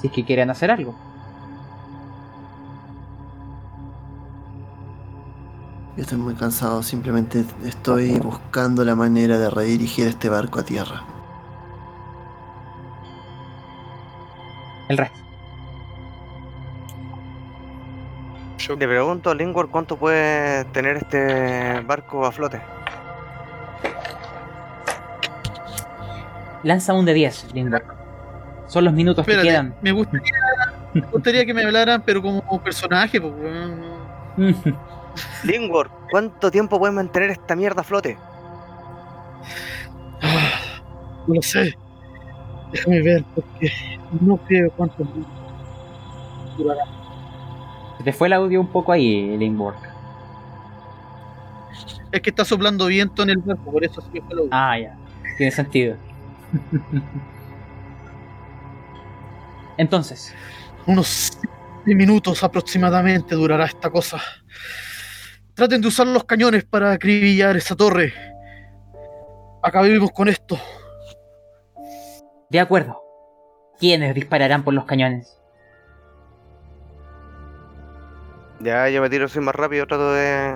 Si es que quieren hacer algo. Yo estoy muy cansado, simplemente estoy buscando la manera de redirigir este barco a tierra. El resto. Yo Le pregunto a Lingward cuánto puede tener este barco a flote. Lanza un de 10, Lindbergh. Son los minutos que Espérate, quedan. me gustaría, me gustaría que me hablaran, pero como personaje, weón. Lingward, ¿cuánto tiempo puede mantener esta mierda a flote? Ah, No lo sé. Déjame ver, porque no creo cuánto durará. Se te fue el audio un poco ahí, Lindbergh. Es que está soplando viento en el barco, por eso se me fue el audio. Ah, ya. Tiene sentido. Entonces, Unos 7 minutos aproximadamente durará esta cosa. Traten de usar los cañones para acribillar esa torre. Acabemos con esto. De acuerdo. ¿Quiénes dispararán por los cañones? Ya, yo me tiro así más rápido, trato de.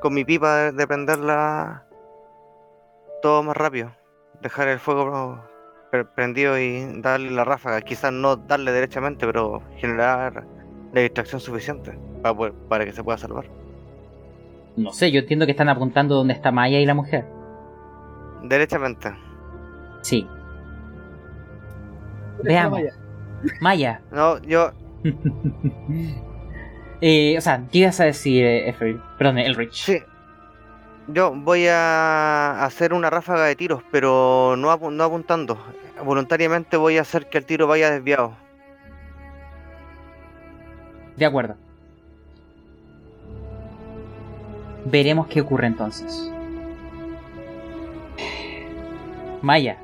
con mi pipa de, de prenderla. todo más rápido. Dejar el fuego pre- prendido y darle la ráfaga. Quizás no darle derechamente, pero generar la distracción suficiente para, poder- para que se pueda salvar. No sé, yo entiendo que están apuntando donde está Maya y la mujer. Derechamente. Sí. Veamos. Maya. No, yo. Eh, o sea, ¿qué ibas a decir, eh, Efraín? Perdón, Elrich. Sí. Yo voy a hacer una ráfaga de tiros, pero no, apu- no apuntando. Voluntariamente voy a hacer que el tiro vaya desviado. De acuerdo. Veremos qué ocurre entonces. Maya,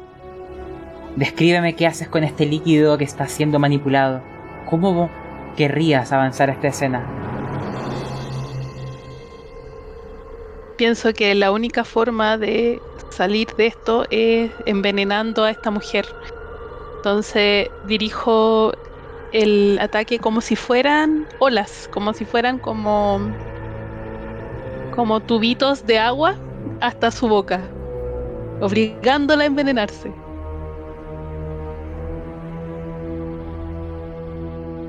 descríbeme qué haces con este líquido que está siendo manipulado. ¿Cómo querrías avanzar esta escena? Pienso que la única forma de salir de esto es envenenando a esta mujer. Entonces dirijo el ataque como si fueran olas, como si fueran como como tubitos de agua hasta su boca, obligándola a envenenarse.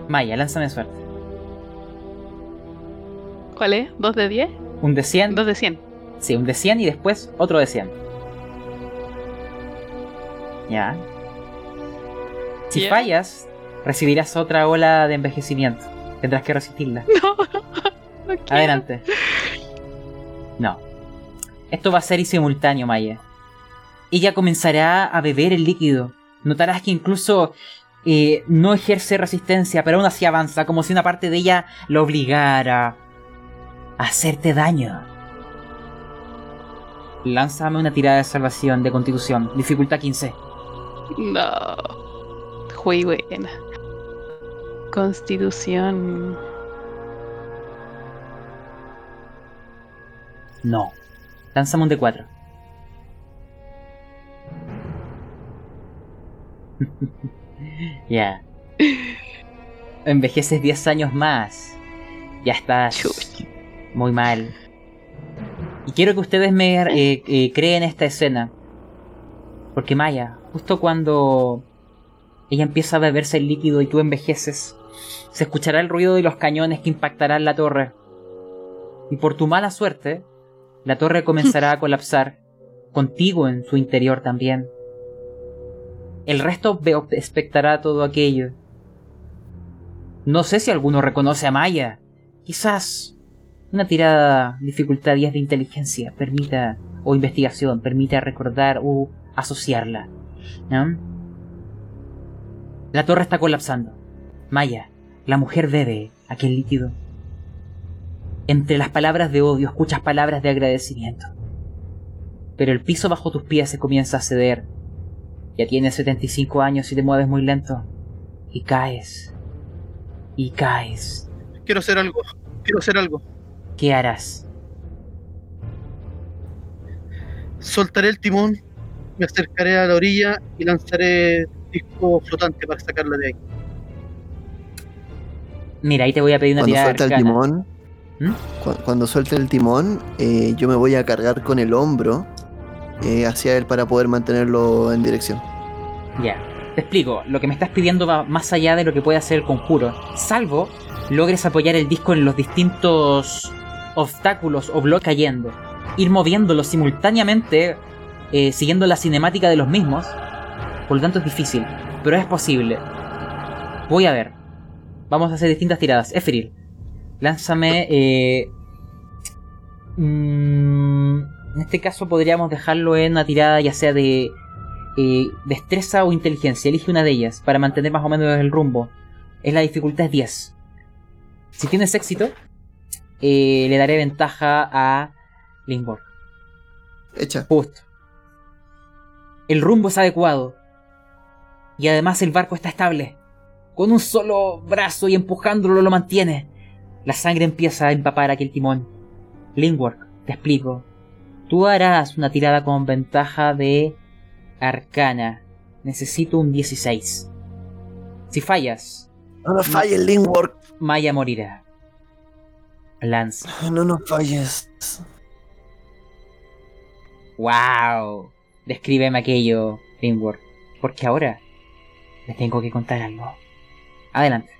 Maya, lánzame suerte. ¿Cuál es? ¿Dos de 10? Un de 100. Dos de 100. Sí, un de 100 y después otro de 100. Ya. Si fallas, recibirás otra ola de envejecimiento. Tendrás que resistirla. No, no. Adelante. No. Esto va a ser simultáneo, Maya. Ella comenzará a beber el líquido. Notarás que incluso eh, no ejerce resistencia, pero aún así avanza, como si una parte de ella la obligara a hacerte daño. Lánzame una tirada de salvación de constitución, dificultad 15. No. Muy buena. Constitución. No. Lánzame un de 4. ya. Envejeces 10 años más. Ya estás muy mal. Y quiero que ustedes me eh, eh, creen esta escena. Porque Maya, justo cuando ella empieza a beberse el líquido y tú envejeces, se escuchará el ruido de los cañones que impactarán la torre. Y por tu mala suerte, la torre comenzará a colapsar, contigo en su interior también. El resto expectará todo aquello. No sé si alguno reconoce a Maya. Quizás una tirada dificultad 10 de inteligencia permita, o investigación, permita recordar o asociarla. ¿no? La torre está colapsando. Maya, la mujer bebe aquel líquido. Entre las palabras de odio escuchas palabras de agradecimiento. Pero el piso bajo tus pies se comienza a ceder. Ya tienes 75 años y te mueves muy lento. Y caes. Y caes. Quiero hacer algo. Quiero hacer algo. ¿Qué harás? Soltaré el timón, me acercaré a la orilla y lanzaré disco flotante para sacarla de ahí. Mira, ahí te voy a pedir una Cuando tirada suelta el timón, ¿Mm? cu- cuando suelte el timón, eh, yo me voy a cargar con el hombro eh, hacia él para poder mantenerlo en dirección. Ya, te explico. Lo que me estás pidiendo va más allá de lo que puede hacer el conjuro. Salvo logres apoyar el disco en los distintos obstáculos o bloques cayendo. Ir moviéndolos simultáneamente, eh, siguiendo la cinemática de los mismos. Por lo tanto es difícil, pero es posible. Voy a ver. Vamos a hacer distintas tiradas. Efril, lánzame... eh, mm, en este caso podríamos dejarlo en una tirada ya sea de eh, destreza o inteligencia. Elige una de ellas para mantener más o menos el rumbo. Es la dificultad es 10. Si tienes éxito, eh, le daré ventaja a Lingborg. Hecha. Justo. El rumbo es adecuado. Y además el barco está estable. Con un solo brazo y empujándolo lo mantiene. La sangre empieza a empapar aquel timón. Lingwork, te explico. Tú harás una tirada con ventaja de arcana. Necesito un 16. Si fallas, No nos falles, Linkwork. Maya morirá. Lance. No nos falles. ¡Wow! Descríbeme aquello, Ringworld. Porque ahora le tengo que contar algo. Adelante.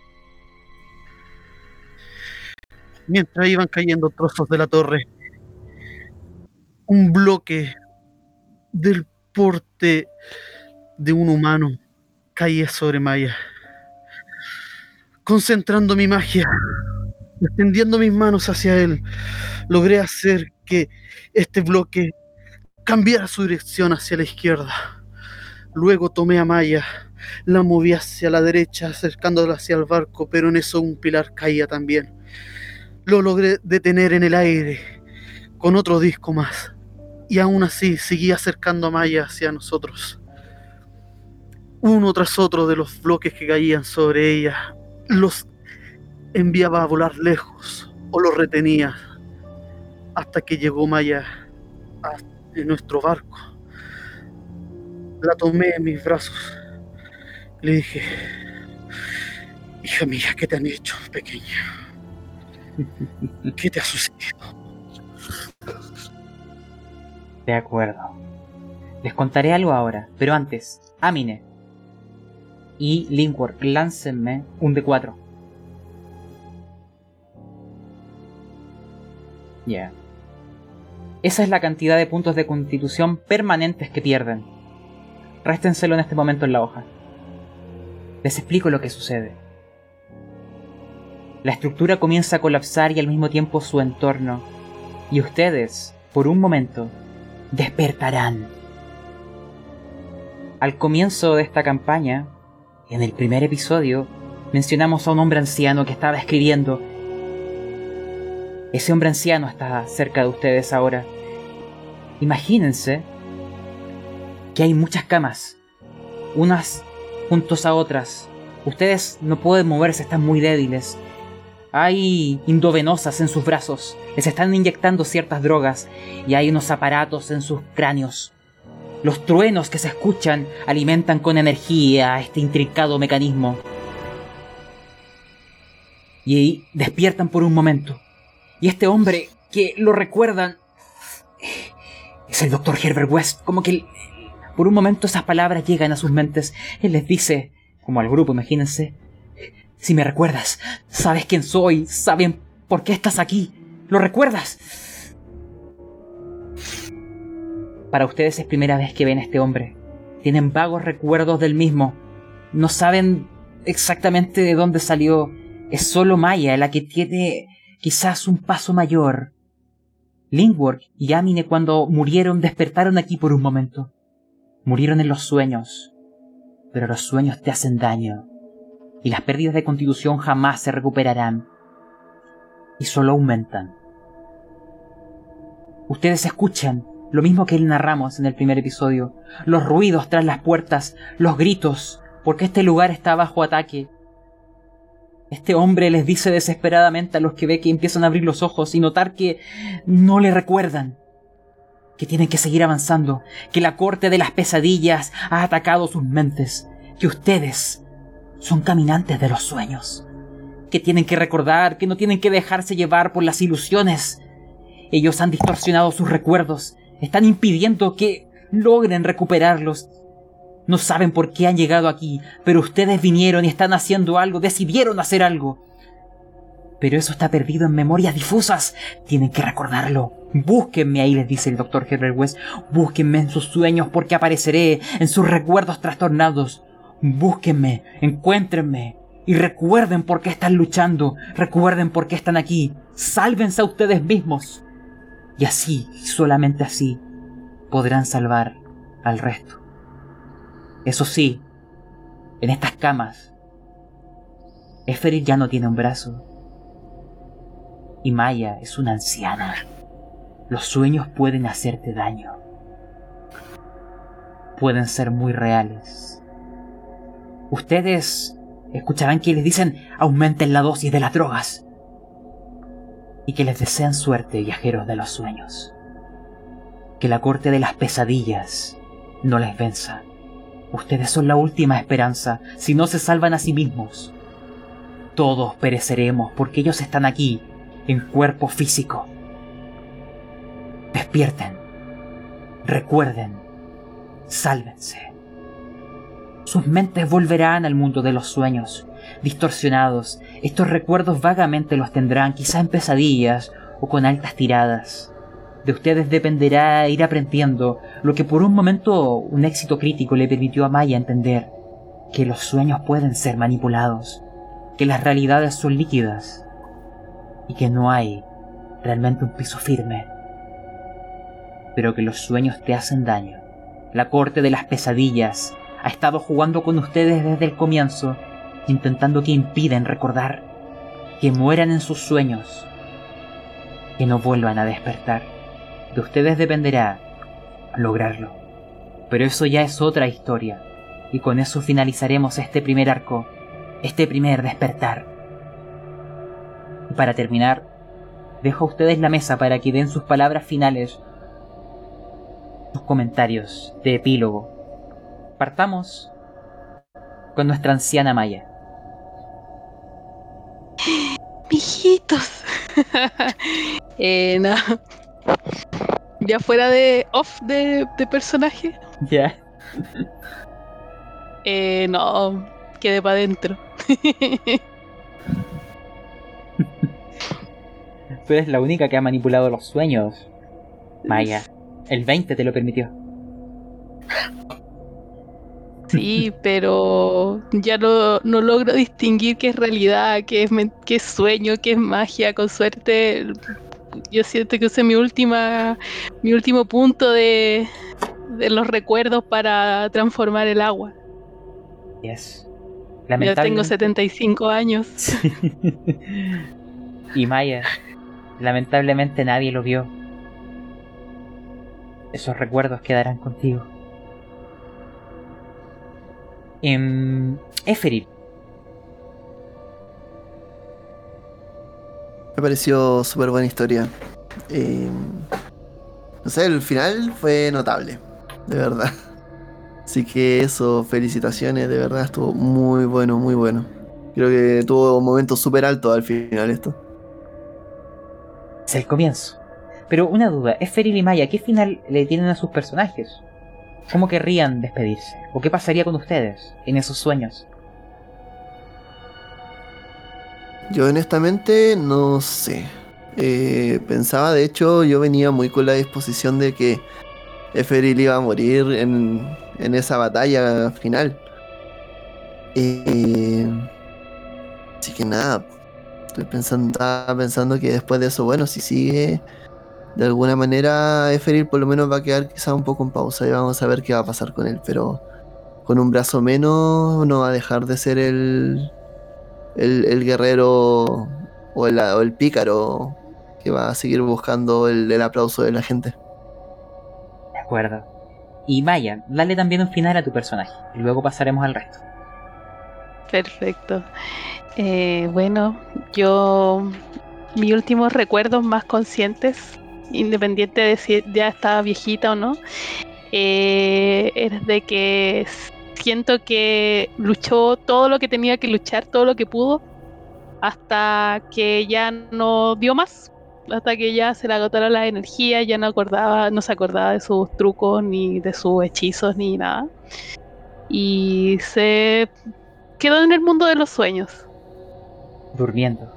Mientras iban cayendo trozos de la torre, un bloque del porte de un humano caía sobre Maya. Concentrando mi magia, extendiendo mis manos hacia él, logré hacer que este bloque cambiara su dirección hacia la izquierda. Luego tomé a Maya, la moví hacia la derecha, acercándola hacia el barco, pero en eso un pilar caía también. Lo logré detener en el aire con otro disco más, y aún así seguía acercando a Maya hacia nosotros. Uno tras otro de los bloques que caían sobre ella, los enviaba a volar lejos o los retenía hasta que llegó Maya a en nuestro barco. La tomé en mis brazos. Le dije, hija mía, ¿qué te han hecho, pequeña? ¿Qué te ha sucedido? De acuerdo. Les contaré algo ahora, pero antes, Amine y Linkwork, láncenme un D4. Ya. Esa es la cantidad de puntos de constitución permanentes que pierden. Réstenselo en este momento en la hoja. Les explico lo que sucede. La estructura comienza a colapsar y al mismo tiempo su entorno. Y ustedes, por un momento, despertarán. Al comienzo de esta campaña, en el primer episodio, mencionamos a un hombre anciano que estaba escribiendo. Ese hombre anciano está cerca de ustedes ahora. Imagínense que hay muchas camas, unas juntos a otras. Ustedes no pueden moverse, están muy débiles. Hay indovenosas en sus brazos, les están inyectando ciertas drogas y hay unos aparatos en sus cráneos. Los truenos que se escuchan alimentan con energía este intrincado mecanismo. Y despiertan por un momento. Y este hombre que lo recuerdan es el doctor Herbert West. Como que por un momento esas palabras llegan a sus mentes. Él les dice, como al grupo, imagínense, si me recuerdas, sabes quién soy, saben por qué estás aquí, ¿lo recuerdas? Para ustedes es primera vez que ven a este hombre. Tienen vagos recuerdos del mismo. No saben exactamente de dónde salió. Es solo Maya la que tiene quizás un paso mayor. Lingwork y Amine cuando murieron despertaron aquí por un momento. Murieron en los sueños. Pero los sueños te hacen daño. Y las pérdidas de constitución jamás se recuperarán. Y solo aumentan. Ustedes escuchan lo mismo que narramos en el primer episodio. Los ruidos tras las puertas, los gritos, porque este lugar está bajo ataque. Este hombre les dice desesperadamente a los que ve que empiezan a abrir los ojos y notar que no le recuerdan, que tienen que seguir avanzando, que la corte de las pesadillas ha atacado sus mentes, que ustedes son caminantes de los sueños, que tienen que recordar, que no tienen que dejarse llevar por las ilusiones. Ellos han distorsionado sus recuerdos, están impidiendo que logren recuperarlos no saben por qué han llegado aquí, pero ustedes vinieron y están haciendo algo, decidieron hacer algo. Pero eso está perdido en memorias difusas. Tienen que recordarlo. Búsquenme ahí, les dice el doctor Herbert West. Búsquenme en sus sueños porque apareceré en sus recuerdos trastornados. Búsquenme, encuéntrenme. Y recuerden por qué están luchando. Recuerden por qué están aquí. Sálvense a ustedes mismos. Y así, solamente así, podrán salvar al resto. Eso sí, en estas camas, Eferil ya no tiene un brazo. Y Maya es una anciana. Los sueños pueden hacerte daño. Pueden ser muy reales. Ustedes escucharán que les dicen aumenten la dosis de las drogas. Y que les desean suerte, viajeros de los sueños. que la corte de las pesadillas no les venza. Ustedes son la última esperanza si no se salvan a sí mismos. Todos pereceremos porque ellos están aquí, en cuerpo físico. Despierten. Recuerden. Sálvense. Sus mentes volverán al mundo de los sueños, distorsionados. Estos recuerdos vagamente los tendrán, quizá en pesadillas o con altas tiradas. De ustedes dependerá ir aprendiendo lo que por un momento un éxito crítico le permitió a Maya entender, que los sueños pueden ser manipulados, que las realidades son líquidas y que no hay realmente un piso firme, pero que los sueños te hacen daño. La corte de las pesadillas ha estado jugando con ustedes desde el comienzo, intentando que impiden recordar, que mueran en sus sueños, que no vuelvan a despertar. De ustedes dependerá lograrlo. Pero eso ya es otra historia, y con eso finalizaremos este primer arco, este primer despertar. Y para terminar, dejo a ustedes la mesa para que den sus palabras finales, sus comentarios de epílogo. Partamos con nuestra anciana Maya. Mijitos. eh, no. Ya fuera de off de, de personaje. Ya. Eh, no, quedé para adentro. Tú eres la única que ha manipulado los sueños. Maya. El 20 te lo permitió. Sí, pero ya no, no logro distinguir qué es realidad, qué es, qué es sueño, qué es magia. Con suerte, yo siento que usé mi última, mi último punto de, de los recuerdos para transformar el agua. Yes. Ya tengo Lamentablemente- 75 años. y Maya, lamentablemente nadie lo vio. Esos recuerdos quedarán contigo. Em, Eferil, Me pareció súper buena historia. Eh, no sé, el final fue notable, de verdad. Así que eso, felicitaciones, de verdad estuvo muy bueno, muy bueno. Creo que tuvo un momento súper alto al final esto. es el comienzo. Pero una duda, Eferil y Maya, ¿qué final le tienen a sus personajes? ¿Cómo querrían despedirse? ¿O qué pasaría con ustedes en esos sueños? Yo honestamente no sé. Eh, pensaba, de hecho, yo venía muy con la disposición de que Eferil iba a morir en, en esa batalla final. Eh, así que nada, estoy pensando, estaba pensando que después de eso, bueno, si sigue de alguna manera, Eferil por lo menos va a quedar quizá un poco en pausa y vamos a ver qué va a pasar con él. Pero con un brazo menos no va a dejar de ser el, el, el guerrero o el, o el pícaro que va a seguir buscando el, el aplauso de la gente. De acuerdo. Y Maya, dale también un final a tu personaje. Y luego pasaremos al resto. Perfecto. Eh, bueno, yo mis últimos recuerdos más conscientes, independiente de si ya estaba viejita o no, eh, es de que siento que luchó todo lo que tenía que luchar, todo lo que pudo, hasta que ya no dio más, hasta que ya se le agotaron las energías, ya no acordaba, no se acordaba de sus trucos ni de sus hechizos ni nada. Y se quedó en el mundo de los sueños, Durmiendo.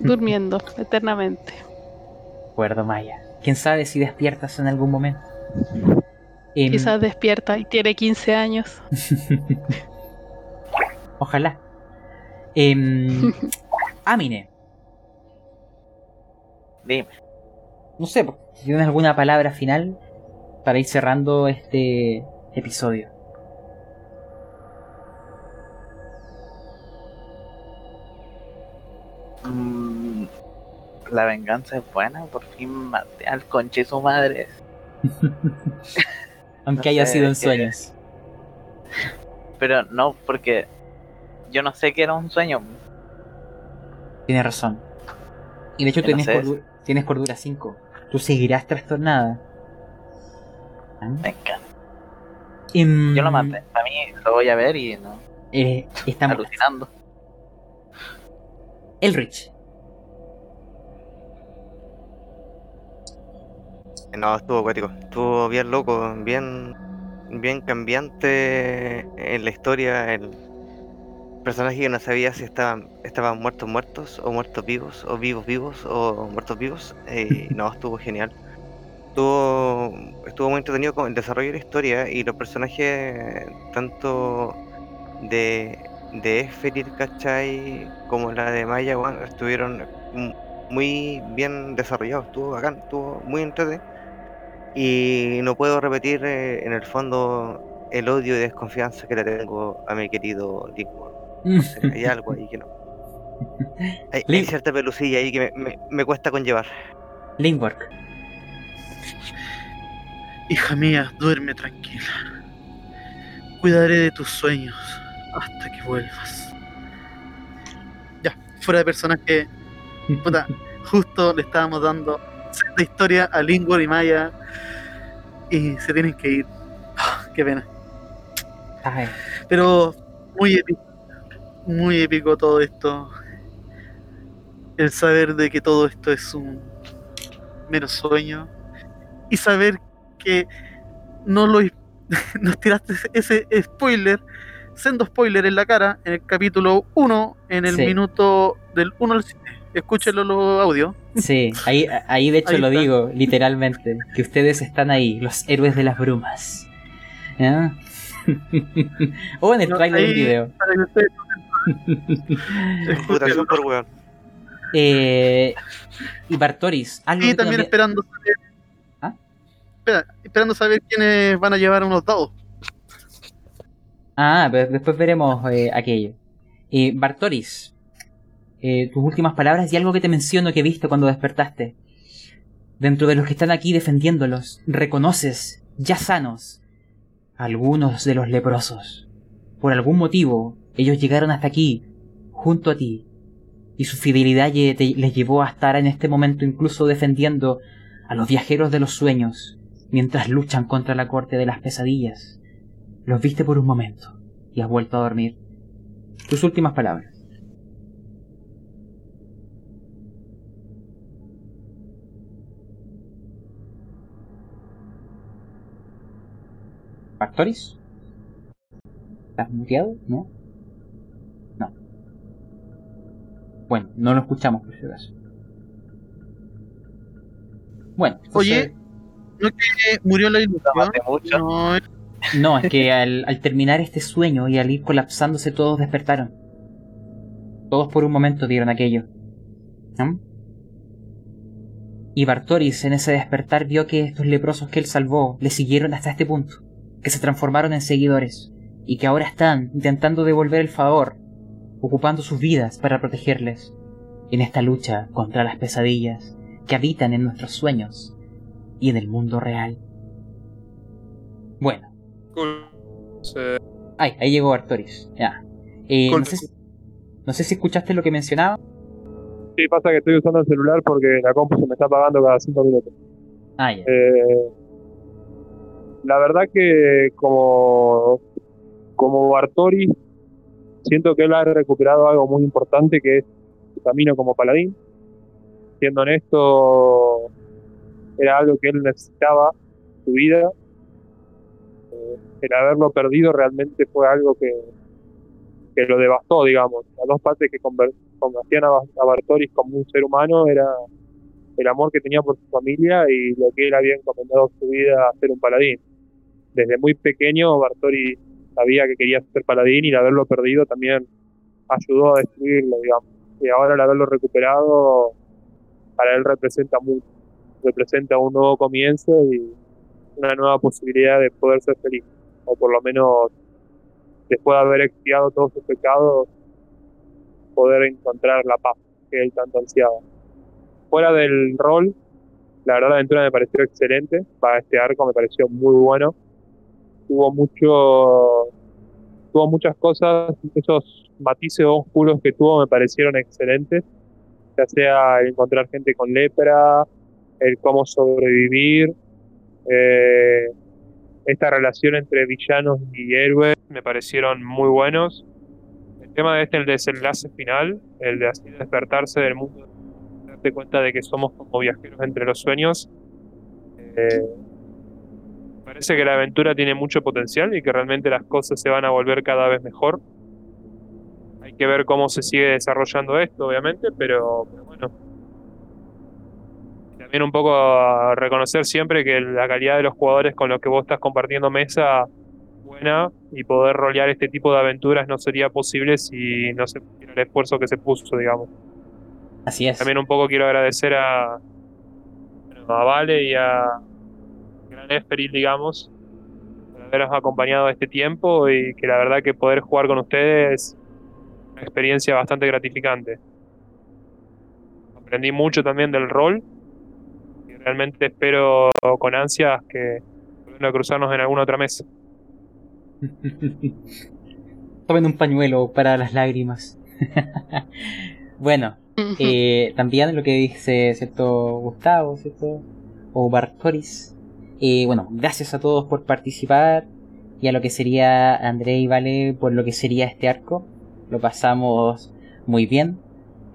durmiendo eternamente. De acuerdo, Maya. ¿Quién sabe si despiertas en algún momento? Em, Quizás despierta y tiene 15 años. Ojalá. Em, Amine, Dime. no sé, si tienes alguna palabra final para ir cerrando este episodio. Mm, la venganza es buena, por fin maté al conche su madre. Aunque No haya sé, sido en sueños. Pero no, porque yo no sé que era un sueño. Tienes razón. Y de hecho Que no tienes, sé. cordu- tienes cordura 5. Tú seguirás trastornada. Me encanta. Em, Yo lo maté. A mí lo voy a ver y no. eh, estamos Alucinando. Elrich. No, estuvo acuático. Estuvo bien loco, bien, bien cambiante en la historia. El personaje que no sabía si estaban, estaban muertos muertos, o muertos vivos, o vivos vivos, o muertos vivos. eh, no, estuvo genial. Estuvo, estuvo muy entretenido con el desarrollo de la historia y los personajes, tanto de, de Esferir, ¿cachai? Como la de Maya, bueno, estuvieron muy bien desarrollados. Estuvo bacán, estuvo muy entretenido. Y no puedo repetir eh, en el fondo el odio y desconfianza que le tengo a mi querido Lingworth. No sé, hay algo ahí que no. Hay, hay cierta pelucilla ahí que me, me- me cuesta conllevar. Lindbergh. Hija mía, duerme tranquila. Cuidaré de tus sueños hasta que vuelvas. Ya, fuera de personaje, puta, justo le estábamos dando la historia a Lingor y Maya y se tienen que ir. Qué pena. Ay, Pero muy épico, muy épico todo esto. El saber de que todo esto es un mero sueño y saber que no lo nos tiraste ese spoiler, sendo spoiler en la cara en el capítulo 1, en el Sí. minuto del 1 al 7. Escúchenlo los audios. Sí, ahí, ahí de hecho Ahí lo está. digo, literalmente, que ustedes están ahí, los héroes de las brumas. O en el No, trailer del video. Escuchen. por weón. Eh, y Bartoris, algo Y también esperando saber, ¿Ah? Espera, esperando saber quiénes van a llevar unos dados. Ah, pero después veremos eh, aquello. Eh, Bartoris, eh, tus últimas palabras y algo que te menciono que viste cuando despertaste. Dentro de los que están aquí defendiéndolos, reconoces, ya sanos, a algunos de los leprosos. Por algún motivo, ellos llegaron hasta aquí, junto a ti, y su fidelidad les llevó a estar en este momento incluso defendiendo a los viajeros de los sueños, mientras luchan contra la corte de las pesadillas. Los viste por un momento y has vuelto a dormir. Tus últimas palabras. ¿Factoris? ¿Estás muteado? ¿No? No. Bueno, no lo escuchamos por si acaso. Bueno, Oye, ¿no que murió la ilusión? No, No, es que al, al terminar este sueño y al ir colapsándose todos despertaron. Todos por un momento vieron aquello. ¿No? Y Bartoris en ese despertar vio que estos leprosos que él salvó le siguieron hasta este punto, que se transformaron en seguidores, y que ahora están intentando devolver el favor, ocupando sus vidas para protegerles, en esta lucha contra las pesadillas que habitan en nuestros sueños y en el mundo real. Bueno, Cool. Sí. Ay, ahí llegó Artoris. Ya. Eh, Con- no, sé si, no sé si escuchaste lo que mencionaba. Sí, pasa que estoy usando el celular porque la compu se me está apagando cada cinco minutos. Ah, ya. Eh, la verdad que como, como Bartori, siento que él ha recuperado algo muy importante que es su camino como paladín. Siendo honesto, era algo que él necesitaba en su vida. Eh, el haberlo perdido realmente fue algo que, que lo devastó, digamos. Las dos partes que conver- convertían a, a Bartoris como un ser humano era el amor que tenía por su familia y lo que él había encomendado su vida a ser un paladín. Desde muy pequeño Bartori sabía que quería ser paladín y el haberlo perdido también ayudó a destruirlo, digamos. Y ahora el haberlo recuperado para él representa mucho, representa un nuevo comienzo y una nueva posibilidad de poder ser feliz, o por lo menos después de haber expiado todos sus pecados, poder encontrar la paz que él tanto ansiaba fuera del rol, la verdad la aventura me pareció excelente. Para este arco me pareció muy bueno. Tuvo mucho, tuvo muchas cosas, esos matices oscuros que tuvo me parecieron excelentes. Ya sea encontrar gente con lepra, el cómo sobrevivir, eh, esta relación entre villanos y héroes me parecieron muy buenos. El tema de este, el desenlace final, el de así despertarse del mundo, darte cuenta de que somos como viajeros entre los sueños. eh, parece que la aventura tiene mucho potencial y que realmente las cosas se van a volver cada vez mejor. Hay que ver cómo se sigue desarrollando esto, obviamente, pero, pero bueno. También un poco a reconocer siempre que la calidad de los jugadores con los que vos estás compartiendo mesa buena y poder rolear este tipo de aventuras no sería posible si no se pusiera el esfuerzo que se puso, digamos. Así es. También un poco quiero agradecer a, Vale y a Esperil, digamos, por habernos acompañado este tiempo y que la verdad que poder jugar con ustedes es una experiencia bastante gratificante. Aprendí mucho también del rol y realmente espero con ansias que vuelvan a cruzarnos en alguna otra mesa. Tomen un pañuelo para las lágrimas. bueno, eh, también lo que dice cierto Gustavo, cierto o Bartoris. Bueno, gracias a todos por participar y a lo que sería André y Vale por lo que sería este arco. Lo pasamos muy bien.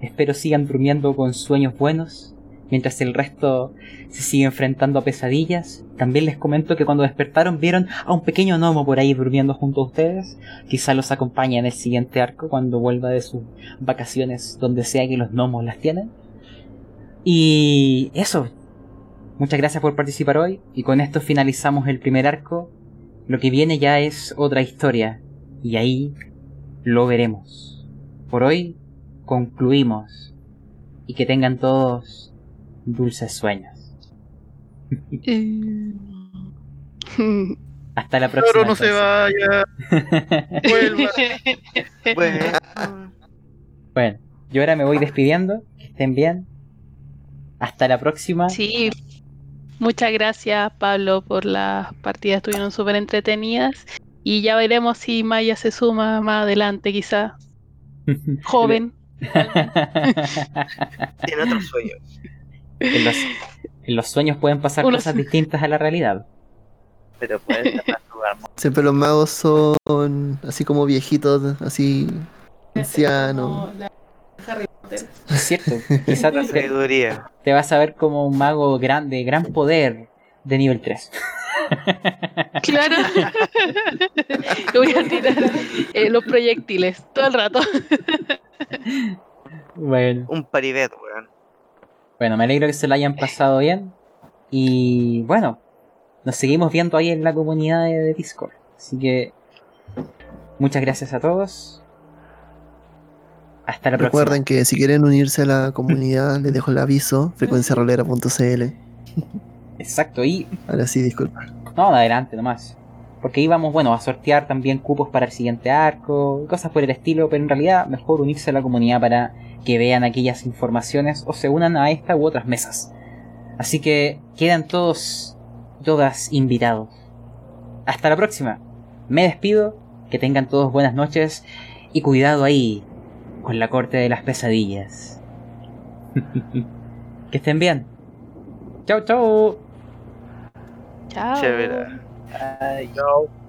Espero sigan durmiendo con sueños buenos mientras el resto se sigue enfrentando a pesadillas. También les comento que cuando despertaron vieron a un pequeño gnomo por ahí durmiendo junto a ustedes. Quizá los acompañe en el siguiente arco cuando vuelva de sus vacaciones donde sea que los gnomos las tienen. Y eso. Muchas gracias por participar hoy y con esto finalizamos el primer arco. Lo que viene ya es otra historia y ahí lo veremos. Por hoy concluimos y que tengan todos dulces sueños. Hasta la próxima. Pero no se vaya, vuelva. Bueno, Bueno, yo ahora me voy despidiendo. Que estén bien. Hasta la próxima. Sí, muchas gracias Pablo por las partidas, estuvieron súper entretenidas. Y ya veremos si Maya se suma más adelante, quizá. Joven. tiene otros sueños. en, los, en los sueños pueden pasar Unos- cosas distintas a la realidad. Pero puede ser más lugar Siempre los magos son así como viejitos, así ancianos. Es cierto. Quizás te, te vas a ver como un mago grande, gran poder de nivel 3. Claro. Le voy a tirar eh, los proyectiles todo el rato. Bueno. Un paribet, weón. Bueno, me alegro que se lo hayan pasado bien. Y bueno, nos seguimos viendo ahí en la comunidad de Discord. Así que muchas gracias a todos. Hasta la Recuerden que si quieren unirse a la comunidad, les dejo el aviso, frecuenciarolera.cl. Exacto, y Ahora sí, disculpa. no, adelante nomás. Porque íbamos, bueno, a sortear también cupos para el siguiente arco, y cosas por el estilo, pero en realidad mejor unirse a la comunidad para que vean aquellas informaciones o se unan a esta u otras mesas. Así que quedan todos, todas invitados. Hasta la próxima. Me despido, que tengan todos buenas noches y cuidado ahí con la corte de las pesadillas. que estén bien. Chau, chau. Chao. Chévere. Ay, Chao.